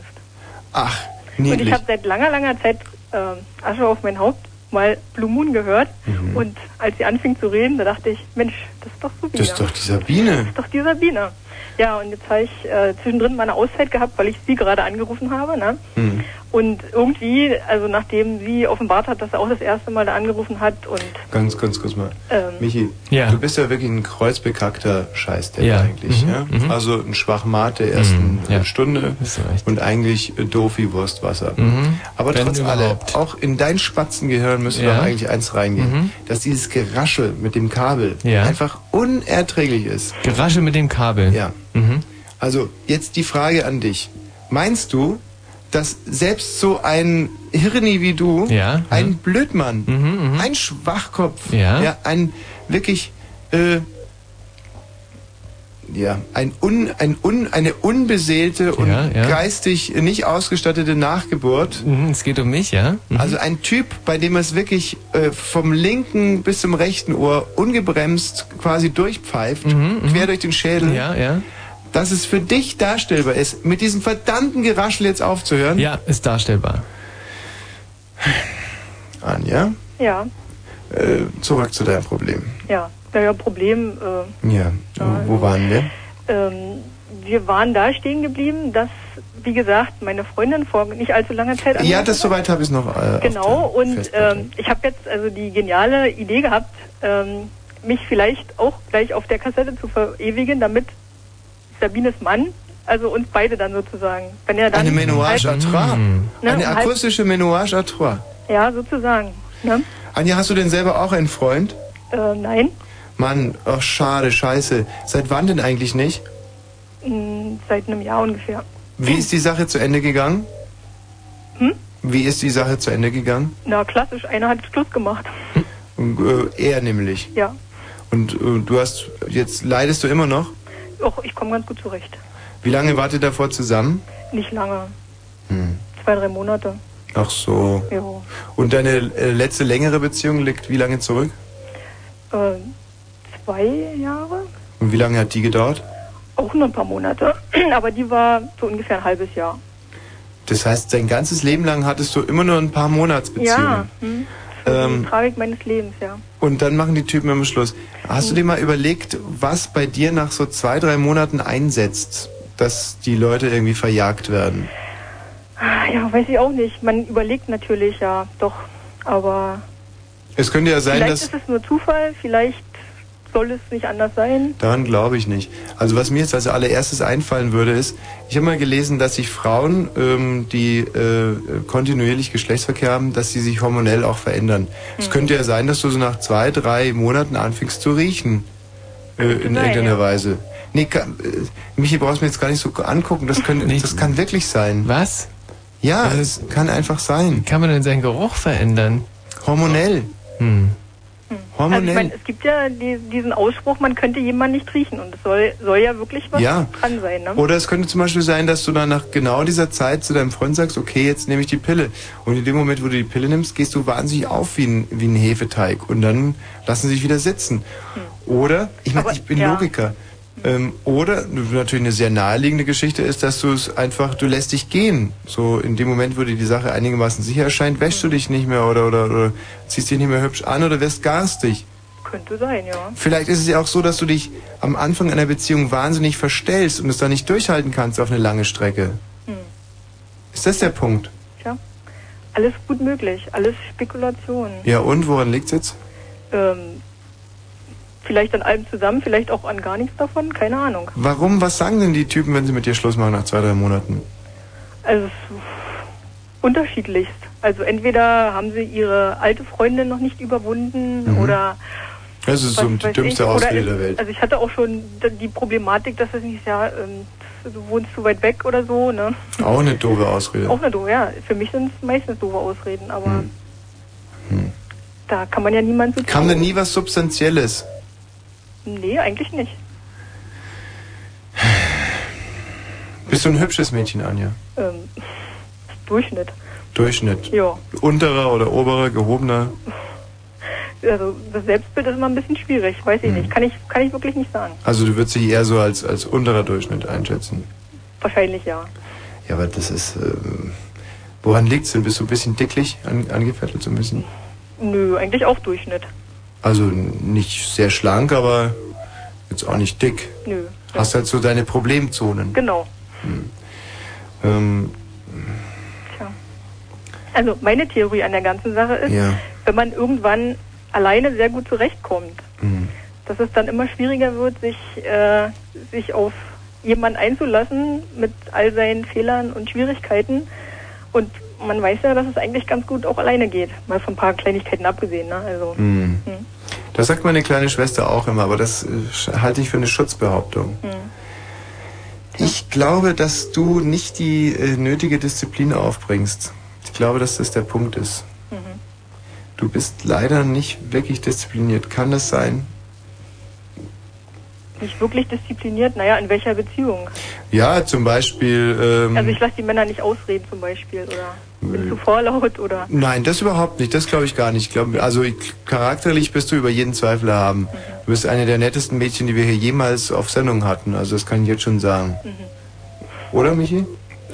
Ach, Und ich niedlich. habe seit langer, langer Zeit ähm, Asche auf mein Haupt mal Blue Moon gehört. Und als sie anfing zu reden, da dachte ich, Mensch, das ist doch Sabine. Mhm. Das ist doch die Sabine. Das ist doch die Sabine. Ja, und jetzt habe ich äh, zwischendrin mal eine Auszeit gehabt, weil ich sie gerade angerufen habe. Ne? Hm. Und irgendwie, also nachdem sie offenbart hat, dass er auch das erste Mal da angerufen hat und Ganz, ganz kurz mal. Ähm. Michi, Ja. du bist ja wirklich ein kreuzbekackter Scheißdepp Ja. eigentlich. Mhm, Ja? mhm. Also ein Schwachmat der ersten Mhm, ja. äh, Stunde Hast du recht. und eigentlich äh, doof wie Wurstwasser. Mhm. Aber Wenn trotz allem, auch in dein Spatzengehirn müsste Ja. doch eigentlich eins reingehen, Mhm. dass dieses Geraschel mit dem Kabel Ja. einfach unerträglich ist. Geraschel mit dem Kabel. Ja. Mhm. Also jetzt die Frage an dich. Meinst du, dass selbst so ein Hirni wie du, Ja, ein Blödmann, Mhm, ein Schwachkopf, Ja. ein wirklich, äh, ja, ein un, ein un, eine unbeseelte und Ja, ja. geistig nicht ausgestattete Nachgeburt. Mhm, es geht um mich, ja? Mhm. Also ein Typ, bei dem es wirklich äh, vom linken bis zum rechten Ohr ungebremst quasi durchpfeift, quer durch den Schädel. Mhm, Ja, ja. Dass es für dich darstellbar ist, mit diesem verdammten Geraschel jetzt aufzuhören. Ja, ist darstellbar. Anja, ja, äh, zurück zu deinem Problem. ja. Naja, Problem, äh, Ja, wo waren wir? ähm, wir waren da stehen geblieben, dass, wie gesagt, meine Freundin vor nicht allzu langer Zeit Ja, das soweit habe ich noch. Äh, auf Genau, der und ähm, ich habe jetzt also die geniale Idee gehabt, ähm, mich vielleicht auch gleich auf der Kassette zu verewigen, damit Sabines Mann, also uns beide dann sozusagen, wenn er dann Eine Ménage à halt- trois. Mhm. Ne, Eine um halb- akustische Ménage à trois. ja sozusagen, ne? Anja, hast du denn selber auch einen Freund? Äh, nein, Mann, ach schade, scheiße. Seit wann denn eigentlich nicht? mh, seit einem Jahr ungefähr. Wie ist die Sache zu Ende gegangen? Hm? Wie ist die Sache zu Ende gegangen? Na klassisch, einer hat Schluss gemacht. Äh, er nämlich. Ja, Und äh, du hast, jetzt leidest du immer noch? Auch ich komme ganz gut zurecht. Wie lange wart ihr davor zusammen? Nicht lange, Hm. zwei, drei Monate. Ach so. Ja. Und deine äh, letzte längere Beziehung liegt wie lange zurück? Äh, zwei Jahre? Und wie lange hat die gedauert? Auch nur ein paar Monate. [clears throat] Aber die war so ungefähr ein halbes Jahr. Das heißt, dein ganzes Leben lang hattest du immer nur ein paar Monatsbeziehungen. Ja, hm. Das ist Ähm, die Tragik meines Lebens, ja. Und dann machen die Typen immer Schluss. Hast du dir mal überlegt, was bei dir nach so zwei, drei Monaten einsetzt, dass die Leute irgendwie verjagt werden? Ja, weiß ich auch nicht. Man überlegt natürlich, ja, doch. Aber Es könnte ja sein, vielleicht dass... ist es nur Zufall, vielleicht soll es nicht anders sein. Daran glaube ich nicht. Also was mir jetzt als allererstes einfallen würde, ist, ich habe mal gelesen, dass sich Frauen, ähm, die äh, kontinuierlich Geschlechtsverkehr haben, dass sie sich hormonell auch verändern. Es Hm. könnte ja sein, dass du so nach zwei, drei Monaten anfängst zu riechen. Äh, in sein, irgendeiner ja. Weise. Nee, kann, äh, Michi, brauchst du mir jetzt gar nicht so angucken. Das, können, das kann wirklich sein. Was? Ja, es kann einfach sein. Kann man denn seinen Geruch verändern? Hormonell. Hm. Also ich Hormonell. meine, es gibt ja die, diesen Ausspruch, man könnte jemanden nicht riechen. Und es soll, soll ja wirklich was Ja. dran sein, ne? Oder es könnte zum Beispiel sein, dass du dann nach genau dieser Zeit zu deinem Freund sagst, okay, jetzt nehme ich die Pille. Und in dem Moment, wo du die Pille nimmst, gehst du wahnsinnig auf wie ein, wie ein Hefeteig. Und dann lassen sie sich wieder sitzen. Oder, ich meine, ich bin ja. Logiker. Ähm, oder natürlich eine sehr naheliegende Geschichte ist, dass du es einfach, du lässt dich gehen. So in dem Moment, wo dir die Sache einigermaßen sicher erscheint, wäschst du dich nicht mehr oder, oder, oder ziehst dich nicht mehr hübsch an oder wirst garstig. Könnte sein, ja. Vielleicht ist es ja auch so, dass du dich am Anfang einer Beziehung wahnsinnig verstellst und es dann nicht durchhalten kannst auf eine lange Strecke. Hm. Ist das der Punkt? Tja, alles gut möglich, alles Spekulation. Ja, und woran liegt's jetzt? Ähm, vielleicht an allem zusammen, vielleicht auch an gar nichts davon, keine Ahnung. Warum? Was sagen denn die Typen, wenn sie mit dir Schluss machen nach zwei, drei Monaten? Also unterschiedlichst. Also entweder haben sie ihre alte Freundin noch nicht überwunden Mhm. oder Das ist so die dümmste ich. Ausrede der Welt. Also ich hatte auch schon die Problematik, dass es nicht ja, ähm, du wohnst zu weit weg oder so, ne? Auch eine doofe Ausrede. Auch eine doofe, ja. Für mich sind es meistens doofe Ausreden, aber Hm. da kann man ja niemand so Kam denn nie was Substanzielles? Nee, eigentlich nicht. Bist du ein hübsches Mädchen, Anja? Ähm, Durchschnitt. Durchschnitt. Ja. Unterer oder oberer, gehobener? Also das Selbstbild ist immer ein bisschen schwierig, weiß Hm. ich nicht. Kann ich, kann ich wirklich nicht sagen. Also du würdest dich eher so als, als unterer Durchschnitt einschätzen. Wahrscheinlich ja. Ja, aber das ist... ähm, woran liegt's denn? Bist du ein bisschen dicklich an, angefettet so ein bisschen? Nö, eigentlich auch Durchschnitt. Also nicht sehr schlank, aber jetzt auch nicht dick. Nö. Hast halt so deine Problemzonen. Genau. Ähm, Also meine Theorie an der ganzen Sache ist, Ja. wenn man irgendwann alleine sehr gut zurechtkommt, Mhm. dass es dann immer schwieriger wird, sich, äh, sich auf jemanden einzulassen mit all seinen Fehlern und Schwierigkeiten. Und man weiß ja, dass es eigentlich ganz gut auch alleine geht. Mal von ein paar Kleinigkeiten abgesehen. Ne? Also, Mhm. hm. Das sagt meine kleine Schwester auch immer, aber das äh, halte ich für eine Schutzbehauptung. Hm. Ich glaube, dass du nicht die äh, nötige Disziplin aufbringst. Ich glaube, dass das der Punkt ist. Mhm. Du bist leider nicht wirklich diszipliniert. Kann das sein? nicht wirklich diszipliniert. Naja, in welcher Beziehung? Ja, zum Beispiel. Ähm, Also ich lasse die Männer nicht ausreden zum Beispiel oder bin zu vorlaut oder... Nein, das überhaupt nicht. Das glaube ich gar nicht. Ich glaube, also ich, charakterlich bist du über jeden Zweifel erhaben. Du bist eine der nettesten Mädchen, die wir hier jemals auf Sendung hatten. Also das kann ich jetzt schon sagen. Oder, Michi?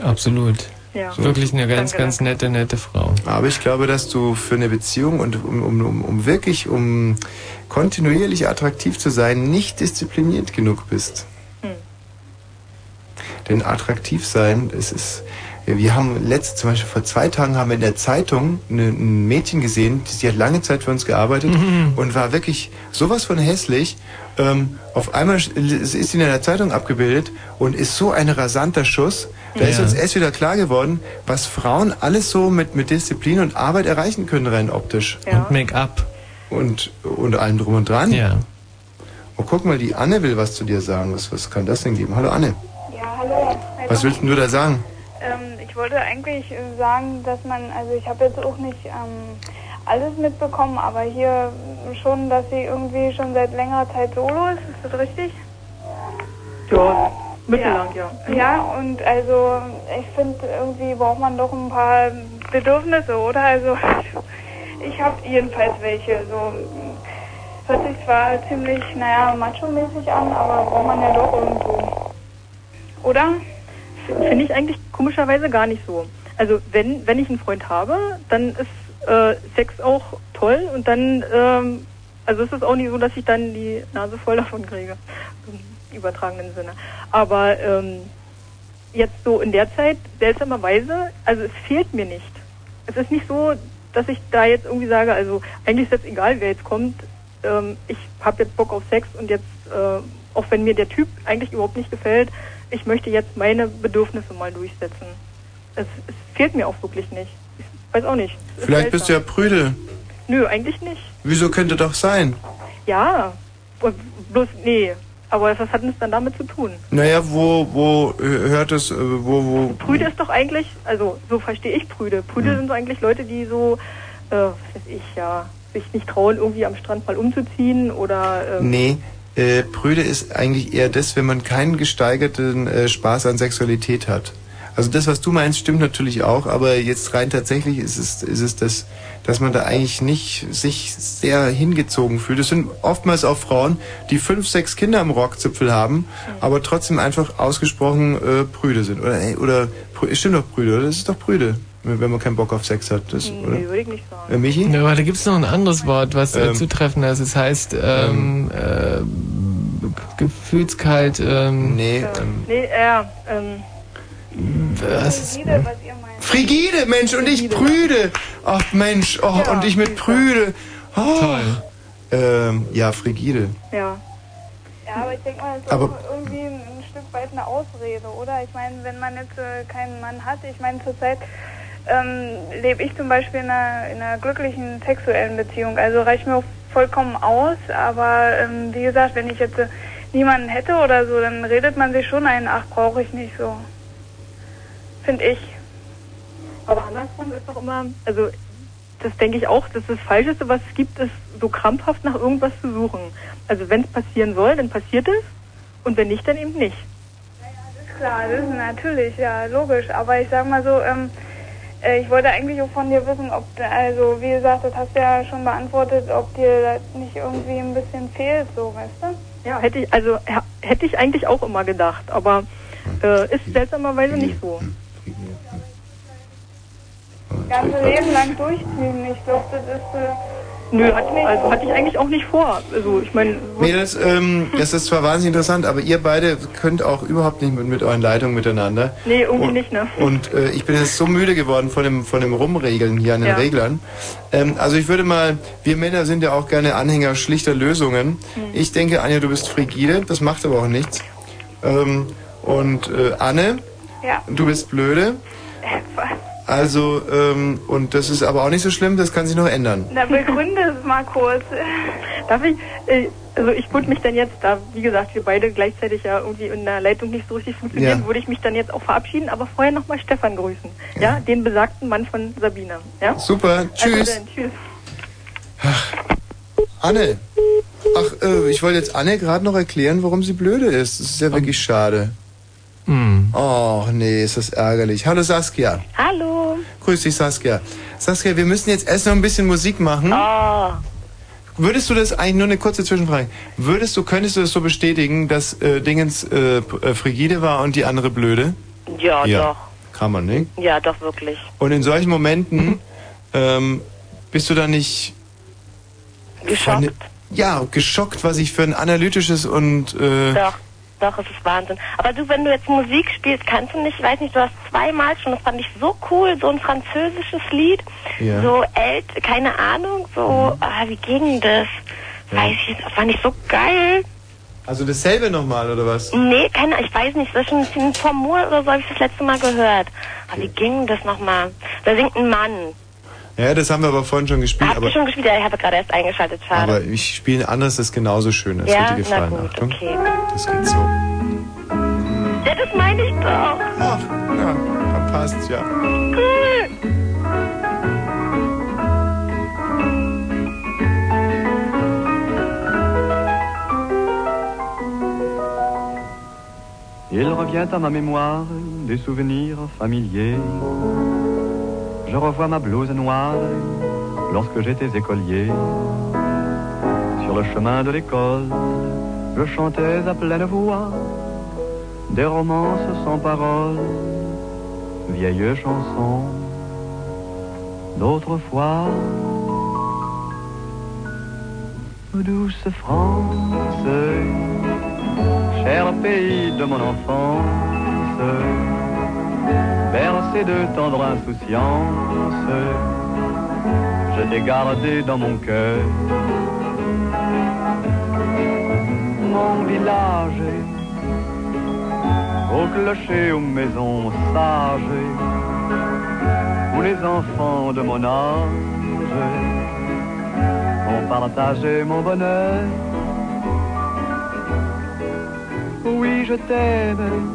Absolut. Ja. Wirklich eine ganz, ganz nette, nette Frau. Aber ich glaube, dass du für eine Beziehung und um, um, um, um wirklich, um kontinuierlich attraktiv zu sein, nicht diszipliniert genug bist. Denn attraktiv sein, es ist, wir haben letzt, zum Beispiel vor zwei Tagen haben wir in der Zeitung eine, ein Mädchen gesehen, die, die hat lange Zeit für uns gearbeitet und war wirklich sowas von hässlich. Ähm, auf einmal ist sie in der Zeitung abgebildet und ist so ein rasanter Schuss. Da ist Ja. uns erst wieder klar geworden, was Frauen alles so mit, mit Disziplin und Arbeit erreichen können, rein optisch. Und Make-up. Und, und allem drum und dran. Ja. Oh, guck mal, die Anne will was zu dir sagen. Was, was kann das denn geben? Hallo Anne. Ja, hallo. Was willst du da sagen? Ähm, ich wollte eigentlich sagen, dass man, also ich habe jetzt auch nicht ähm, alles mitbekommen, aber hier schon, dass sie irgendwie schon seit längerer Zeit solo ist. Ist das richtig? Ja, mittellang, ja. Ja, und also ich finde, irgendwie braucht man doch ein paar Bedürfnisse, oder? Also [laughs] ich habe jedenfalls welche. So hört sich zwar ziemlich, naja, macho-mäßig an, aber braucht man ja doch irgendwo. Oder? Finde ich eigentlich komischerweise gar nicht so. Also wenn, wenn ich einen Freund habe, dann ist äh, Sex auch toll und dann, ähm, also ist es auch nicht so, dass ich dann die Nase voll davon kriege, im übertragenen Sinne. Aber ähm, jetzt so in der Zeit, seltsamerweise, also es fehlt mir nicht. Es ist nicht so, dass ich da jetzt irgendwie sage, also eigentlich ist jetzt egal, wer jetzt kommt, ähm, ich habe jetzt Bock auf Sex und jetzt, äh, auch wenn mir der Typ eigentlich überhaupt nicht gefällt, ich möchte jetzt meine Bedürfnisse mal durchsetzen. Es, es fehlt mir auch wirklich nicht. Ich weiß auch nicht. Es Vielleicht bist du ja prüde. Nö, eigentlich nicht. Wieso könnte doch sein? Ja, bloß, nee. Aber was hat denn das dann damit zu tun? Naja, wo, wo hört es, äh, wo, wo... Prüde ist doch eigentlich, also so verstehe ich Prüde. Prüde Hm. sind so eigentlich Leute, die so, äh, was weiß ich, ja, sich nicht trauen, irgendwie am Strand mal umzuziehen oder. Ähm, Nee, äh, prüde ist eigentlich eher das, wenn man keinen gesteigerten äh, Spaß an Sexualität hat. Also das, was du meinst, stimmt natürlich auch, aber jetzt rein tatsächlich ist es, ist es das, dass man da eigentlich nicht sich sehr hingezogen fühlt. Es sind oftmals auch Frauen, die fünf, sechs Kinder im Rockzipfel haben, aber trotzdem einfach ausgesprochen äh, prüde sind. Oder, oder stimmt doch prüde, oder? Das ist doch prüde, wenn man keinen Bock auf Sex hat. Das, oder? Nee, würde ich nicht sagen. Äh, Michi? Ja, aber da gibt es noch ein anderes Wort, was äh, Ähm, zutreffender ist. Es heißt ähm, äh, gefühlskalt. Ähm, nee. Nee, ja, ähm, was ist, Frigide, Mensch, und ich prüde. Ach Mensch, oh, und ich mit prüde. Oh. Toll. Ähm, ja, frigide. Ja. Ja, aber ich denke mal, das ist Aber- auch irgendwie ein, ein Stück weit eine Ausrede, oder? Ich meine, wenn man jetzt äh, keinen Mann hat, ich meine, zurzeit ähm, lebe ich zum Beispiel in einer, in einer glücklichen sexuellen Beziehung, also reicht mir auch vollkommen aus, aber ähm, wie gesagt, wenn ich jetzt äh, niemanden hätte oder so, dann redet man sich schon ein, ach, brauche ich nicht so. Finde ich. Aber andersrum ist doch immer, also das denke ich auch, dass das Falscheste, was es gibt, ist so krampfhaft nach irgendwas zu suchen. Also wenn es passieren soll, dann passiert es und wenn nicht, dann eben nicht. Klar, das ist natürlich, ja, logisch. Aber ich sag mal so, ähm, äh, ich wollte eigentlich auch von dir wissen, ob, also wie gesagt, das hast du ja schon beantwortet, ob dir das nicht irgendwie ein bisschen fehlt, so, weißt du? Ja, hätte ich, also hätte ich eigentlich auch immer gedacht, aber äh, ist seltsamerweise nicht so. Das ganze Leben lang durchziehen. Ich glaube, das ist, äh, Nö, hatte, also hatte ich eigentlich auch nicht vor. Also ich meine, Mädels, ähm, das ist zwar wahnsinnig interessant, aber ihr beide könnt auch überhaupt nicht mit, mit euren Leitungen miteinander. nee, irgendwie und, nicht, ne? Und äh, ich bin jetzt so müde geworden von dem, von dem Rumregeln hier an den Ja. Reglern. Ähm, also ich würde mal, wir Männer sind ja auch gerne Anhänger schlichter Lösungen. Hm. Ich denke, Anja, du bist frigide, das macht aber auch nichts. Ähm, und äh, Anne, Ja. du bist blöde. Also, ähm, und das ist aber auch nicht so schlimm, das kann sich noch ändern. Na, begründe es mal kurz. Darf ich, äh, also ich würde mich dann jetzt, da wie gesagt wir beide gleichzeitig ja irgendwie in der Leitung nicht so richtig funktionieren, Ja. würde ich mich dann jetzt auch verabschieden, aber vorher nochmal Stefan grüßen. Ja. den besagten Mann von Sabine. Ja? Super, tschüss. Also dann, tschüss. Anne. Ach, äh, ich wollte jetzt Anne gerade noch erklären, warum sie blöde ist. Das ist ja wirklich schade. Hm. Oh, nee, ist das ärgerlich. Hallo Saskia. Hallo. Grüß dich, Saskia. Saskia, wir müssen jetzt erst noch ein bisschen Musik machen. Oh. Würdest du das eigentlich nur eine kurze Zwischenfrage? Würdest du, könntest du das so bestätigen, dass äh, Dingens äh, äh, frigide war und die andere blöde? Ja, doch. Kann man, nicht? Ja, doch, wirklich. Und in solchen Momenten ähm, bist du dann nicht Geschockt? ja, geschockt, was ich für ein analytisches und äh, Doch, doch, es ist Wahnsinn. Aber du, wenn du jetzt Musik spielst, kannst du nicht, ich weiß nicht, du hast zweimal schon, das fand ich so cool, so ein französisches Lied, Ja. so ält, keine Ahnung, so, ah, wie ging das? Weiß ich, das fand ich so geil. also dasselbe nochmal oder was? Nee, keine, ich weiß nicht, das ist schon ein Formul oder so habe ich das letzte Mal gehört. Aber wie ging das nochmal? Da singt ein Mann. Ja, das haben wir aber vorhin schon gespielt, Habt aber ihr schon gespielt? Ja, ich habe gerade erst eingeschaltet, schade. aber ich spiele ein anderes, das genauso schön ist. ja, Wird dir gefallen. na gut, Achtung. okay. Das geht so. Ja, das meine ich doch. Ach, ja, verpasst, ja. Cool. Il revient à ma mémoire des souvenirs familiers. Je revois ma blouse noire lorsque j'étais écolier. Sur le chemin de l'école, je chantais à pleine voix des romances sans paroles, vieilles chansons d'autrefois. Douce France, cher pays de mon enfance, de tendre insouciance, je t'ai gardé dans mon cœur. Mon village, au clocher, aux maisons sages, où les enfants de mon âge ont partagé mon bonheur. Oui, je t'aime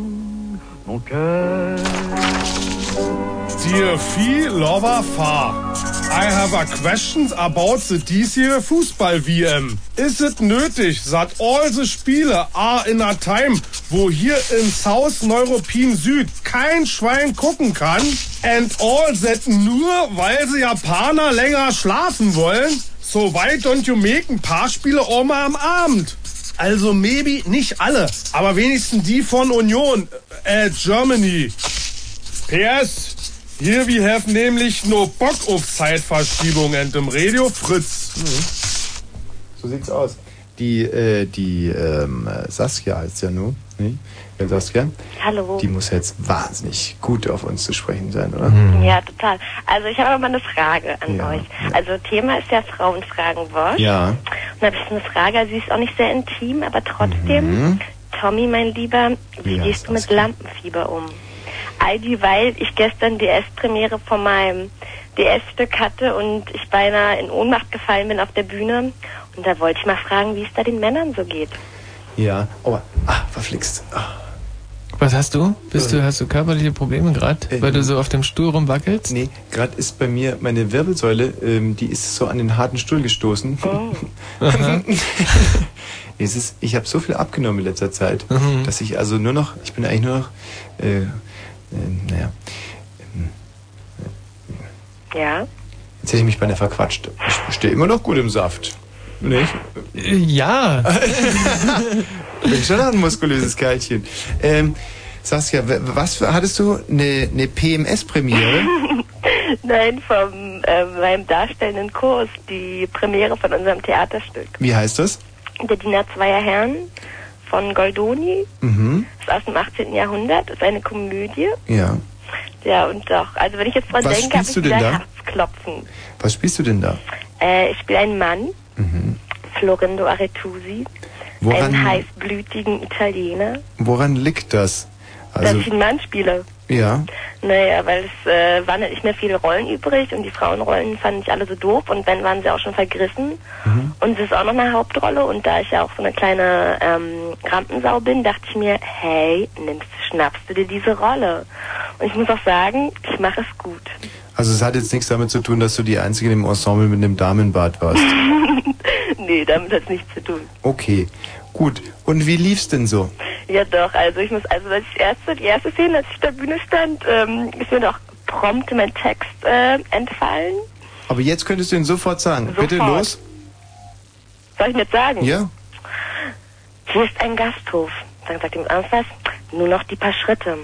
mon cœur. Dir viel Lover fahr. I have a questions about the diesjährige Fußball-WM. Is it nötig, that all the Spiele are in a time, wo hier in South European Süd kein Schwein gucken kann? And all that nur, weil sie Japaner länger schlafen wollen? So why don't you make ein paar Spiele auch mal am Abend? Also maybe nicht alle, aber wenigstens die von Union, äh, Germany. PS, hier we have nämlich no Bock auf Zeitverschiebung and im Radio Fritz. So sieht's aus. Die, äh, die ähm, Saskia heißt ja nur? Ja, Saskia. Hallo. Die muss jetzt wahnsinnig gut auf uns zu sprechen sein, oder? Ja, total. Also ich habe aber mal eine Frage an Ja, euch. Also Thema ist ja Frauenfragenwosch. Ja. Und da habe ich eine Frage, sie ist auch nicht sehr intim, aber trotzdem. Mhm. Tommy, mein Lieber, wie Ja, gehst du mit Lampenfieber um? All die, weil ich gestern DS-Premiere von meinem DS-Stück hatte und ich beinahe in Ohnmacht gefallen bin auf der Bühne. Und da wollte ich mal fragen, wie es da den Männern so geht. Ja. Oh, ah, verflixt. Ah. Was hast du? Bist du, hast du körperliche Probleme gerade, weil du so auf dem Stuhl rumwackelst? Nee, gerade ist bei mir meine Wirbelsäule, ähm, die ist so an den harten Stuhl gestoßen. [laughs] Aha. [laughs] es ist, ich habe so viel abgenommen in letzter Zeit, Mhm. dass ich also nur noch, ich bin eigentlich nur noch, äh, äh, naja, Ja? jetzt hätte ich mich bei der verquatscht. Ich stehe immer noch gut im Saft. Nicht? Ja. [laughs] bin schon ein muskulöses Kerlchen. Ähm, Saskia, was für, hattest du eine, eine PMS-Premiere? [laughs] Nein, vom äh, meinem darstellenden Kurs, die Premiere von unserem Theaterstück. Wie heißt das? Der Diener zweier Herren von Goldoni, Mhm. ist aus dem 18. Jahrhundert, ist eine Komödie. Ja. Ja, und doch, also wenn ich jetzt dran Was denke, habe ich wieder da? Herzklopfen. Was spielst du denn da? Äh, ich spiele einen Mann, Mhm. Florindo Aretusi, Woran- einen heißblütigen Italiener, Woran liegt das? dass Also, ich einen Mann spiele. Ja. Naja, weil es äh, waren halt nicht mehr viele Rollen übrig und die Frauenrollen fand ich alle so doof und wenn waren sie auch schon vergriffen. Mhm. Und es ist auch noch eine Hauptrolle und da ich ja auch so eine kleine ähm, Rampensau bin, dachte ich mir, hey, nimmst, schnappst du dir diese Rolle. Und ich muss auch sagen, ich mache es gut. Also es hat jetzt nichts damit zu tun, dass du die Einzige im Ensemble mit einem Damenbart warst. [laughs] nee, damit hat es nichts zu tun. Okay, gut. Und wie lief's denn so? Ja doch, also ich muss, also als ich erste, die erste Szene, als ich auf der Bühne stand, ähm, ist mir doch prompt mein Text äh, entfallen. Aber jetzt könntest du ihn sofort sagen. Bitte Sofort. los. Soll ich mir jetzt sagen? Ja. Hier ist ein Gasthof. Dann sagt ihm was, nur noch die paar Schritte.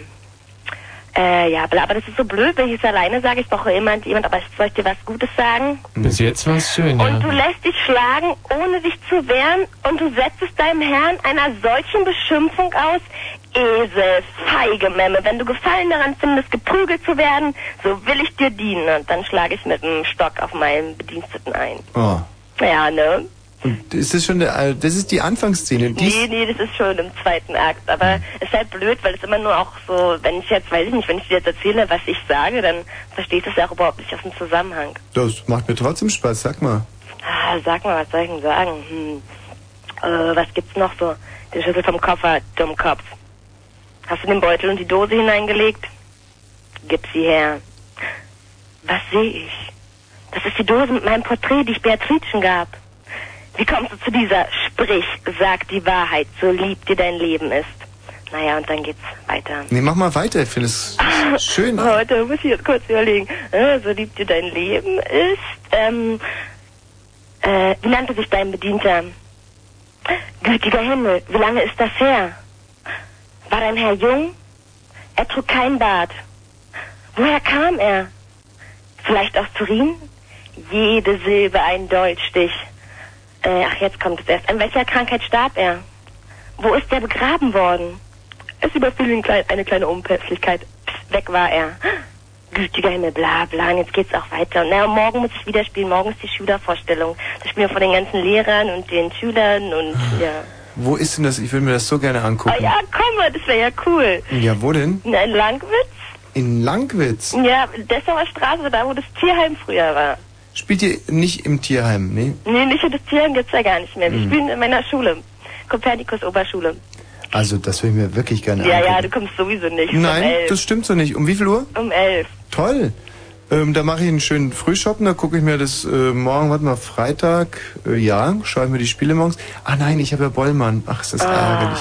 Äh, ja, aber das ist so blöd, wenn ich es alleine sage. Ich brauche jemand, jemand, aber soll ich dir was Gutes sagen? Bis jetzt war es schön, Und du ja. lässt dich schlagen, ohne dich zu wehren, und du setzt es deinem Herrn einer solchen Beschimpfung aus. Esel, feige Memme, wenn du Gefallen daran findest, geprügelt zu werden, so will ich dir dienen. Und dann schlage ich mit dem Stock auf meinen Bediensteten ein. Oh. Ja, ne? Und ist das schon der, äh, das ist die Anfangsszene. Die Nee, nee, das ist schon im zweiten Akt. Aber es ist halt blöd, weil es immer nur auch so, wenn ich jetzt, weiß ich nicht, wenn ich dir jetzt erzähle, was ich sage, dann verstehst du es ja auch überhaupt nicht aus dem Zusammenhang. Das macht mir trotzdem Spaß, sag mal. Ah, sag mal, was soll ich denn sagen? Hm. Äh, was gibt's noch so? Den Schlüssel vom Koffer, Dummkopf. Hast du den Beutel und die Dose hineingelegt? Gib sie her. Was sehe ich? Das ist die Dose mit meinem Porträt, die ich Beatricen gab. Wie kommst du zu dieser? Sprich, sag die Wahrheit, so lieb dir dein Leben ist. Naja, und dann geht's weiter. Nee, mach mal weiter, ich finde es schön. [laughs] Heute muss ich jetzt kurz überlegen. So lieb dir dein Leben ist. Ähm, äh, wie nannte sich dein Bedienter? Gütiger Himmel, wie lange ist das her? War dein Herr jung? Er trug kein Bart. Woher kam er? Vielleicht aus Turin? Jede Silbe ein Dolchstich. Äh, ach, jetzt kommt es erst. An welcher Krankheit starb er? Wo ist er begraben worden? Es überfiel ihn klein, eine kleine Unpässlichkeit. Psst, weg war er. Gütiger Himmel, bla bla, und jetzt geht's auch weiter. Und na, morgen muss ich wieder spielen, morgen ist die Schülervorstellung. Da spielen wir von den ganzen Lehrern und den Schülern und ja. Wo ist denn das? Ich will mir das so gerne angucken. Oh ja, komm mal, das wäre ja cool. Ja, wo denn? Na, in Langwitz? In Langwitz. Ja, Dessauer Straße, da wo das Tierheim früher war. Spielt ihr nicht im Tierheim, ne? Nee, nicht das Tierheim gibt's ja gar nicht mehr. Wir Hm. spielen in meiner Schule. Kopernikus Oberschule. Also, das will ich mir wirklich gerne Ja, ja, du kommst sowieso nicht. Um Nein, elf. das stimmt so nicht. Um wie viel Uhr? Um elf. Toll. Ähm, da mache ich einen schönen Frühshoppen, da gucke ich mir das äh, morgen, warte mal, Freitag, äh, ja, schaue ich mir die Spiele morgens. Ah nein, ich habe ja Bollmann. Ach, ist das ärgerlich.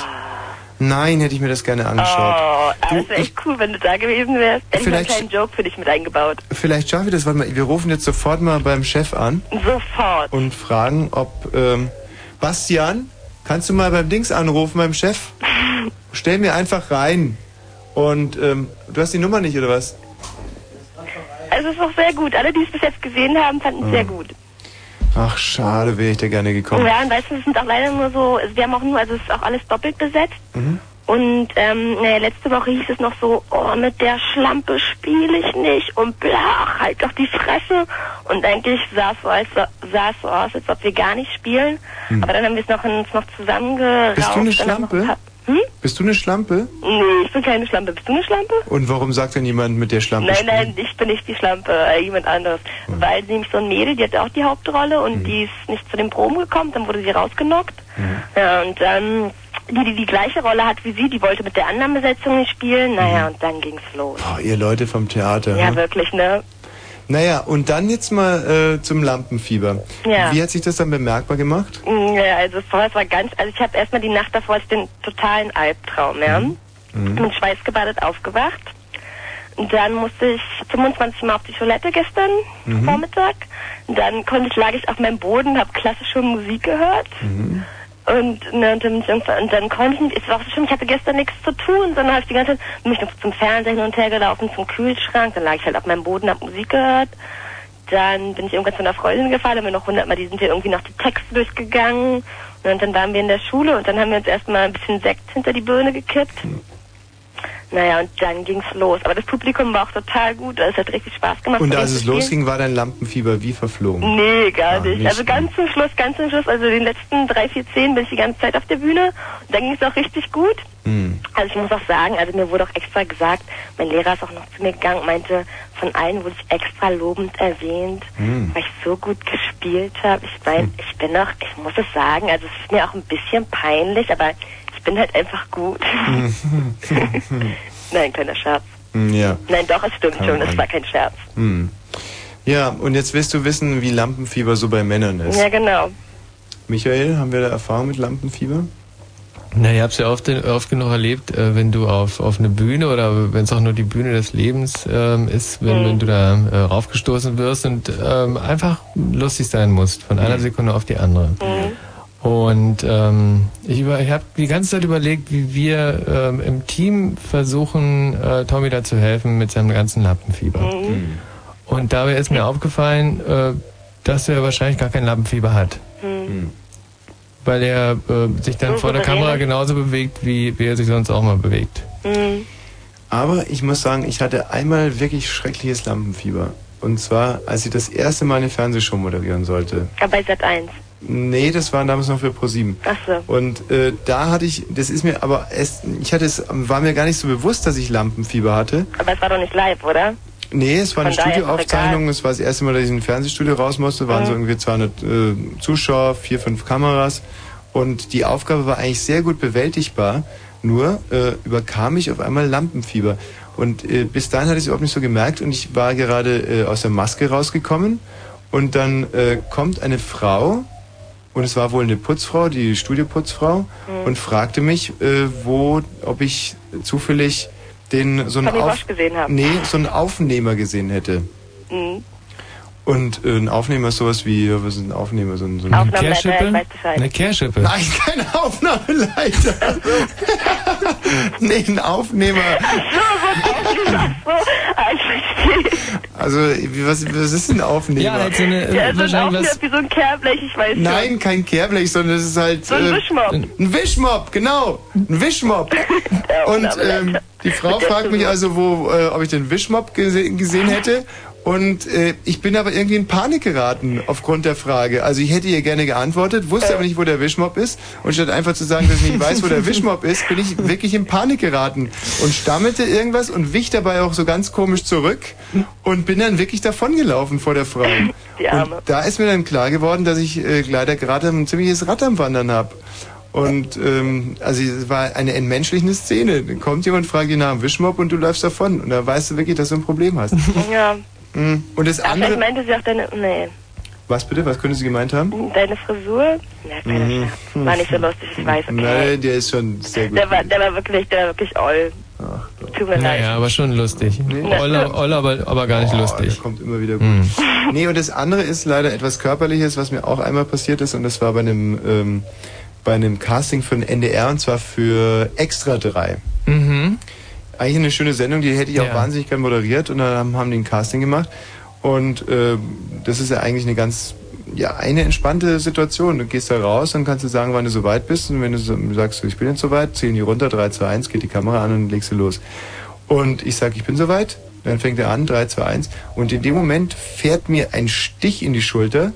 Nein, hätte ich mir das gerne angeschaut. Oh, das wäre echt cool, wenn du da gewesen wärst. Hätte ich mal einen Vielleicht- kleinen Joke für dich mit eingebaut. Vielleicht schaffe ich das, warte mal, wir rufen jetzt sofort mal beim Chef an Sofort. und fragen, ob, ähm, Bastian, kannst du mal beim Dings anrufen, beim Chef? [laughs] Stell mir einfach rein. Und, ähm, du hast die Nummer nicht, oder was? Also es ist auch sehr gut. Alle, die es bis jetzt gesehen haben, fanden es Ah. sehr gut. Ach, schade, wäre ich da gerne gekommen. Ja, und weißt du, es sind auch leider nur so, also wir haben auch nur, also es ist auch alles doppelt besetzt. Mhm. Und ähm, naja, letzte Woche hieß es noch so, oh, mit der Schlampe spiele ich nicht und blach, halt doch die Fresse. Und eigentlich sah es so, als, sah es so aus, als ob wir gar nicht spielen. Hm. Aber dann haben wir es noch, uns noch zusammengerauft. Bist du eine Schlampe? Hm? Bist du eine Schlampe? Nee, ich bin keine Schlampe. Bist du eine Schlampe? Und warum sagt denn jemand mit der Schlampe? Nein, spielen? nein, ich bin nicht die Schlampe, äh, jemand anderes. Weil nämlich so ein Mädel, die hatte auch die Hauptrolle und die ist nicht zu den Proben gekommen, dann wurde sie rausgenockt. Ja, und dann die, die die gleiche Rolle hat wie sie, die wollte mit der anderen Besetzung nicht spielen. Naja, und dann ging's los. Oh, ihr Leute vom Theater. Ja, hm? wirklich, ne? Naja, und dann jetzt mal äh, zum Lampenfieber. Ja. Wie hat sich das dann bemerkbar gemacht? Mm, Ja, also vorher war ganz, also ich habe erstmal die Nacht davor den totalen Albtraum, ja. Mhm. Mit schweißgebadet aufgewacht. Und dann musste ich 25 Mal auf die Toilette gestern Mhm. Vormittag. Und dann konnte ich, lag ich auf meinem Boden, habe klassische Musik gehört. Mhm. Und, ne, und, dann, irgendwann- und dann konnte ich nicht, es war auch so schlimm, ich hatte gestern nichts zu tun, sondern habe ich die ganze Zeit bin ich noch zum Fernseher hin und her gelaufen, zum Kühlschrank, dann lag ich halt auf meinem Boden, hab Musik gehört. Dann bin ich irgendwann zu einer Freundin gefahren, haben wir noch hundertmal, die sind ja irgendwie noch die Texte durchgegangen. Und dann waren wir in der Schule und dann haben wir uns erstmal ein bisschen Sekt hinter die Birne gekippt. Naja, und dann ging's los. Aber das Publikum war auch total gut, es hat richtig Spaß gemacht. Und als es losging, war dein Lampenfieber wie verflogen? Nee, gar Ah, nicht. nicht. Also ganz zum Schluss, ganz zum Schluss, also den letzten drei, vier, zehn bin ich die ganze Zeit auf der Bühne. Und dann ging es auch richtig gut. Hm. Also ich muss auch sagen, also mir wurde auch extra gesagt, mein Lehrer ist auch noch zu mir gegangen und meinte, von allen wurde ich extra lobend erwähnt, Hm. weil ich so gut gespielt habe. Ich meine, ich bin auch, ich muss es sagen, also es ist mir auch ein bisschen peinlich, aber bin halt einfach gut. [laughs] Nein, kleiner Scherz. Hm, ja. Nein, doch, es stimmt Kann schon, man. es war kein Scherz. Hm. Ja, und jetzt willst du wissen, wie Lampenfieber so bei Männern ist. Ja, genau. Michael, haben wir da Erfahrung mit Lampenfieber? Na, ich hab's ja oft, oft genug erlebt, äh, wenn du auf, auf eine Bühne oder wenn es auch nur die Bühne des Lebens ähm, ist, wenn, wenn du da äh, raufgestoßen wirst und ähm, einfach lustig sein musst, von einer Sekunde auf die andere. Und ähm, ich, über- ich habe die ganze Zeit überlegt, wie wir ähm, im Team versuchen, äh, Tommy da zu helfen mit seinem ganzen Lampenfieber. Mhm. Und dabei ist mir aufgefallen, äh, dass er wahrscheinlich gar kein Lampenfieber hat. Hm. Weil er äh, sich dann So vor der Kamera ist. genauso bewegt, wie, wie er sich sonst auch mal bewegt. Hm. Aber ich muss sagen, ich hatte einmal wirklich schreckliches Lampenfieber. Und zwar, als ich das erste Mal eine Fernsehshow moderieren sollte. Aber bei Sat 1. Nee, das war damals noch für ProSieben. Ach so. Und äh, da hatte ich, das ist mir aber erst, ich hatte es, war mir gar nicht so bewusst, dass ich Lampenfieber hatte. Aber es war doch nicht live, oder? Nee, es war eine Von es Studioaufzeichnung. Es war das erste Mal, dass ich in ein Fernsehstudio raus musste. Waren Mhm. so irgendwie 200 äh, Zuschauer, vier, fünf Kameras. Und die Aufgabe war eigentlich sehr gut bewältigbar. Nur äh, überkam ich auf einmal Lampenfieber. Und äh, bis dahin hatte ich es überhaupt nicht so gemerkt. Und ich war gerade äh, aus der Maske rausgekommen. Und dann äh, kommt eine Frau, und es war wohl eine Putzfrau, die Studioputzfrau, Mhm. und fragte mich, äh, wo, ob ich zufällig den so einen Auf. Nee, so einen Aufnehmer gesehen hätte. Mhm. Und äh, ein Aufnehmer ist sowas wie, was ist ein Aufnehmer? So ein, so ein weiß Bescheid. Eine Kehrschippe. Nein, keine Aufnahmeleiter. nee, ein Aufnehmer. Also, was, was ist ein Aufnehmer? Ja, halt so eine, Ja, so ein Aufnahme wie so ein Kehrblech, ich weiß Nein, kein Kehrblech, sondern es ist halt... So ein äh, Wischmopp. Ein Wischmopp, genau. Ein Wischmopp. [laughs] Und ähm, die Frau fragt mich also, wo, äh, ob ich den Wischmopp gese gesehen hätte. Und äh, ich bin aber irgendwie in Panik geraten aufgrund der Frage. Also ich hätte ihr gerne geantwortet, wusste aber nicht, wo der Wischmopp ist. Und statt einfach zu sagen, dass ich nicht weiß, wo der [laughs] Wischmopp ist, bin ich wirklich in Panik geraten und stammelte irgendwas und wich dabei auch so ganz komisch zurück und bin dann wirklich davongelaufen vor der Frau. Und da ist mir dann klar geworden, dass ich äh, leider gerade ein ziemliches Rad am Wandern habe. Und ähm, also es war eine entmenschlichende Szene. Dann kommt jemand, fragt dich nach dem Wischmopp und du läufst davon. Und da weißt du wirklich, dass du ein Problem hast. Ja. Mm. Und das vielleicht andere. meinte sie auch deine, nee, Was bitte? Was könnte sie gemeint haben? deine Frisur. Ja, kleiner Mhm. War nicht so lustig, ich weiß, okay. Nein, der ist schon sehr gut. Der war, der war wirklich, der war wirklich all. Tut mir. Naja, aber schon lustig. Olle, Olle aber, aber gar nicht Oh, lustig. Der kommt immer wieder gut. Nee, und das andere ist leider etwas Körperliches, was mir auch einmal passiert ist, und das war bei einem, ähm, bei einem Casting für den NDR, und zwar für Extra 3. Mhm. Eigentlich eine schöne Sendung, die hätte ich auch Ja. wahnsinnig gern moderiert, und dann haben, die ein Casting gemacht. Und ähm, das ist ja eigentlich eine ganz, ja, eine entspannte Situation. Du gehst da raus, dann kannst du sagen, wann du soweit bist, und wenn du so, sagst, ich bin jetzt soweit, zählen die runter, 3, 2, 1, geht die Kamera an und legst du los. Und ich sage, ich bin soweit. Dann fängt er an, 3, 2, 1. Und in dem Moment fährt mir ein Stich in die Schulter.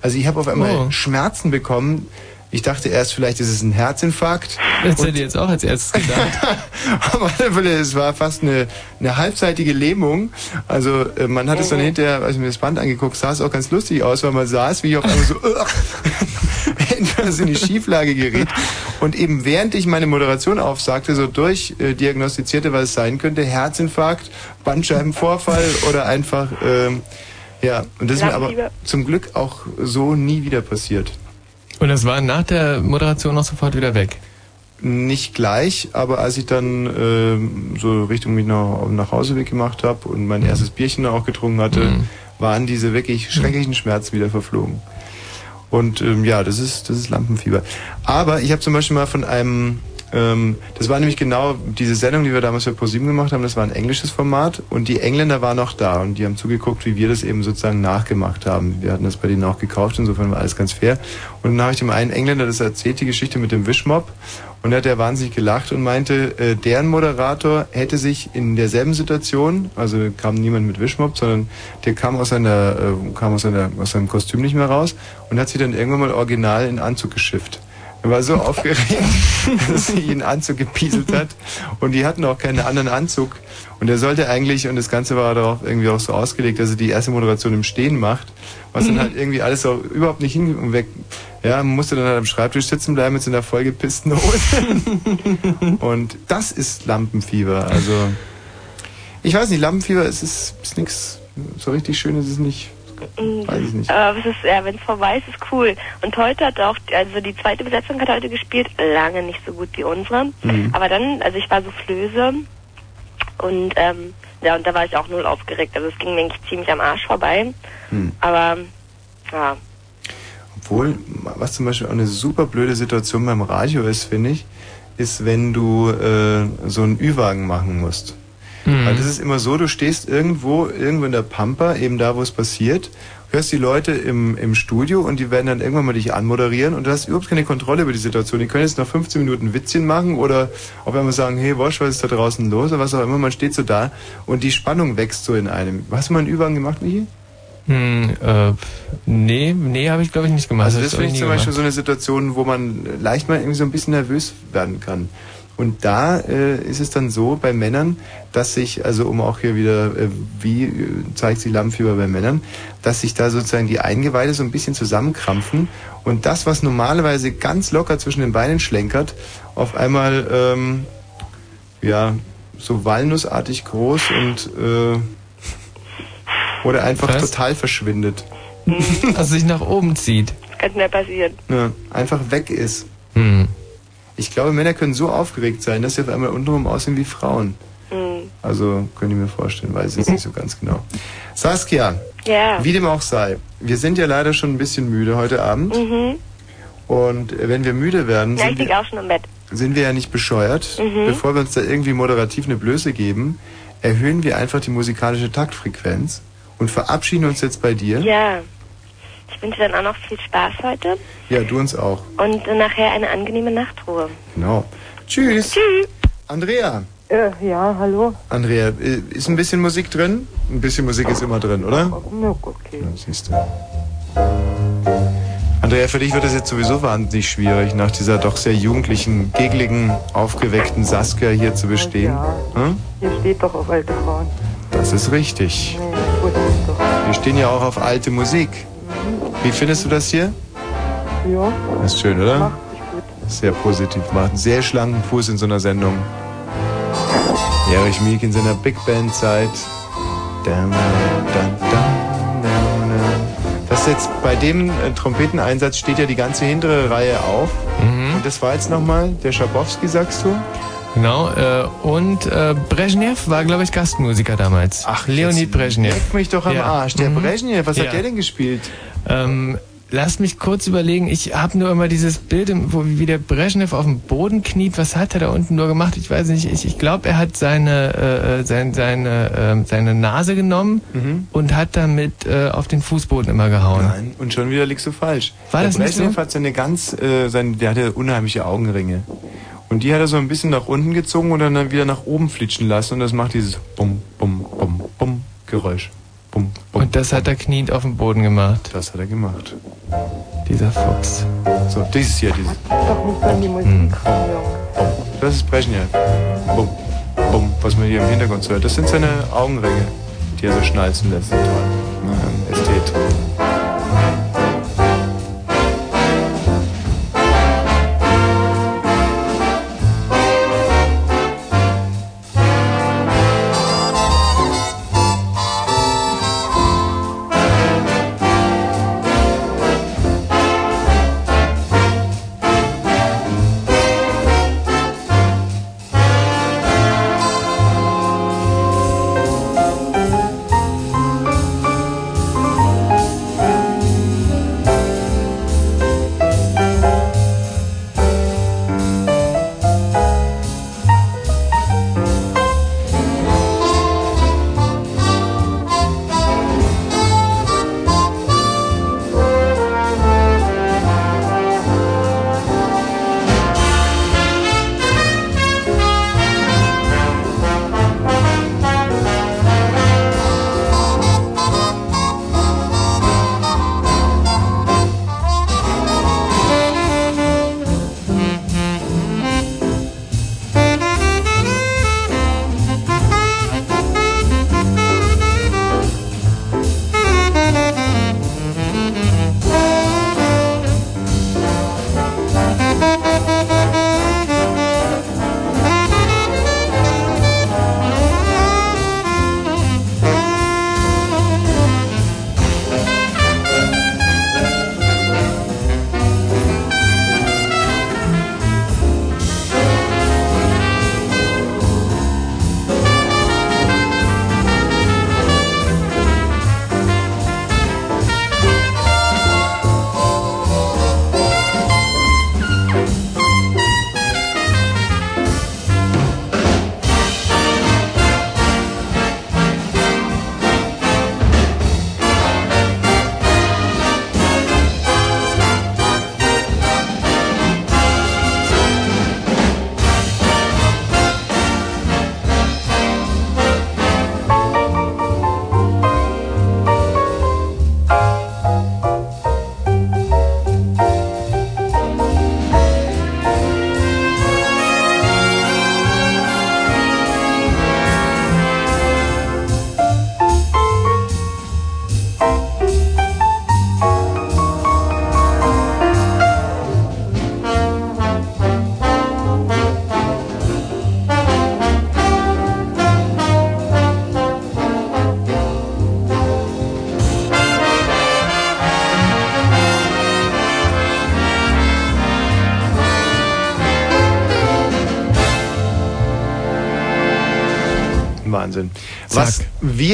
Also ich habe auf einmal Oh. Schmerzen bekommen. Ich dachte erst, vielleicht ist es ein Herzinfarkt. Das hätte ich jetzt auch als erstes gedacht. [laughs] auf alle Fälle, es war fast eine, eine halbseitige Lähmung. Also äh, man hat es dann hinterher, als ich mir das Band angeguckt, sah es auch ganz lustig aus, weil man saß, wie ich auf einmal so [laughs] [laughs] etwas in die Schieflage geriet. Und eben während ich meine Moderation aufsagte, so durchdiagnostizierte, was es sein könnte, Herzinfarkt, Bandscheibenvorfall oder einfach, ähm, ja, und das ist mir aber zum Glück auch so nie wieder passiert. Und das war nach der Moderation auch sofort wieder weg. Nicht gleich, aber als ich dann ähm, so Richtung mich nach, nach Hause weg gemacht habe und mein erstes Bierchen auch getrunken hatte, waren diese wirklich schrecklichen Schmerzen wieder verflogen. Und ähm, ja, das ist das ist Lampenfieber. Aber ich habe zum Beispiel mal von einem, ähm, das war nämlich genau diese Sendung, die wir damals für ProSieben gemacht haben. Das war ein englisches Format und die Engländer waren auch da und die haben zugeguckt, wie wir das eben sozusagen nachgemacht haben. Wir hatten das bei denen auch gekauft, insofern war alles ganz fair. Und dann habe ich dem einen Engländer das erzählt, die Geschichte mit dem Wischmob. Und da hat er wahnsinnig gelacht und meinte, äh, deren Moderator hätte sich in derselben Situation, also kam niemand mit Wischmob, sondern der kam aus seiner, äh, kam aus seiner, aus seinem Kostüm nicht mehr raus und hat sich dann irgendwann mal original in Anzug geschifft. Er war so aufgeregt, [laughs] dass sie ihn Anzug gepieselt hat. Und die hatten auch keinen anderen Anzug. Und er sollte eigentlich, und das Ganze war darauf irgendwie auch so ausgelegt, dass er die erste Moderation im Stehen macht, was dann halt irgendwie alles auch überhaupt nicht hin und weg. Ja, man musste dann halt am Schreibtisch sitzen bleiben mit so einer vollgepissten Hose. [laughs] und das ist Lampenfieber. Also, ich weiß nicht, Lampenfieber ist, ist, ist nichts, so richtig schön ist es nicht. Weiß ich nicht. Aber es ist, ja, wenn es vorbei ist, ist cool. Und heute hat auch, also die zweite Besetzung hat heute gespielt, lange nicht so gut wie unsere. Mhm. Aber dann, also ich war so Flöse und ähm, ja, und da war ich auch null aufgeregt. Also es ging mir eigentlich ziemlich am Arsch vorbei. Hm. Aber ja, Obwohl, was zum Beispiel auch eine super blöde Situation beim Radio ist, finde ich, ist, wenn du äh, so einen Ü-Wagen machen musst. Mhm. Weil das ist immer so, du stehst irgendwo, irgendwo in der Pampa, eben da, wo es passiert, hörst die Leute im, im Studio und die werden dann irgendwann mal dich anmoderieren und du hast überhaupt keine Kontrolle über die Situation. Die können jetzt nach 15 Minuten Witzchen machen oder auf einmal sagen, hey Wosch, was ist da draußen los oder was auch immer. Man steht so da und die Spannung wächst so in einem. Hast du mal einen Ü-Wagen gemacht, Michi? Hm, äh, nee, nee, habe ich glaube ich nicht gemacht. Also das ich finde ich zum Beispiel gemacht. so eine Situation, wo man leicht mal irgendwie so ein bisschen nervös werden kann. Und da äh, ist es dann so bei Männern, dass sich, also um auch hier wieder, äh, wie äh, zeigt sich Lampenfieber bei Männern, dass sich da sozusagen die Eingeweide so ein bisschen zusammenkrampfen und das, was normalerweise ganz locker zwischen den Beinen schlenkert, auf einmal, ähm, ja, so walnussartig groß und, äh, oder einfach Was? total verschwindet. [laughs] Also sich nach oben zieht. das kann schnell passieren. Ja, einfach weg ist. Hm. Ich glaube, Männer können so aufgeregt sein, dass sie auf einmal untenrum aussehen wie Frauen. Hm. Also, könnte ich mir vorstellen, weiß ich jetzt nicht so ganz genau. Saskia, Ja. wie dem auch sei, wir sind ja leider schon ein bisschen müde heute Abend. Mhm. Und wenn wir müde werden, Ja, sind wir, auch schon im Bett. sind wir ja nicht bescheuert. Mhm. Bevor wir uns da irgendwie moderativ eine Blöße geben, erhöhen wir einfach die musikalische Taktfrequenz und verabschieden uns jetzt bei dir. Ja. Ich wünsche dann auch noch viel Spaß heute Ja, du uns auch. und äh, nachher eine angenehme Nachtruhe. Genau. Tschüss. Tschüss. Andrea. Äh, ja, hallo. Andrea, äh, ist ein bisschen Musik drin? Ein bisschen Musik ist immer drin, oder? Gut, okay. Ja, siehst du. Andrea, für dich wird es jetzt sowieso wahnsinnig schwierig, nach dieser doch sehr jugendlichen, gegligen, aufgeweckten Saskia hier zu bestehen. Ja. Hm? Hier steht doch auf alte Frauen. Das ist richtig. Nee, gut ist doch. Wir stehen ja auch auf alte Musik. Wie findest du das hier? Ja, Das ist schön, oder? macht sich gut. Sehr positiv. Macht einen sehr schlanken Fuß in so einer Sendung. Erich Mielke in seiner Big Band Zeit. dam, dam, dam, dam, dam. Das ist jetzt bei dem äh, Trompeteneinsatz steht ja die ganze hintere Reihe auf. Und das war jetzt nochmal der Schabowski, sagst du? Genau, äh, und äh, Brezhnev war, glaube ich, Gastmusiker damals. Ach, Leonid Brezhnev. Leck mich doch am Arsch. Der Mhm. Brezhnev, was Ja. hat der denn gespielt? Ähm, lasst mich kurz überlegen. Ich habe nur immer dieses Bild, wo wie der Brezhnev auf dem Boden kniet. Was hat er da unten nur gemacht? Ich weiß nicht. Ich, ich glaube, er hat seine, äh, äh, sein, seine, äh, seine Nase genommen und hat damit äh, auf den Fußboden immer gehauen. Nein, und schon wieder liegst du falsch. War der das nicht Brezhnev so? hat seine ganz, äh, seine, der hatte unheimliche Augenringe. Und die hat er so ein bisschen nach unten gezogen und dann wieder nach oben flitschen lassen und das macht dieses Bum, Bum, Bum, Bum Geräusch. Bum, Bum. Und das hat er kniend auf dem Boden gemacht. Das hat er gemacht. Dieser Fuchs. So, dieses hier, dieses. Doch nicht an die Musik Hm. Das ist Brezhnev. Bum, Bum, was man hier im Hintergrund hört. Das sind seine Augenringe, die er so schnalzen lässt. Toll. Ähm, Ästhet.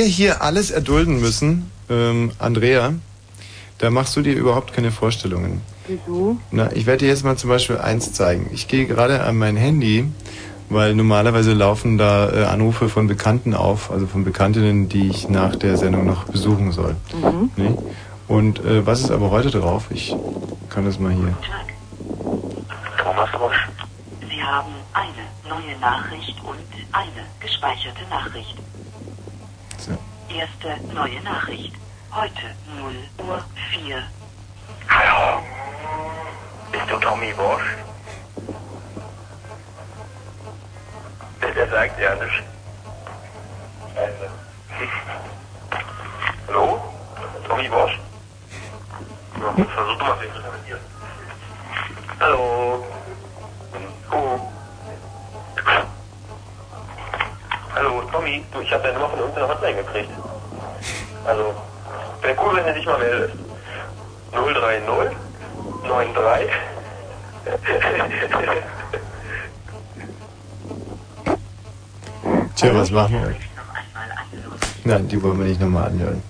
Wir hier alles erdulden müssen, ähm, Andrea, da machst du dir überhaupt keine Vorstellungen. Wieso? Na, ich werde dir jetzt mal zum Beispiel eins zeigen. Ich gehe gerade an mein Handy, weil normalerweise laufen da äh, Anrufe von Bekannten auf, also von Bekanntinnen, die ich nach der Sendung noch besuchen soll. Mhm. Nee? Und äh, was ist aber heute drauf? Ich kann das mal hier. Was machen wir? Nein, die wollen wir nicht nochmal anhören.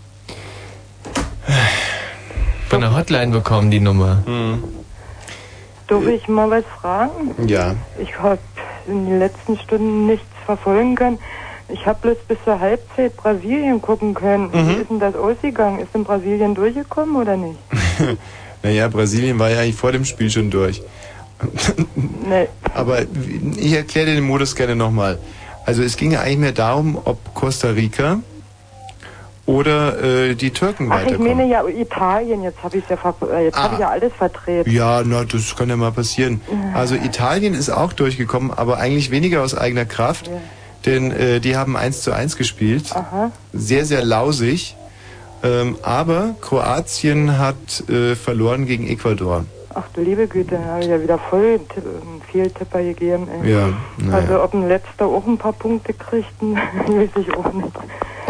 Von der Hotline bekommen die Nummer. Darf ich mal was fragen? Ja. Ich habe in den letzten Stunden nichts verfolgen können. Ich habe bloß bis zur Halbzeit Brasilien gucken können. Mhm. Wie ist denn das ausgegangen? Ist in Brasilien durchgekommen oder nicht? [laughs] Naja, Brasilien war ja eigentlich vor dem Spiel schon durch. Nee. [laughs] Aber ich erkläre dir den Modus gerne nochmal. Also es ging ja eigentlich mehr darum, ob Costa Rica oder äh, die Türken Ach, ich weiterkommen. meine ja Italien. Jetzt habe ich ja, äh, jetzt habe ich ja alles vertreten. Ja, na, das kann ja mal passieren. Also Italien ist auch durchgekommen, aber eigentlich weniger aus eigener Kraft, denn äh, die haben 1 zu 1 gespielt. Aha. Sehr, sehr lausig. Ähm, aber Kroatien hat äh, verloren gegen Ecuador. Ach du liebe Güte, da habe ich ja wieder voll Tipp- einen Fehltipper gegeben. Ey. Ja, naja. Also ob ein letzter auch ein paar Punkte kriegt, [laughs] weiß ich auch nicht.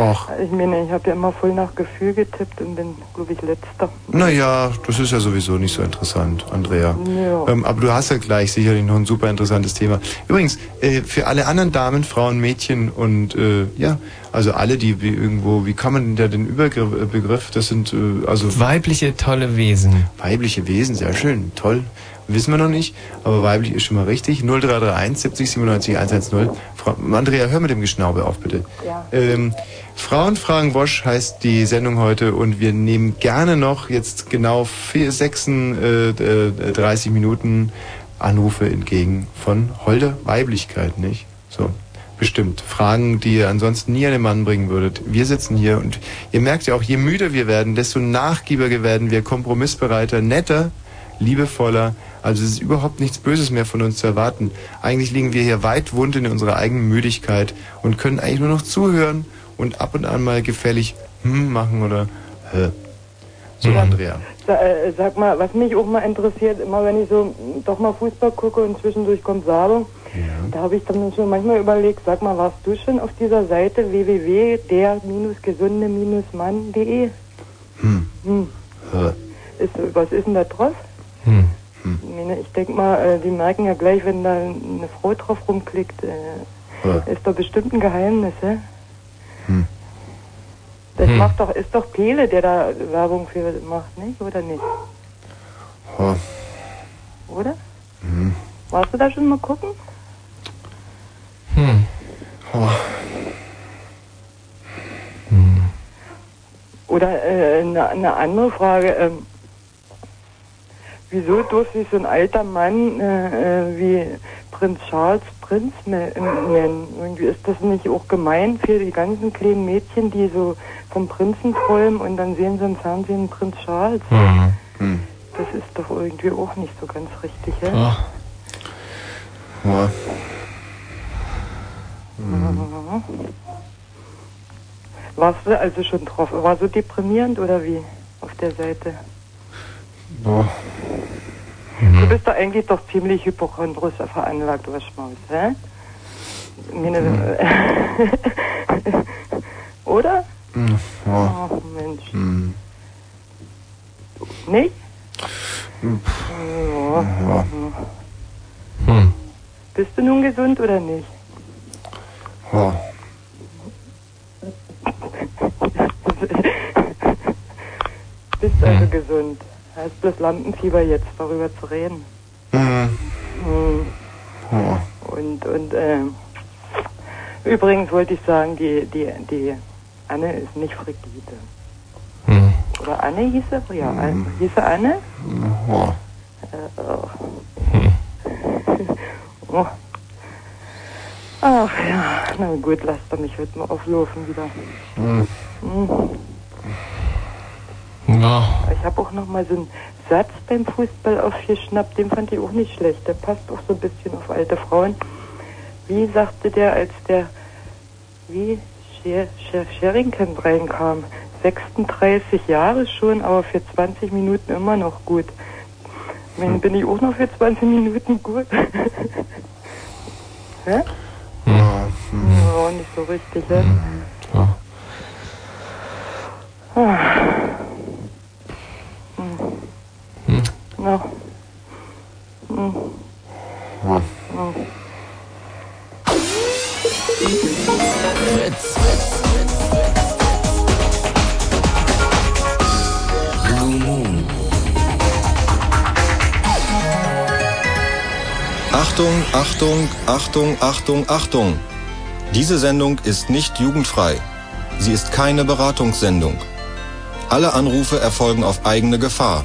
Och. Ich meine, ich habe ja immer voll nach Gefühl getippt und bin, glaube ich, letzter. Naja, das ist ja sowieso nicht so interessant, Andrea. Ja. Ähm, aber du hast ja gleich sicherlich noch ein super interessantes Thema. Übrigens, äh, für alle anderen Damen, Frauen, Mädchen und äh, ja, also alle, die wie irgendwo, wie kann man denn da den Übergriff, äh, Begriff, das sind äh, also Weibliche tolle Wesen. weibliche Wesen, sehr schön, toll. Wissen wir noch nicht, aber weiblich ist schon mal richtig. 0331 70 97 110. Frau, Andrea, hör mit dem Geschnaube auf, bitte. Ja. Ähm, Frauen fragen Wosch heißt die Sendung heute und wir nehmen gerne noch jetzt genau vier, 36 Minuten Anrufe entgegen von holder Weiblichkeit, nicht? So, bestimmt. Fragen, die ihr ansonsten nie an den Mann bringen würdet. Wir sitzen hier und ihr merkt ja auch, je müder wir werden, desto nachgiebiger werden wir, kompromissbereiter, netter, liebevoller. Also es ist überhaupt nichts Böses mehr von uns zu erwarten. Eigentlich liegen wir hier weit wund in unserer eigenen Müdigkeit und können eigentlich nur noch zuhören und ab und an mal gefällig hm machen oder hä. So, Andrea. Sa äh, sag mal, was mich auch mal interessiert, immer wenn ich so doch mal Fußball gucke und zwischendurch kommt Werbung, da habe ich dann schon manchmal überlegt, sag mal, warst du schon auf dieser Seite www.der-gesunde-mann.de? Hm. Hm. Was ist denn da drauf? Hm. Ich, meine, ich denke mal, äh, die merken ja gleich, wenn da eine Frau drauf rumklickt, äh, Ja. ist doch bestimmt ein Geheimnis, hä? Hm. Das Hm. macht doch, ist doch Pele, der da Werbung für macht, nicht? Oder nicht? Oh. Oder? Hm. Warst du da schon mal gucken? Hm. Oh. Oder äh, eine, eine andere Frage, ähm, wieso durfte sich so ein alter Mann äh, äh, wie Prinz Charles Prinz ne- nennen? Irgendwie ist das nicht auch gemein für die ganzen kleinen Mädchen, die so vom Prinzen träumen und dann sehen sie im Fernsehen Prinz Charles? Hm. Das ist doch irgendwie auch nicht so ganz richtig, ja? Mhm. Warst du also schon drauf? War so deprimierend oder wie auf der Seite? Boah. Du bist doch eigentlich doch ziemlich hypochondrisch veranlagt, du Schmaus, hä? Meine, [laughs] oder? Hm. Oh. Ach Mensch. Hm. Nicht? Hm. Ja. Ja. Hm. Bist du nun gesund oder nicht? Oh. [laughs] Bist also gesund. Hast bloß Lampenfieber jetzt, darüber zu reden. Hm. Hm. Oh. Und, und ähm, übrigens wollte ich sagen, die, die, die Anne ist nicht Frigide. Hm. Oder Anne hieß sie? Ja, Anne. hieß sie Anne? Oh. Äh, oh. [laughs] oh. Ach ja, na gut, lasst doch mich heute mal auflaufen wieder. Hm. Hm. Ja. Ich habe auch noch mal so einen Satz beim Fußball aufgeschnappt, den fand ich auch nicht schlecht. Der passt auch so ein bisschen auf alte Frauen. Wie sagte der, als der, wie Sher Sher Sherrington reinkam? 36 Jahre schon, aber für 20 Minuten immer noch gut. Ich meine, bin ich auch noch für 20 Minuten gut? [laughs] Hä? Ja, nicht so richtig, hm. Ja. Hm. Ja. Fritz. Achtung, Achtung, Achtung, Achtung, Achtung. Diese Sendung ist nicht jugendfrei. Sie ist keine Beratungssendung. Alle Anrufe erfolgen auf eigene Gefahr.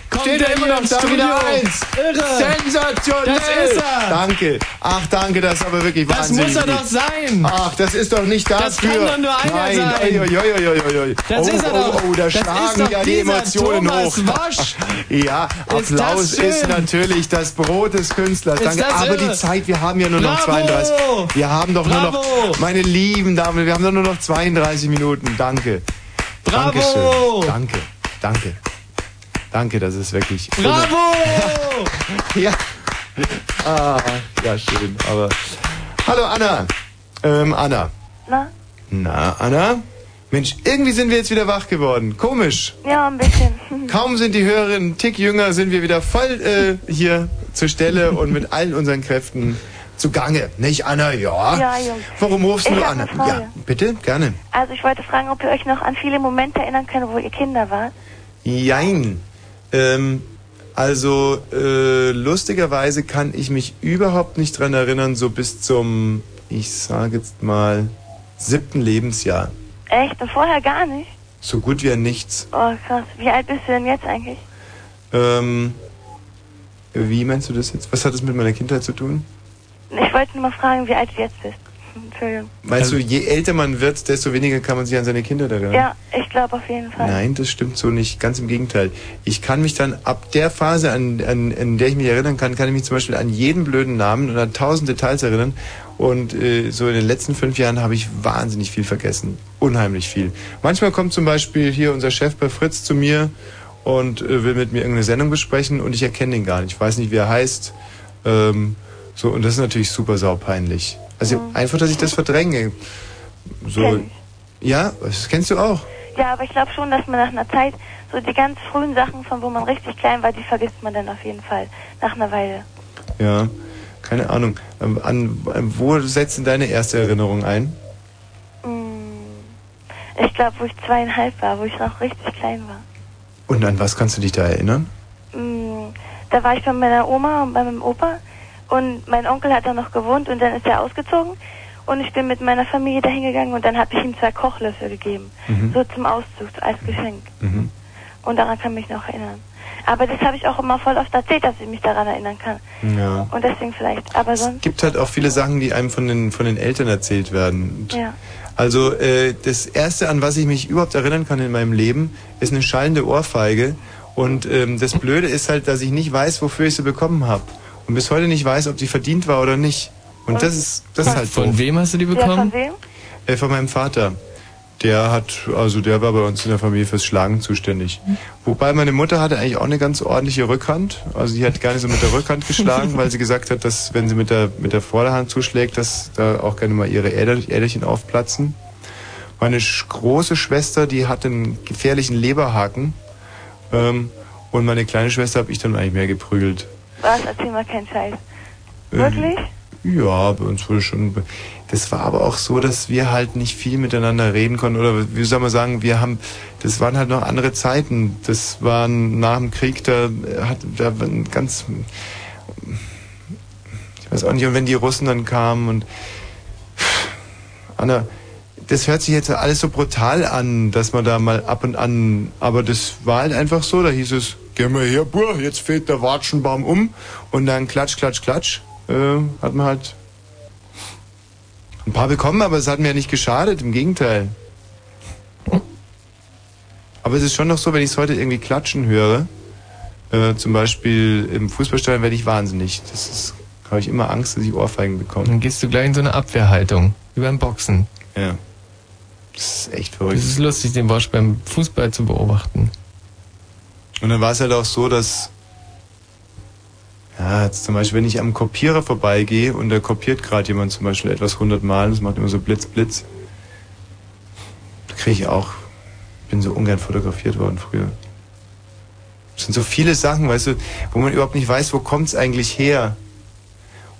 Kommt steht er er immer noch ins da Studio. wieder eins. Irre. Sensationell. Das ist er. Danke. Ach, danke, das ist aber wirklich Das wahnsinnig. muss er doch sein. Ach, das ist doch nicht dafür. Das kann doch nur einer Nein. sein. Oi, oi, oi, oi, oi, oi. Das oh, ist er oh, doch. oh, da Das ist schlagen doch ja die Emotionen Thomas hoch. Wosch. [laughs] Ja, Ist das Applaus ist, schön. natürlich das Brot des Künstlers. Ist Danke. das Aber irre. die Zeit, wir haben ja nur noch Bravo. 32. Wir haben doch nur Bravo. noch, meine lieben Damen, wir haben doch nur noch 32 Minuten. Danke. Bravo. Dankeschön. Danke. Danke. Danke, das ist wirklich. Bravo! [laughs] ja. Ah, ja, schön. Aber. Hallo Anna. Ähm, Anna. Na? Na, Anna? Mensch, irgendwie sind wir jetzt wieder wach geworden. Komisch. Ja, ein bisschen. [laughs] Kaum sind die Hörerinnen einen Tick jünger, sind wir wieder voll äh, hier zur Stelle und mit allen unseren Kräften zugange. Nicht, Anna? Ja. Ja, Jungs. Warum rufst Ich du Anna? eine Frage. Ja, bitte, gerne. Also ich wollte fragen, ob ihr euch noch an viele Momente erinnern könnt, wo ihr Kinder wart. Jein. Ähm, also, äh, lustigerweise kann ich mich überhaupt nicht dran erinnern, so bis zum, ich sage jetzt mal, siebten Lebensjahr. Echt? Und vorher gar nicht? So gut wie an nichts. Oh, krass. Wie alt bist du denn jetzt eigentlich? Ähm, wie meinst du das jetzt? Was hat das mit meiner Kindheit zu tun? Ich wollte nur mal fragen, wie alt du jetzt bist. Entschuldigung. Meinst du, je älter man wird, desto weniger kann man sich an seine Kinder erinnern? Ja, ich glaube auf jeden Fall. Nein, das stimmt so nicht. Ganz im Gegenteil. Ich kann mich dann ab der Phase, an, an, an der ich mich erinnern kann, kann ich mich zum Beispiel an jeden blöden Namen und an tausend Details erinnern. Und äh, so in den letzten fünf Jahren habe ich wahnsinnig viel vergessen. Unheimlich viel. Manchmal kommt zum Beispiel hier unser Chef bei Fritz zu mir und äh, will mit mir irgendeine Sendung besprechen und ich erkenne ihn gar nicht. Ich weiß nicht, wie er heißt. Ähm, so, und das ist natürlich super saupeinlich. Also einfach, dass ich das verdränge. So. Kenn Ja, das kennst du auch. Ja, aber ich glaube schon, dass man nach einer Zeit so die ganz frühen Sachen, von wo man richtig klein war, die vergisst man dann auf jeden Fall. Nach einer Weile. Ja, keine Ahnung. Ähm, An, an wo setzt denn deine erste Erinnerung ein? Ich glaube, wo ich zweieinhalb war, wo ich noch richtig klein war. Und an was kannst du dich da erinnern? Mm, Da war ich bei meiner Oma und bei meinem Opa und mein Onkel hat da noch gewohnt und dann ist er ausgezogen und ich bin mit meiner Familie da hingegangen und dann habe ich ihm zwei Kochlöffel gegeben. Mhm. So zum Auszug, als Geschenk. Mhm. Und daran kann ich mich noch erinnern. Aber das habe ich auch immer voll oft erzählt, dass ich mich daran erinnern kann. Ja. Und deswegen vielleicht. Aber sonst, Es gibt halt auch viele Sachen, die einem von den, von den Eltern erzählt werden. Und ja. Also äh, das Erste, an was ich mich überhaupt erinnern kann in meinem Leben, ist eine schallende Ohrfeige. Und ähm, das Blöde ist halt, dass ich nicht weiß, wofür ich sie bekommen habe. Und bis heute nicht weiß, ob sie verdient war oder nicht. Und das ist, das ist halt Von doof. wem hast du die Ja, bekommen? von wem? Äh, von meinem Vater. Der hat, also der war bei uns in der Familie fürs Schlagen zuständig. Wobei meine Mutter hatte eigentlich auch eine ganz ordentliche Rückhand. Also die hat gar nicht so mit der Rückhand geschlagen, [laughs] weil sie gesagt hat, dass wenn sie mit der, mit der Vorderhand zuschlägt, dass da auch gerne mal ihre Äder, Äderchen aufplatzen. Meine sch große Schwester, die hatte einen gefährlichen Leberhaken. Ähm, und meine kleine Schwester habe ich dann eigentlich mehr geprügelt. Was? Erzähl mal keinen Scheiß. Ähm, Wirklich? Ja, bei uns wurde schon. Das war aber auch so, dass wir halt nicht viel miteinander reden konnten. Oder wie soll man sagen, wir haben. Das waren halt noch andere Zeiten. Das waren nach dem Krieg, da hat da war ein ganz. Ich weiß auch nicht, und wenn die Russen dann kamen und. Anna, das hört sich jetzt alles so brutal an, dass man da mal ab und an. Aber das war halt einfach so, da hieß es, geh mal her, Bur, jetzt fällt der Watschenbaum um. Und dann klatsch, klatsch, klatsch. Äh, hat man halt ein paar bekommen, aber es hat mir ja nicht geschadet, im Gegenteil. Aber es ist schon noch so, wenn ich es heute irgendwie klatschen höre, äh, zum Beispiel im Fußballstadion werde ich wahnsinnig. Das ist, habe ich immer Angst, dass ich Ohrfeigen bekomme. Dann gehst du gleich in so eine Abwehrhaltung. Wie beim Boxen. Ja. Das ist echt verrückt. Es ist lustig, den Bosch beim Fußball zu beobachten. Und dann war es halt auch so, dass ja, jetzt zum Beispiel, wenn ich am Kopierer vorbeigehe und da kopiert gerade jemand zum Beispiel etwas hundertmal, das macht immer so Blitz, Blitz, da kriege ich auch, bin so ungern fotografiert worden früher. Das sind so viele Sachen, weißt du, wo man überhaupt nicht weiß, wo kommt's eigentlich her.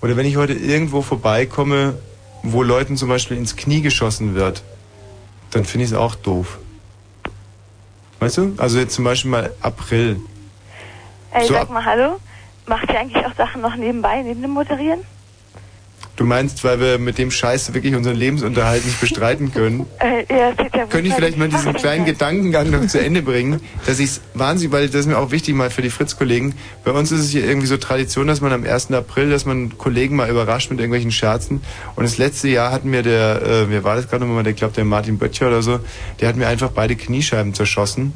Oder wenn ich heute irgendwo vorbeikomme, wo Leuten zum Beispiel ins Knie geschossen wird, dann finde ich es auch doof. Weißt du? Also jetzt zum Beispiel mal April. Ey, So sag ab- mal, hallo? Macht ihr eigentlich auch Sachen noch nebenbei, neben dem Moderieren? Du meinst, weil wir mit dem Scheiß wirklich unseren Lebensunterhalt nicht bestreiten können? [laughs] Äh, ja, ja Könnte ich vielleicht mal diesen kleinen Gedankengang noch zu Ende bringen, dass ich es wahnsinnig, weil das ist mir auch wichtig mal für die Fritz-Kollegen. Bei uns ist es hier irgendwie so Tradition, dass man am 1. April, dass man Kollegen mal überrascht mit irgendwelchen Scherzen. Und das letzte Jahr hatten mir der, äh, wer war das gerade nochmal, der glaubt der Martin Böttcher oder so, der hat mir einfach beide Kniescheiben zerschossen.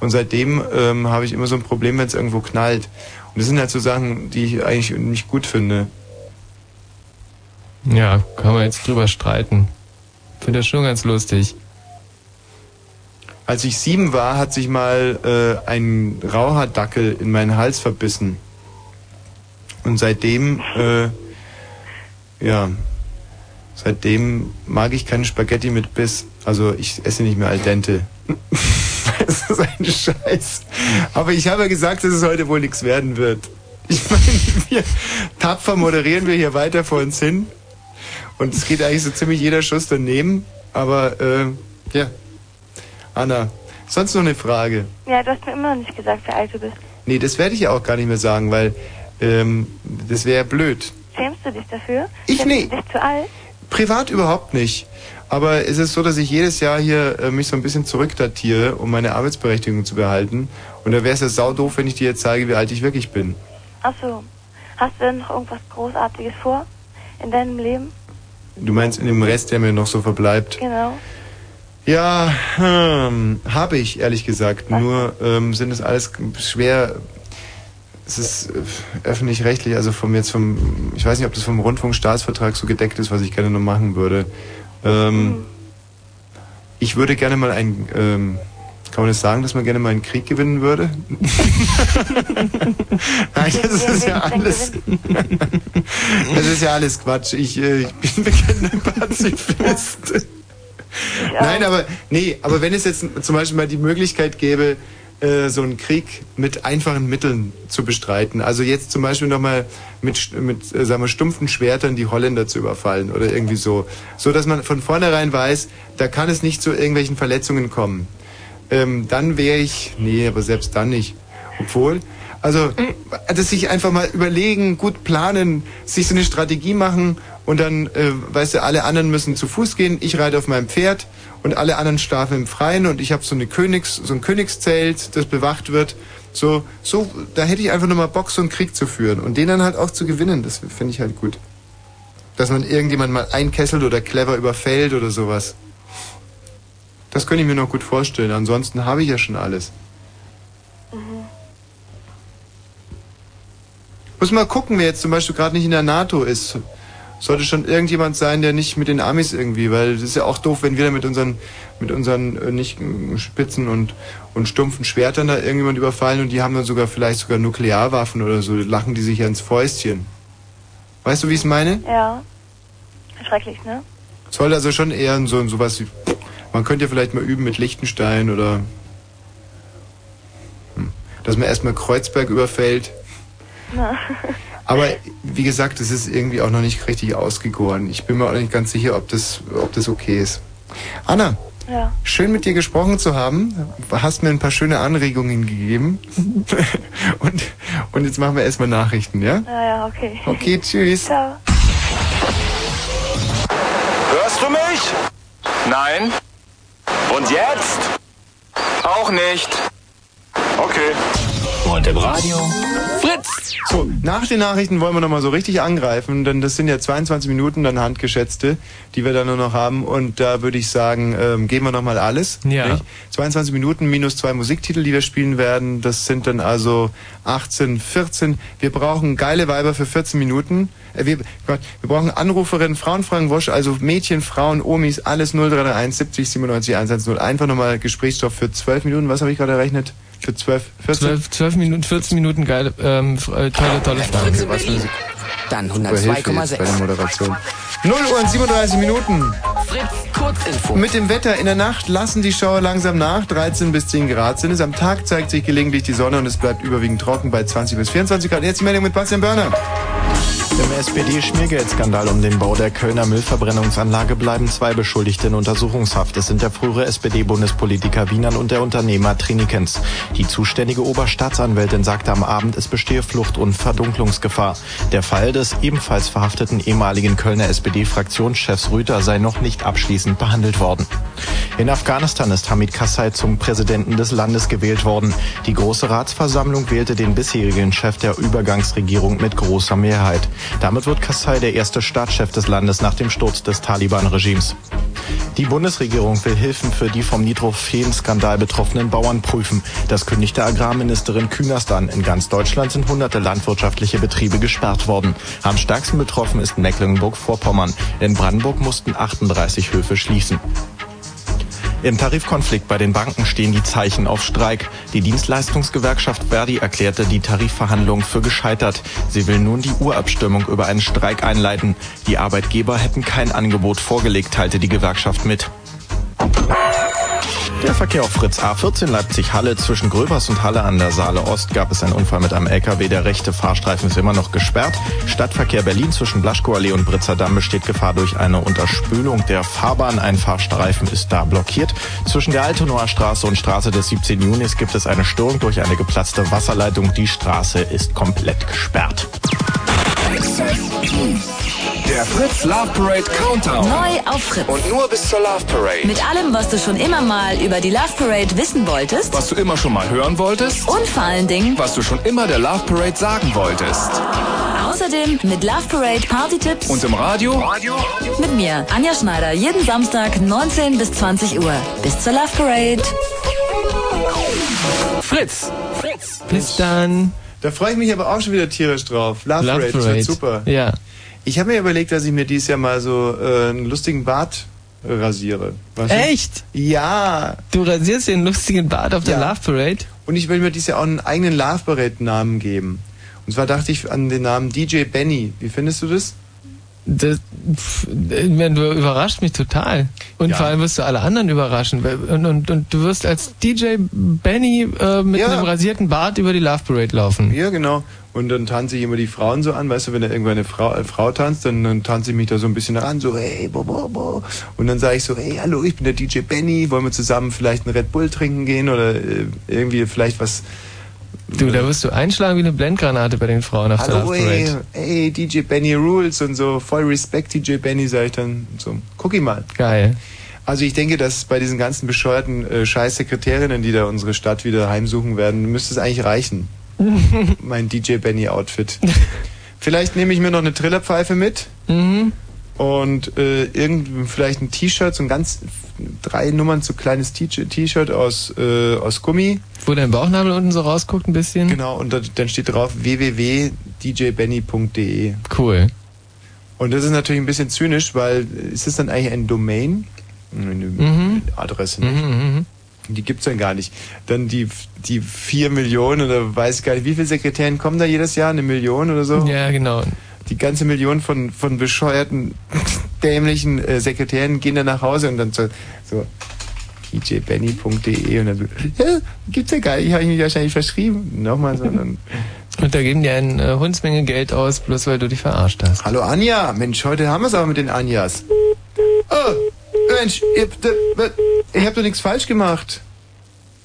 Und seitdem ähm, habe ich immer so ein Problem, wenn es irgendwo knallt. Und das sind halt so Sachen, die ich eigentlich nicht gut finde. Ja, kann man jetzt drüber streiten. Finde das schon ganz lustig. Als ich sieben war, hat sich mal äh, ein Rauhaardackel in meinen Hals verbissen. Und seitdem, äh, ja, seitdem mag ich keine Spaghetti mit Biss. Also ich esse nicht mehr al dente. [laughs] das ist ein Scheiß. Aber ich habe ja gesagt, dass es heute wohl nichts werden wird. Ich meine, wir tapfer moderieren wir hier weiter vor uns hin. Und es geht eigentlich so ziemlich jeder Schuss daneben. Aber äh, ja, Anna, sonst noch eine Frage? Ja, du hast mir immer noch nicht gesagt, wie alt du bist. Nee, das werde ich ja auch gar nicht mehr sagen, weil ähm, das wäre blöd. Schämst du dich dafür? Ich Schämst nee. du dich zu alt? Privat überhaupt nicht. Aber es ist so, dass ich jedes Jahr hier äh, mich so ein bisschen zurückdatiere, um meine Arbeitsberechtigung zu behalten. Und da wäre es ja saudoof, wenn ich dir jetzt zeige, wie alt ich wirklich bin. Ach so. Hast du denn noch irgendwas Großartiges vor in deinem Leben? Du meinst in dem Rest, der mir noch so verbleibt? Genau. Ja, hm, habe ich, ehrlich gesagt. Nur ähm, sind es alles schwer. Es ist äh, öffentlich-rechtlich, also vom jetzt vom, ich weiß nicht, ob das vom Rundfunkstaatsvertrag so gedeckt ist, was ich gerne noch machen würde. Ähm, Ich würde gerne mal ein, ähm, kann man das sagen, dass man gerne mal einen Krieg gewinnen würde? [laughs] Nein, das ist ja alles. Das ist ja alles Quatsch. Ich, äh, ich bin bekennender Pazifist. Nein, aber nee, aber wenn es jetzt zum Beispiel mal die Möglichkeit gäbe, äh, so einen Krieg mit einfachen Mitteln zu bestreiten, also jetzt zum Beispiel nochmal mit, mit äh, sagen wir, stumpfen Schwertern die Holländer zu überfallen oder irgendwie so, so dass man von vornherein weiß, da kann es nicht zu irgendwelchen Verletzungen kommen, ähm, dann wäre ich, nee, aber selbst dann nicht, obwohl, also das sich einfach mal überlegen, gut planen, sich so eine Strategie machen und dann, äh, weißt du, alle anderen müssen zu Fuß gehen, ich reite auf meinem Pferd und alle anderen schlafen im Freien und ich habe so eine Königs, so ein Königszelt, das bewacht wird. So, so, da hätte ich einfach nochmal Bock, so einen Krieg zu führen und den dann halt auch zu gewinnen. Das finde ich halt gut. Dass man irgendjemand mal einkesselt oder clever überfällt oder sowas. Das könnte ich mir noch gut vorstellen. Ansonsten habe ich ja schon alles. Muss mal gucken, wer jetzt zum Beispiel gerade nicht in der NATO ist. Sollte schon irgendjemand sein, der nicht mit den Amis irgendwie, weil das ist ja auch doof, wenn wir da mit unseren, mit unseren äh, nicht äh, spitzen und, und stumpfen Schwertern da irgendjemand überfallen und die haben dann sogar vielleicht sogar Nuklearwaffen oder so, lachen die sich ja ins Fäustchen. Weißt du, wie ich es meine? Ja. Schrecklich, ne? Soll also schon eher so sowas wie. Man könnte ja vielleicht mal üben mit Liechtenstein oder. Hm, Dass man erstmal Kreuzberg überfällt. Na. Aber wie gesagt, es ist irgendwie auch noch nicht richtig ausgegoren. Ich bin mir auch nicht ganz sicher, ob das, ob das okay ist. Anna, Ja. schön mit dir gesprochen zu haben. Hast mir ein paar schöne Anregungen gegeben. [laughs] und, und jetzt machen wir erstmal Nachrichten, ja? Ja, ja, okay. Okay, tschüss. Ciao. Hörst du mich? Nein. Und jetzt? Auch nicht. Okay. Und im Radio Fritz! So, nach den Nachrichten wollen wir nochmal so richtig angreifen, denn das sind ja 22 Minuten dann handgeschätzte, die wir dann nur noch haben. Und da würde ich sagen, ähm, geben wir nochmal alles. Ja. Nicht? 22 Minuten minus zwei Musiktitel, die wir spielen werden. Das sind dann also 18, 14. Wir brauchen geile Weiber für 14 Minuten. Äh, wir, Gott, wir brauchen Anruferinnen, Frauenfragen, Wosch, also Mädchen, Frauen, Omis, alles 0331 70 97 110. Einfach nochmal Gesprächsstoff für 12 Minuten. Was habe ich gerade errechnet? Für 12, 14? 12, 12 Minuten, 14 Minuten geile, ähm, äh, tolle, tolle Fragen. Was für Dann Super Hilfe jetzt bei der 102,6. Moderation. 0 Uhr und 37 Minuten. Fritz, Kurzinfo. Mit dem Wetter in der Nacht lassen die Schauer langsam nach. 13 bis 10 Grad sind es. Am Tag zeigt sich gelegentlich die Sonne und es bleibt überwiegend trocken bei 20 bis 24 Grad. Jetzt die Meldung mit Bastian Börner. Im SPD-Schmiergeldskandal um den Bau der Kölner Müllverbrennungsanlage bleiben zwei Beschuldigte in Untersuchungshaft. Es sind der frühere SPD-Bundespolitiker Wienern und der Unternehmer Trinikens. Die zuständige Oberstaatsanwältin sagte am Abend, es bestehe Flucht- und Verdunklungsgefahr. Der Fall des ebenfalls verhafteten ehemaligen Kölner SPD-Fraktionschefs Rüter sei noch nicht abschließend behandelt worden. In Afghanistan ist Hamid Karzai zum Präsidenten des Landes gewählt worden. Die Große Ratsversammlung wählte den bisherigen Chef der Übergangsregierung mit großer Mehrheit. Damit wird Karzai der erste Staatschef des Landes nach dem Sturz des Taliban-Regimes. Die Bundesregierung will Hilfen für die vom Nitrophen-Skandal betroffenen Bauern prüfen. Das kündigte Agrarministerin Künast an. In ganz Deutschland sind hunderte landwirtschaftliche Betriebe gesperrt worden. Am stärksten betroffen ist Mecklenburg-Vorpommern. In Brandenburg mussten 38 Höfe schließen. Im Tarifkonflikt bei den Banken stehen die Zeichen auf Streik. Die Dienstleistungsgewerkschaft Verdi erklärte die Tarifverhandlungen für gescheitert. Sie will nun die Urabstimmung über einen Streik einleiten. Die Arbeitgeber hätten kein Angebot vorgelegt, teilte die Gewerkschaft mit. Der Verkehr auf Fritz A14 Leipzig-Halle zwischen Gröbers und Halle an der Saale Ost gab es einen Unfall mit einem LKW. Der rechte Fahrstreifen ist immer noch gesperrt. Stadtverkehr Berlin zwischen Blaschkoallee und Britzer Damm besteht Gefahr durch eine Unterspülung der Fahrbahn. Ein Fahrstreifen ist da blockiert. Zwischen der Altenoer Straße und Straße des 17. Junis gibt es eine Störung durch eine geplatzte Wasserleitung. Die Straße ist komplett gesperrt. Der Fritz Love Parade Countdown. Neu auf Fritz. Und nur bis zur Love Parade. Mit allem, was du schon immer mal über die Love Parade wissen wolltest. Was du immer schon mal hören wolltest. Und vor allen Dingen, Was du schon immer der Love Parade sagen wolltest. außerdem mit Love Parade Party-Tipps. Und im Radio? Mit mir, Anja Schneider, jeden Samstag 19 bis 20 Uhr. Bis zur Love Parade. Fritz. Bis dann. Da freue ich mich aber auch schon wieder tierisch drauf. Love, Love Parade, Parade. super. Ja. Ich habe mir überlegt, dass ich mir dieses Jahr mal so äh, einen lustigen Bart rasiere. Weißt du? Echt? Ja. Du rasierst dir einen lustigen Bart auf der Ja. Love Parade? Und ich will mir dieses Jahr auch einen eigenen Love Parade Namen geben. Und zwar dachte ich an den Namen DJ Benny. Wie findest du das? Das, du überrascht mich total. Und Ja. vor allem wirst du alle anderen überraschen. Und, und, und du wirst als DJ Benny äh, mit Ja. einem rasierten Bart über die Love Parade laufen. Ja, genau. Und dann tanze ich immer die Frauen so an, weißt du, wenn da irgendwann eine Frau, eine Frau tanzt, dann, dann tanze ich mich da so ein bisschen ran, so, hey, bo, bo, bo. Und dann sage ich so, hey, hallo, ich bin der DJ Benny, wollen wir zusammen vielleicht einen Red Bull trinken gehen oder äh, irgendwie vielleicht was. Du, da wirst du einschlagen wie eine Blendgranate bei den Frauen auf der Hallo, Love ey, ey, DJ Benny Rules und so, voll Respekt, DJ Benny, sag ich dann. So, guck ihn mal. Geil. Also ich denke, dass bei diesen ganzen bescheuerten äh, Scheißsekretärinnen, die da unsere Stadt wieder heimsuchen werden, müsste es eigentlich reichen. [laughs] mein DJ Benny Outfit. Vielleicht nehme ich mir noch eine Trillerpfeife mit. Mhm. Und äh, irgend, vielleicht ein T-Shirt, so ein ganz drei Nummern zu kleines T-Shirt aus, äh, aus Gummi. Wo dein Bauchnabel unten so rausguckt ein bisschen. Genau, und da, dann steht drauf www.djbenny.de. Cool. Und das ist natürlich ein bisschen zynisch, weil ist es dann eigentlich ein Domain? Eine Mhm. Adresse nicht. Mhm, mhm. Die gibt's dann gar nicht. Dann die, die vier Millionen oder weiß ich gar nicht, wie viele Sekretären kommen da jedes Jahr? Eine Million oder so? Ja, genau. Die ganze Million von, von bescheuerten, [laughs] dämlichen äh, Sekretären gehen dann nach Hause und dann so, so djbenny.de und dann so, ja, gibt's ja gar nicht, habe ich mich wahrscheinlich verschrieben. Nochmal so. Dann, [laughs] Und da geben die eine äh, Hundsmenge Geld aus, bloß weil du dich verarscht hast. Hallo Anja, Mensch, heute haben wir es aber mit den Anjas. Oh, Mensch, ihr, ihr habt doch nichts falsch gemacht.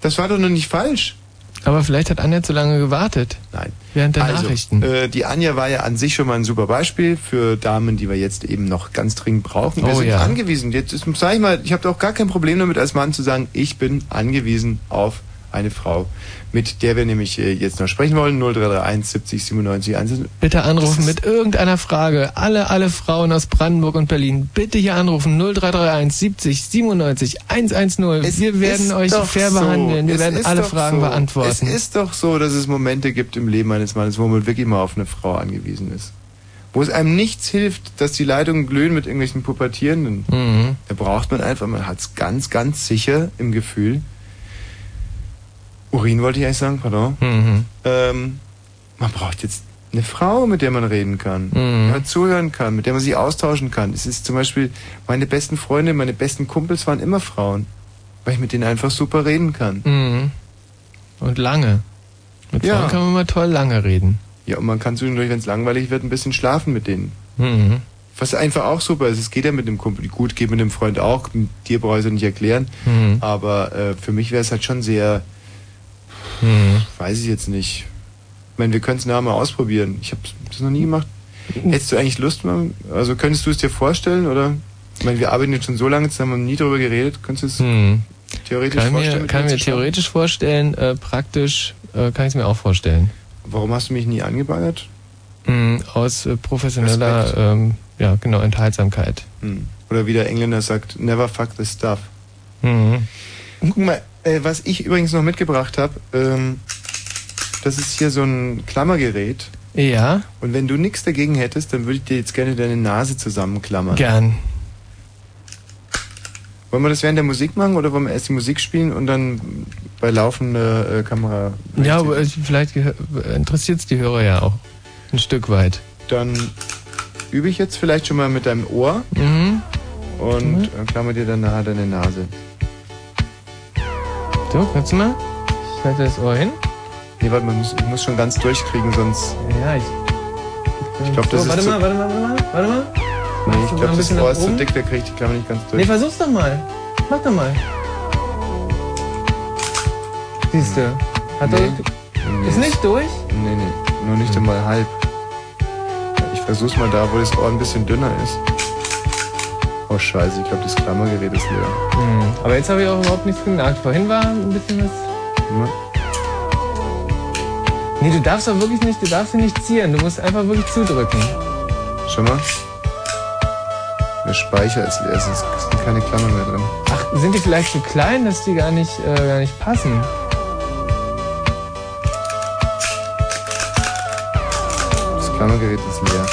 Das war doch noch nicht falsch. Aber vielleicht hat Anja zu lange gewartet. Nein. Während der also, Nachrichten. Äh, die Anja war ja an sich schon mal ein super Beispiel für Damen, die wir jetzt eben noch ganz dringend brauchen. Wir Oh, sind ja. angewiesen. Jetzt ist- sag ich mal, ich habe doch gar kein Problem damit als Mann zu sagen, ich bin angewiesen auf eine Frau, mit der wir nämlich äh, jetzt noch sprechen wollen. 0331 70 97 1. Bitte anrufen mit irgendeiner Frage. Alle, alle Frauen aus Brandenburg und Berlin, bitte hier anrufen. 0331 70 97 110. Wir werden euch fair so. behandeln. Wir Es werden alle Fragen so. beantworten. Es ist doch so, dass es Momente gibt im Leben eines Mannes, wo man wirklich mal auf eine Frau angewiesen ist. Wo es einem nichts hilft, dass die Leitungen glühen mit irgendwelchen Pubertierenden. Mhm. Da braucht man einfach, man hat es ganz, ganz sicher im Gefühl. Urin wollte ich eigentlich sagen, pardon. Mhm. Ähm, man braucht jetzt eine Frau, mit der man reden kann, Mhm. der man zuhören kann, mit der man sich austauschen kann. Es ist zum Beispiel, meine besten Freunde, meine besten Kumpels waren immer Frauen, weil ich mit denen einfach super reden kann. Mhm. Und lange. Mit Ja. Frauen kann man mal toll lange reden. Ja, und man kann zwischendurch, wenn es langweilig wird, ein bisschen schlafen mit denen. Mhm. Was einfach auch super ist. Es geht ja mit dem Kumpel. Gut, geht mit dem Freund auch. Mit Dir brauche ich es ja nicht erklären. Mhm. Aber äh, für mich wäre es halt schon sehr, Mhm. weiß ich jetzt nicht. Ich meine, wir können es nachher mal ausprobieren. Ich habe das noch nie gemacht. Hättest du eigentlich Lust mal? Also könntest du es dir vorstellen oder? Ich meine, wir arbeiten jetzt schon so lange zusammen, haben nie darüber geredet. Könntest du es Mhm. theoretisch Kann vorstellen? mir, kann mir theoretisch vorstellen, äh, praktisch äh, kann ich es mir auch vorstellen. Warum hast du mich nie angebaggert? Mhm, aus äh, professioneller, ähm, ja genau, Enthaltsamkeit. Hm. Oder wie der Engländer sagt, never fuck the stuff. Mhm. Guck mal, äh, was ich übrigens noch mitgebracht habe, ähm, das ist hier so ein Klammergerät. Ja. Und wenn du nichts dagegen hättest, dann würde ich dir jetzt gerne deine Nase zusammenklammern. Gern. Wollen wir das während der Musik machen oder wollen wir erst die Musik spielen und dann bei laufender äh, Kamera? Ja, aber äh, vielleicht interessiert es die Hörer ja auch ein Stück weit. Dann übe ich jetzt vielleicht schon mal mit deinem Ohr Mhm. und äh, klammer dir dann nachher deine Nase. So, kannst du mal? Ich halte das Ohr hin. Nee, warte mal, ich muss, ich muss schon ganz durchkriegen, sonst. Ja, ich. Ich glaube, das so, ist warte mal, warte mal, warte mal, warte mal. Nee, ich glaube, das Ohr ist zu dick, kriege ich die Klammer nicht ganz durch. Nee, versuch's doch mal. Mach doch mal. Siehst du. Hat Nee. Nee, ist nicht durch? Nee, nee, nur nicht einmal halb. Ich versuch's mal da, wo das Ohr ein bisschen dünner ist. Oh scheiße, ich glaube, das Klammergerät ist leer. Hm. Aber jetzt habe ich auch überhaupt nichts gemerkt. Vorhin war ein bisschen was. Ja. Nee, du darfst doch wirklich nicht, du darfst sie nicht ziehen. Du musst einfach wirklich zudrücken. Schau mal. Der Speicher ist leer, es ist- es sind keine Klammern mehr drin. Ach, sind die vielleicht so klein, dass die gar nicht, äh, gar nicht passen? Das Klammergerät ist leer.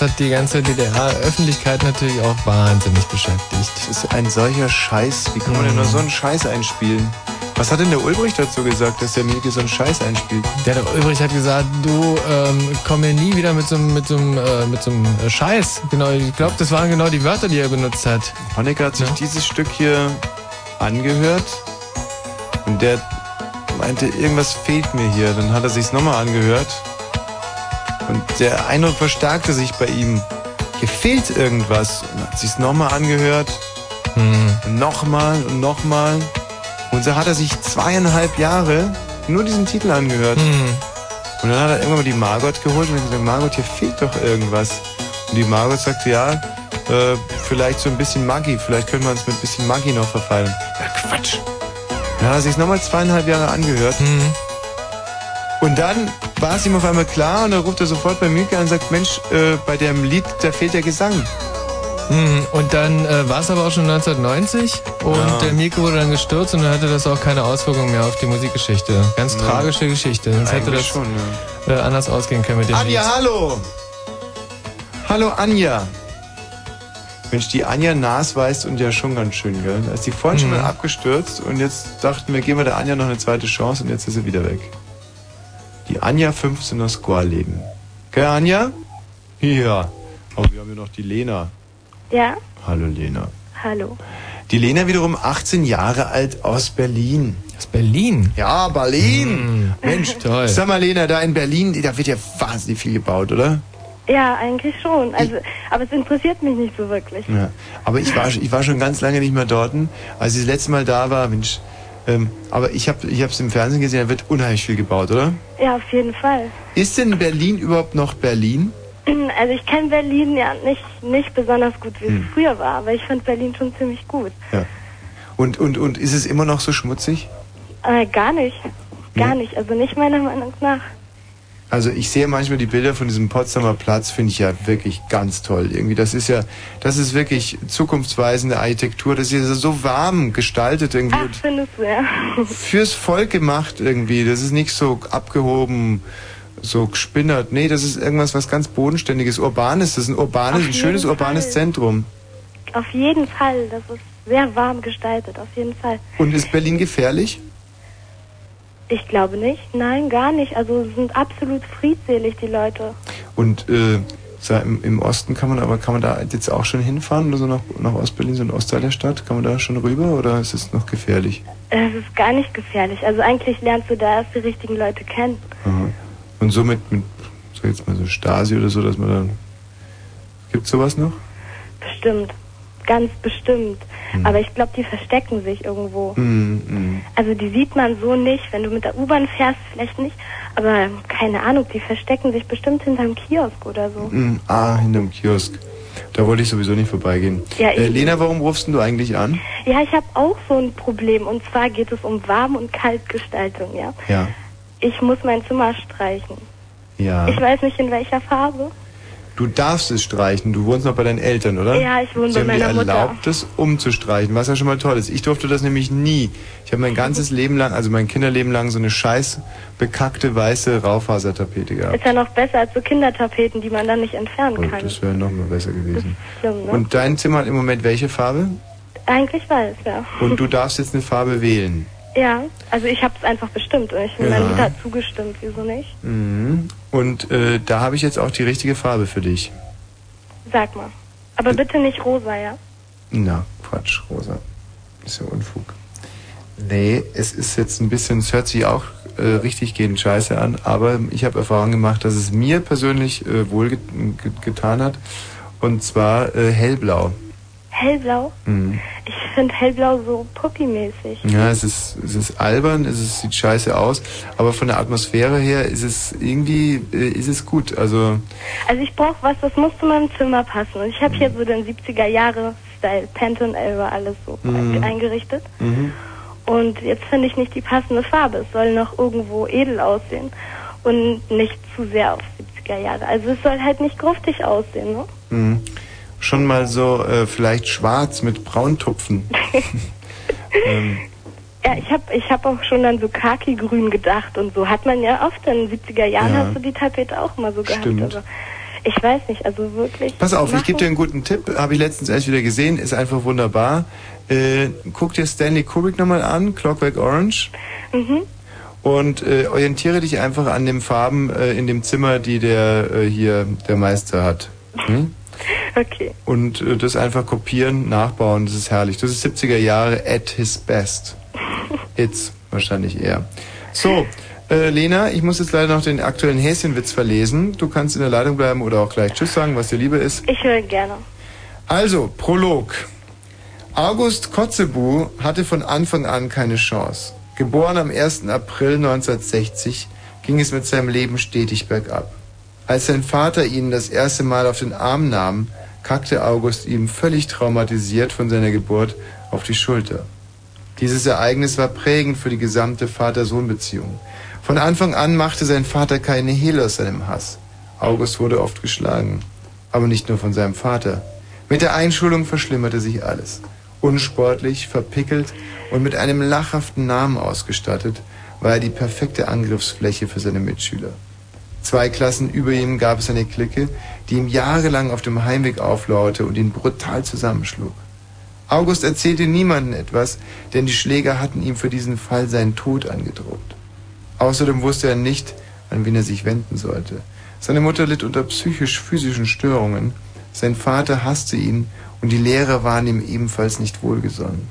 Das hat die ganze DDR-Öffentlichkeit natürlich auch wahnsinnig beschäftigt. Das ist ein solcher Scheiß. Wie kann man denn nur so einen Scheiß einspielen? Was hat denn der Ulbricht dazu gesagt, dass der Mielke so einen Scheiß einspielt? Der, der Ulbricht hat gesagt, du ähm, komm mir nie wieder mit so, einem- mit so, äh, mit so einem äh, Scheiß. Genau, ich glaube, das waren genau die Wörter, die er benutzt hat. Honecker hat sich dieses Stück hier angehört und der meinte, irgendwas fehlt mir hier. Dann hat er sich's nochmal angehört und der Eindruck verstärkte sich bei ihm. Hier fehlt irgendwas. Und hat sich's nochmal angehört und nochmal und nochmal. Und so hat er sich zweieinhalb Jahre nur diesen Titel angehört. Und dann hat er irgendwann mal die Margot geholt und gesagt, Margot, hier fehlt doch irgendwas. Und die Margot sagte, ja, äh, vielleicht so ein bisschen Maggi, vielleicht können wir uns mit ein bisschen Maggi noch verfallen. Ja, Quatsch. Dann hat er sich nochmal zweieinhalb Jahre angehört. Und dann war es ihm auf einmal klar und dann ruft er sofort bei Milke an und sagt, Mensch, äh, bei dem Lied, da fehlt der Gesang. Mhm, Und dann äh, war es aber auch schon 1990 und Ja. der Mirko wurde dann gestürzt und dann hatte das auch keine Auswirkungen mehr auf die Musikgeschichte. Ganz Ja. tragische Geschichte. Sonst hätte das schon, äh, anders ausgehen können mit dem Anja, Lied. hallo! Hallo Anja! Mensch, die Anja Nas weiß und ja schon ganz schön, gell? Da ist die vorhin schon Mhm. mal abgestürzt und jetzt dachten wir, geben wir der Anja noch eine zweite Chance und jetzt ist sie wieder weg. Die Anja 15 aus Gorleben. Gell, Anja? Ja. Aber wir haben ja noch die Lena. Ja, Hallo Lena. hallo. Die Lena wiederum 18 Jahre alt aus Berlin. Aus Berlin? Ja, Berlin. Mensch, toll. Sag mal, Lena, da in Berlin, da wird ja wahnsinnig viel gebaut, oder? Ja, eigentlich schon. Also, aber es interessiert mich nicht so wirklich. Ja. Aber ich war, ich war schon ganz lange nicht mehr dort. Als ich das letzte Mal da war, Mensch. Ähm, aber ich habe ich es im Fernsehen gesehen, da wird unheimlich viel gebaut, oder? Ja, auf jeden Fall. Ist denn Berlin überhaupt noch Berlin? [clears throat] Also ich kenne Berlin ja nicht, nicht besonders gut, wie Hm. es früher war, aber ich fand Berlin schon ziemlich gut. Und, und, und ist es immer noch so schmutzig? Äh, gar nicht. Gar Nee. nicht. Also nicht meiner Meinung nach. Also ich sehe manchmal die Bilder von diesem Potsdamer Platz, finde ich ja wirklich ganz toll. Irgendwie, das ist ja, das ist wirklich zukunftsweisende Architektur. Das ist ja so warm gestaltet irgendwie. Ach, findest du, ja. fürs Volk gemacht irgendwie. Das ist nicht so abgehoben, so gespinnert. Nee, das ist irgendwas, was ganz bodenständiges, urbanes. Das ist ein urbanes, ein schönes jeden urbanes Fall. Zentrum. Auf jeden Fall. Das ist sehr warm gestaltet, auf jeden Fall. Und ist Berlin gefährlich? Ich glaube nicht. Nein, gar nicht. Also es sind absolut friedselig, die Leute. Und äh, im, im Osten kann man aber kann man da jetzt auch schon hinfahren oder so nach, nach Ostberlin, so ein Ostteil der Stadt? Kann man da schon rüber oder ist es noch gefährlich? Es ist gar nicht gefährlich. Also eigentlich lernst du da erst die richtigen Leute kennen. Aha. Und so mit, mit so jetzt mal so Stasi oder so, dass man dann. Gibt's sowas noch? Bestimmt. Ganz bestimmt. Aber ich glaube, die verstecken sich irgendwo. Hm, hm. Also die sieht man so nicht. Wenn du mit der U-Bahn fährst, vielleicht nicht. Aber keine Ahnung, die verstecken sich bestimmt hinterm Kiosk oder so. Hm, ah, hinterm Kiosk. Da wollte ich sowieso nicht vorbeigehen. Ja, äh. Lena, warum rufst du eigentlich an? Ja, ich habe auch so ein Problem. Und zwar geht es um Warm- und Kaltgestaltung, ja. Ja. Ich muss mein Zimmer streichen. Ja. Ich weiß nicht, in welcher Farbe. Du darfst es streichen. Du wohnst noch bei deinen Eltern, oder? Ja, ich wohne Sie bei meiner Mutter. erlaubt, das umzustreichen, was ja schon mal toll ist. Ich durfte das nämlich nie. Ich habe mein ganzes Leben lang, also mein Kinderleben lang, so eine scheiß bekackte weiße Raufasertapete gehabt. Ist ja noch besser als so Kindertapeten, die man dann nicht entfernen Und kann. das wäre noch mal besser gewesen. Schlimm, ne? Und dein Zimmer hat im Moment welche Farbe? Eigentlich weiß, ja. Und du darfst jetzt eine Farbe wählen. Ja, also ich habe es einfach bestimmt und ich Ja. meine Mutter hat zugestimmt, wieso nicht? Mhm. Und äh, da habe ich jetzt auch die richtige Farbe für dich. Sag mal. Aber bitte nicht rosa, ja? Na, Quatsch, Rosa. Ist ja Unfug. Nee, es ist jetzt ein bisschen, es hört sich auch äh, richtig gehend scheiße an, aber ich habe Erfahrung gemacht, dass es mir persönlich äh, wohl get getan hat. Und zwar äh, hellblau. Hellblau? Mhm. Ich finde hellblau so puppymäßig. Ja, es ist, es ist albern, es ist, sieht scheiße aus, aber von der Atmosphäre her ist es irgendwie, äh, ist es gut. Also, Also ich brauche was, das muss zu meinem Zimmer passen. Und ich habe hier so den 70er Jahre Style, Pantone Elva, alles so Mhm. eingerichtet. mhm. Und jetzt finde ich nicht die passende Farbe. Es soll noch irgendwo edel aussehen und nicht zu sehr auf 70er Jahre. Also es soll halt nicht gruftig aussehen, ne? Mhm. Schon mal so äh, vielleicht schwarz mit Brauntupfen. [laughs] ähm, Ja, ich habe ich hab auch schon dann so Khaki-Grün gedacht und so. Hat man ja oft in den 70er Jahren, Ja. hast du die Tapete auch mal so gehabt. Stimmt. Also, ich weiß nicht, also wirklich. Pass auf, ich gebe dir einen guten Tipp. Habe ich letztens erst wieder gesehen. Ist einfach wunderbar. Äh, guck dir Stanley Kubrick nochmal an, Clockwork Orange. Mhm. Und äh, orientiere dich einfach an den Farben äh, in dem Zimmer, die der äh, hier der Meister hat. Hm? [laughs] Okay. Und äh, das einfach kopieren, nachbauen, das ist herrlich. Das ist 70er Jahre at his best. It's wahrscheinlich eher. So, äh, Lena, ich muss jetzt leider noch den aktuellen Häschenwitz verlesen. Du kannst in der Leitung bleiben oder auch gleich Tschüss sagen, was dir lieber ist. Ich höre gerne. Also, Prolog. August Kotzebue hatte von Anfang an keine Chance. Geboren am 1. April 1960 ging es mit seinem Leben stetig bergab. Als sein Vater ihn das erste Mal auf den Arm nahm, kackte August ihm völlig traumatisiert von seiner Geburt auf die Schulter. Dieses Ereignis war prägend für die gesamte Vater-Sohn-Beziehung. Von Anfang an machte sein Vater keine Hehl aus seinem Hass. August wurde oft geschlagen. Aber nicht nur von seinem Vater. Mit der Einschulung verschlimmerte sich alles. Unsportlich, verpickelt und mit einem lachhaften Namen ausgestattet, war er die perfekte Angriffsfläche für seine Mitschüler. Zwei Klassen über ihm gab es eine Clique, die ihm jahrelang auf dem Heimweg auflauerte und ihn brutal zusammenschlug. August erzählte niemandem etwas, denn die Schläger hatten ihm für diesen Fall seinen Tod angedroht. Außerdem wusste er nicht, an wen er sich wenden sollte. Seine Mutter litt unter psychisch-physischen Störungen, sein Vater hasste ihn und die Lehrer waren ihm ebenfalls nicht wohlgesonnen.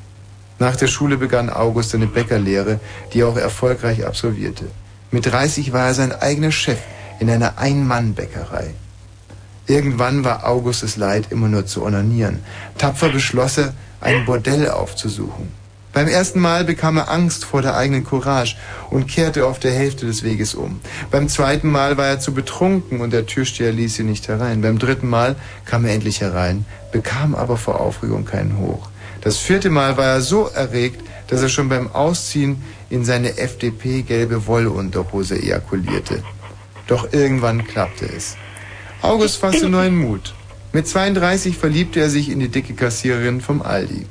Nach der Schule begann August eine Bäckerlehre, die er auch erfolgreich absolvierte. Mit 30 war er sein eigener Chef in einer Ein-Mann-Bäckerei. Irgendwann war Augustes Leid immer nur zu onanieren. Tapfer beschloss er, ein Bordell aufzusuchen. Beim ersten Mal bekam er Angst vor der eigenen Courage und kehrte auf der Hälfte des Weges um. Beim zweiten Mal war er zu betrunken und der Türsteher ließ ihn nicht herein. Beim dritten Mal kam er endlich herein, bekam aber vor Aufregung keinen Hoch. Das vierte Mal war er so erregt, dass er schon beim Ausziehen in seine FDP-gelbe Wollunterhose ejakulierte. Doch irgendwann klappte es. August fasste neuen Mut. Mit 32 verliebte er sich in die dicke Kassiererin vom Aldi.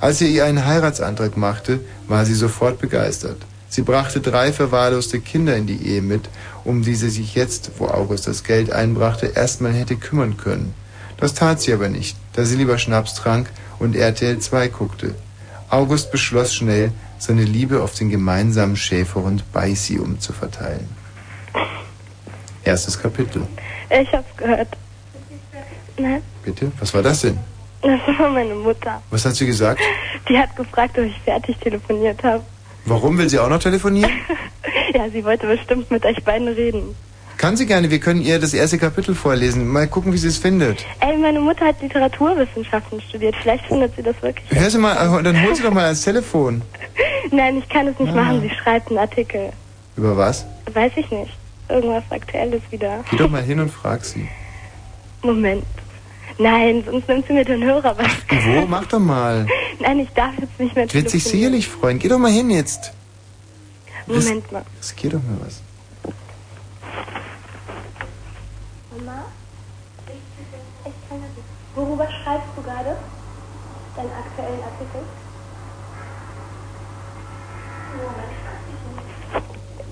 Als er ihr einen Heiratsantrag machte, war sie sofort begeistert. Sie brachte drei verwahrloste Kinder in die Ehe mit, um die sie sich jetzt, wo August das Geld einbrachte, erstmal hätte kümmern können. Das tat sie aber nicht, da sie lieber Schnaps trank und RTL 2 guckte. August beschloss schnell, seine Liebe auf den gemeinsamen Schäferhund Beißi umzuverteilen. Erstes Kapitel. Ich hab's gehört. Nein, Bitte? Was war das denn? das war meine Mutter. Was hat sie gesagt? Die hat gefragt, ob ich fertig telefoniert habe. Warum will sie auch noch telefonieren? [laughs] Ja, sie wollte bestimmt mit euch beiden reden. Kann sie gerne, wir können ihr das erste Kapitel vorlesen. Mal gucken, wie sie es findet. Ey, meine Mutter hat Literaturwissenschaften studiert. Vielleicht findet sie das wirklich. Hör sie mal, äh, dann hol sie doch mal ans Telefon. [laughs] Nein, ich kann es nicht Ah. machen. Sie schreibt einen Artikel. Über was? Weiß ich nicht. Irgendwas Aktuelles wieder. Geh doch mal hin und frag sie. [laughs] Moment. Nein, sonst nimmt sie mir den Hörer was. Wo? Mach doch mal. [laughs] Nein, ich darf jetzt nicht mehr Wird sich sicherlich freuen. Geh doch mal hin jetzt. Moment mal. Riskier doch mal was. Mama? Ich, ich kann das nicht. Worüber schreibst du gerade? Deinen aktuellen Artikel?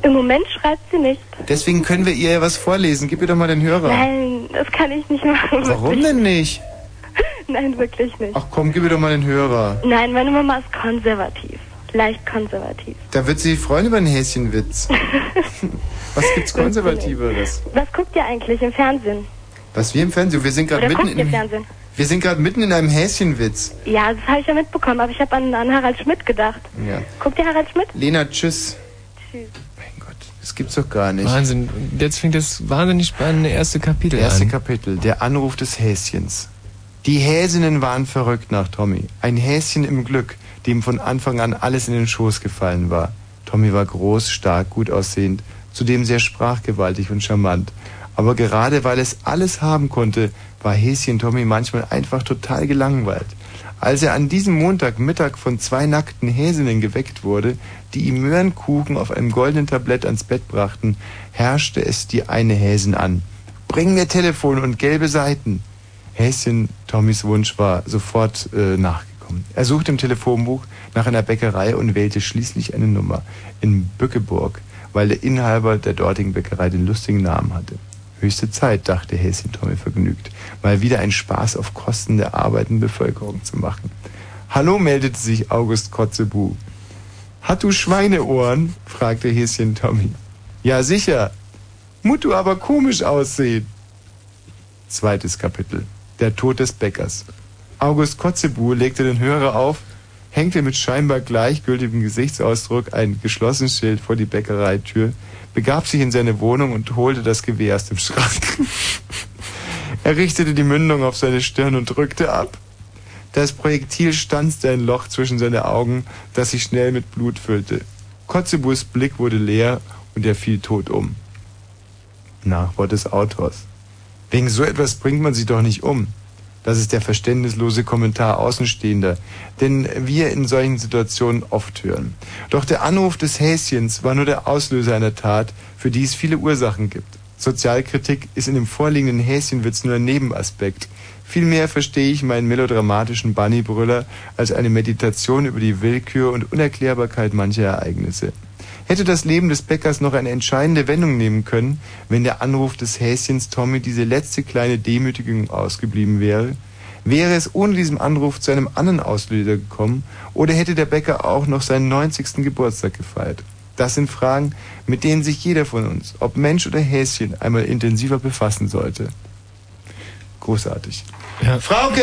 Im Moment schreibt sie nicht. Deswegen können wir ihr ja was vorlesen. Gib ihr doch mal den Hörer. Nein, das kann ich nicht machen. Warum wirklich. denn nicht? [laughs] Nein, wirklich nicht. Ach komm, gib ihr doch mal den Hörer. Nein, meine Mama ist konservativ. Leicht konservativ. Da wird sie sich freuen über einen Häschenwitz. [laughs] Was gibt's Konservativeres? Was guckt ihr eigentlich im Fernsehen? Was wir im Fernsehen? Wir sind gerade Oder mitten guckt ihr in Fernsehen? wir sind gerade mitten in einem Häschenwitz. Ja, das habe ich ja mitbekommen, aber ich habe an, an Harald Schmidt gedacht. Ja. Guckt ihr Harald Schmidt? Lena, tschüss. Tschüss. Das gibt's doch gar nicht. Wahnsinn. Jetzt fängt das wahnsinnig spannende erste Kapitel Erste an. Kapitel, der Anruf des Häschens. Die Häsinnen waren verrückt nach Tommy. Ein Häschen im Glück, dem von Anfang an alles in den Schoß gefallen war. Tommy war groß, stark, gut aussehend, zudem sehr sprachgewaltig und charmant. Aber gerade weil es alles haben konnte, war Häschen Tommy manchmal einfach total gelangweilt. Als er an diesem Montagmittag von zwei nackten Häsinnen geweckt wurde, die ihm Möhrenkuchen auf einem goldenen Tablett ans Bett brachten, herrschte es die eine Häsin an. Bring mir Telefon und gelbe Seiten. Häschen Tommys Wunsch war sofort äh, nachgekommen. Er suchte im Telefonbuch nach einer Bäckerei und wählte schließlich eine Nummer in Bückeburg, weil der Inhaber der dortigen Bäckerei den lustigen Namen hatte. Höchste Zeit, dachte Häschen Tommy vergnügt, mal wieder einen Spaß auf Kosten der arbeitenden Bevölkerung zu machen. Hallo, meldete sich August Kotzebu. Hat du Schweineohren? fragte Häschen Tommy. Ja, sicher. Mut du aber komisch aussehen. Zweites Kapitel. Der Tod des Bäckers. August Kotzebu legte den Hörer auf, hängte mit scheinbar gleichgültigem Gesichtsausdruck ein geschlossenes Schild vor die Bäckereitür, begab sich in seine Wohnung und holte das Gewehr aus dem Schrank. [laughs] er richtete die Mündung auf seine Stirn und drückte ab. Das Projektil stanzte ein Loch zwischen seine Augen, das sich schnell mit Blut füllte. Kotzebus Blick wurde leer und er fiel tot um. Nachwort des Autors. Wegen so etwas bringt man sich doch nicht um. Das ist der verständnislose Kommentar Außenstehender, den wir in solchen Situationen oft hören. Doch der Anruf des Häschens war nur der Auslöser einer Tat, für die es viele Ursachen gibt. Sozialkritik ist in dem vorliegenden Häschenwitz nur ein Nebenaspekt. Vielmehr verstehe ich meinen melodramatischen Bunnybrüller als eine Meditation über die Willkür und Unerklärbarkeit mancher Ereignisse. Hätte das Leben des Bäckers noch eine entscheidende Wendung nehmen können, wenn der Anruf des Häschens Tommy diese letzte kleine Demütigung ausgeblieben wäre? Wäre es ohne diesen Anruf zu einem anderen Auslöser gekommen oder hätte der Bäcker auch noch seinen 90. Geburtstag gefeiert? Das sind Fragen, mit denen sich jeder von uns, ob Mensch oder Häschen, einmal intensiver befassen sollte. Großartig. Ja. Frauke,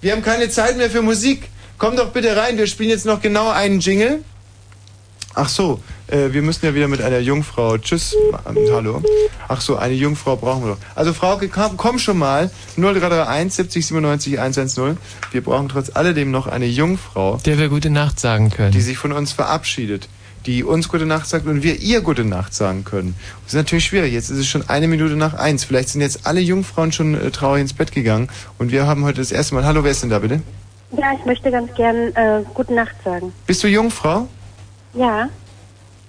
wir haben keine Zeit mehr für Musik. Komm doch bitte rein, wir spielen jetzt noch genau einen Jingle. Ach so, äh, wir müssen ja wieder mit einer Jungfrau. Tschüss. Ähm, hallo. Ach so, eine Jungfrau brauchen wir doch. Also Frauke, komm, komm schon mal. 0331 70 97 110. Wir brauchen trotz alledem noch eine Jungfrau. Der wir gute Nacht sagen können. Die sich von uns verabschiedet. Die uns gute Nacht sagt und wir ihr gute Nacht sagen können. Das ist natürlich schwierig. Jetzt ist es schon eine Minute nach eins. Vielleicht sind jetzt alle Jungfrauen schon äh, traurig ins Bett gegangen. Und wir haben heute das erste Mal. Hallo, wer ist denn da bitte? Ja, ich möchte ganz gern äh, gute Nacht sagen. Bist du Jungfrau? Ja,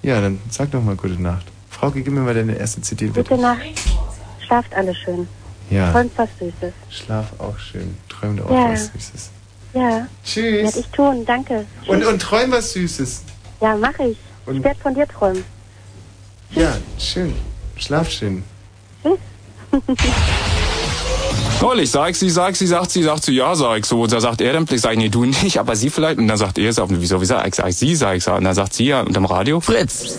Ja, dann sag doch mal gute Nacht. Frauke, gib mir mal deine erste CD bitte. gute Nacht. Schlaft alle schön. Ja. Träumt was Süßes. Schlaf auch schön. Träum auch Ja. was Süßes. Ja. Tschüss. Werde ich tun, danke. Und, und träum was Süßes. Ja, mache ich. Und- Ich werde von dir träumen. Ja, schön. Schlaf schön. Toll, ich sag sie, sag sie, sagt sie, sagt sie, ja, sag ich so. Und da sagt er dann, ich sag, nee, du nicht, aber sie vielleicht. Und dann sagt er, sag, wieso, wie sag ich, sag ich, sie, sag ich, und dann sagt sie ja unterm Radio. Fritz.